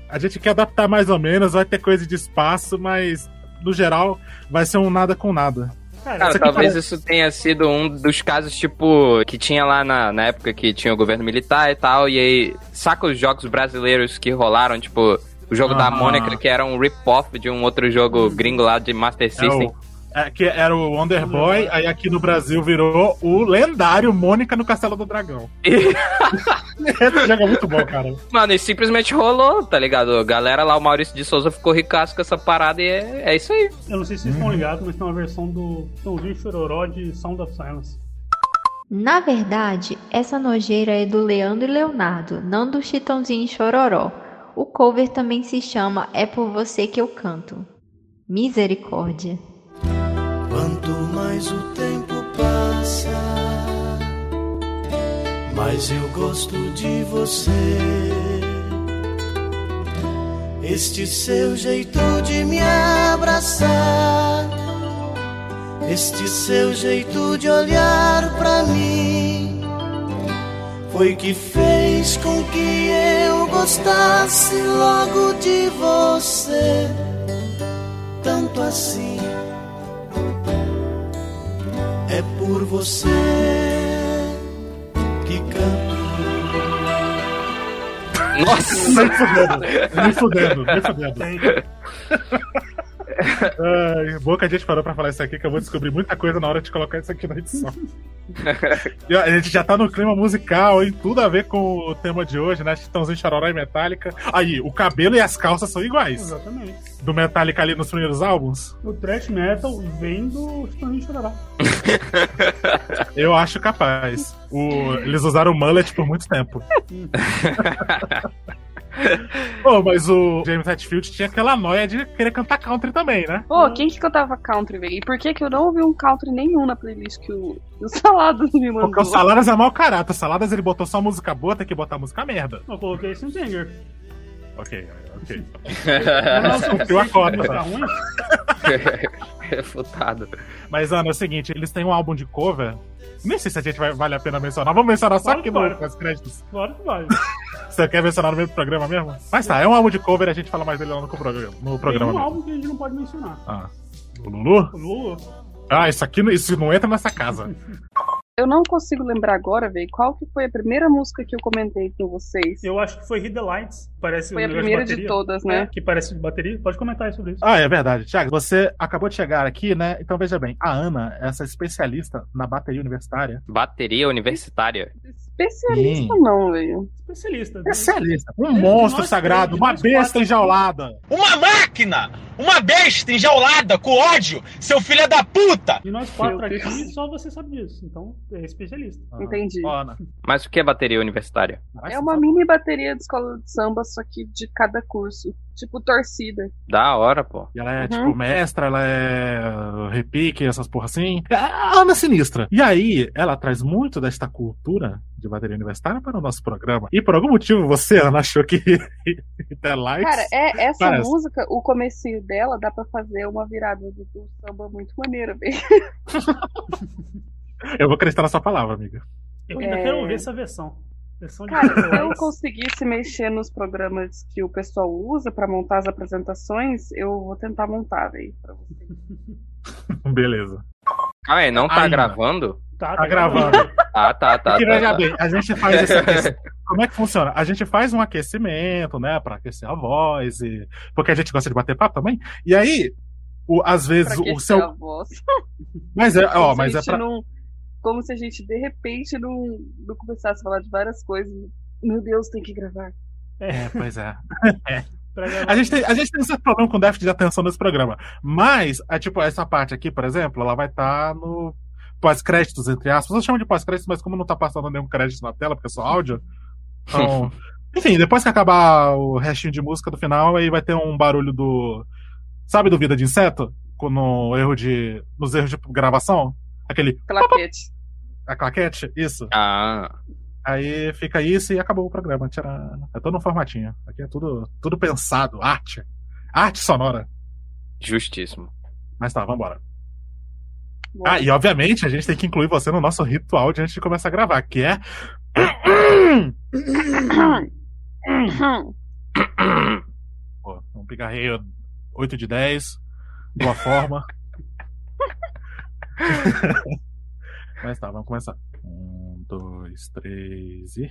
A gente quer adaptar mais ou menos, vai ter coisa de espaço, mas no geral vai ser um nada com nada. Cara, Isso aqui talvez parece- isso tenha sido um dos casos, tipo, que tinha lá na, na época que tinha o governo militar e tal, e aí saca os jogos brasileiros que rolaram, tipo, o jogo da Aham. Mônica, que era um rip-off de um outro jogo gringo lá de Master É System. o, é, que era o Wonder Boy, aí aqui no Brasil virou o lendário Mônica no Castelo do Dragão. Esse jogo é muito bom, cara. Mano, e simplesmente rolou, tá ligado? A galera lá, o Maurício de Souza ficou ricaço com essa parada e é, é isso aí. Eu não sei se vocês estão ligados, mas tem uma versão do Tãozinho Chororó de Sound of Silence. Na verdade, essa nojeira é do Leandro e Leonardo, não do Chitãozinho e Chororó. O cover também se chama É Por Você Que Eu Canto. Misericórdia. Quanto mais o tempo passa, mais eu gosto de você. Este seu jeito de me abraçar, este seu jeito de olhar pra mim, foi que fez com que eu gostasse logo de você, tanto assim. É por você que canto. Nossa! Nem fudendo, nem fudendo, nem fudendo. Ai, boa que a gente parou pra falar isso aqui, que eu vou descobrir muita coisa na hora de colocar isso aqui na edição. A gente já tá no clima musical, hein? Tudo a ver com o tema de hoje, né? Chitãozinho Chororó e Metallica. Aí, o cabelo e as calças são iguais. Exatamente. Do Metallica ali nos primeiros álbuns? O thrash metal vem do Chitãozinho Chororó. Eu acho capaz. O- eles usaram o mullet por muito tempo. Pô, mas o James Hetfield tinha aquela noia de querer cantar country também, né? Pô, quem que cantava country, velho? E por que que eu não ouvi um country nenhum na playlist que o, o Saladas me mandou? Porque o Saladas é mau caráter. O Saladas ele botou só música boa, tem que botar música merda. Eu coloquei esse Singer. Ok, ok. Cumpriu a cota. Tá ruim? Refutado. Mas, Ana, é o seguinte, eles têm um álbum de cover. Nem sei se a gente vai, vale a pena mencionar. Vamos mencionar só Claro aqui no, nos créditos. Claro que vale. Você quer mencionar no meio do programa mesmo? Mas tá, é um álbum de cover, a gente fala mais dele lá no programa, no programa Tem um mesmo. álbum que a gente não pode mencionar. Ah. O Lulu? O Lulu. Ah, isso aqui não- isso não entra nessa casa. Eu não consigo lembrar agora, velho, qual que foi a primeira música que eu comentei com vocês. Eu acho que foi Hit the Lights. Parece Foi um a primeira de bateria. todas, né? É, que parece de bateria. Pode comentar sobre isso. Ah, é verdade. Tiago, você acabou de chegar aqui, né? Então veja bem, a Ana, essa especialista na bateria universitária. Bateria universitária. Especialista Sim. não, velho. Especialista. Especialista. Um monstro sagrado, uma besta enjaulada. Uma máquina! Uma besta enjaulada com ódio, seu filho da puta! E nós quatro Meu aqui, Deus. só você sabe disso. Então, é especialista. Entendi. Ó, Ana. Mas o que é bateria universitária? É uma mini bateria de escola de samba, só que de cada curso. Tipo torcida. Da hora, pô. E ela é, Uhum. tipo, mestra, ela é repique, essas porra assim. É a Ana Sinistra. E aí, ela traz muito desta cultura de bateria universitária para o nosso programa. E por algum motivo, você, Ana, achou que The Lights... Cara, é, essa Parece. música, o comecinho dela, dá pra fazer uma virada do, do samba muito maneira, velho. Eu vou acreditar na sua palavra, amiga. Eu ainda É. quero ouvir essa versão. De Cara, se eu conseguisse mexer nos programas que o pessoal usa pra montar as apresentações, eu vou tentar montar, velho. pra vocês. Beleza. Ah, é? Não tá Ai, gravando? Tá, Tá gravando. Ah, tá, tá. Porque tá, tá. bem, a gente faz esse aquecimento. Como é que funciona? A gente faz um aquecimento, né, Pra aquecer a voz e porque a gente gosta de bater papo também. E aí, o, às vezes Pra o seu a voz. Mas é, ó, mas a é pra não- Como se a gente, de repente, não, não começasse a falar de várias coisas. Meu Deus, tem que gravar. É, pois é. É. A gente, tem, a gente tem esse problema com déficit de atenção nesse programa. Mas, é, tipo, essa parte aqui, por exemplo, ela vai estar no pós-créditos, entre aspas. Eu chamo de pós-créditos, mas como não tá passando nenhum crédito na tela, porque é só áudio. Então. enfim, depois que acabar o restinho de música do final, aí vai ter um barulho do. Sabe do Vida de Inseto? No erro de. Nos erros de gravação? Aquele. Claquete. A claquete? Isso. Ah. Aí fica isso e acabou o programa. Tira... É todo no formatinho. Aqui é tudo, tudo pensado, arte. Arte sonora. Justíssimo. Mas tá, vambora. Ah, e obviamente a gente tem que incluir você no nosso ritual de antes de começar a gravar, que é. Pô, um pigarreio 8 de 10, boa forma. Mas tá, vamos começar. Um, dois, três e.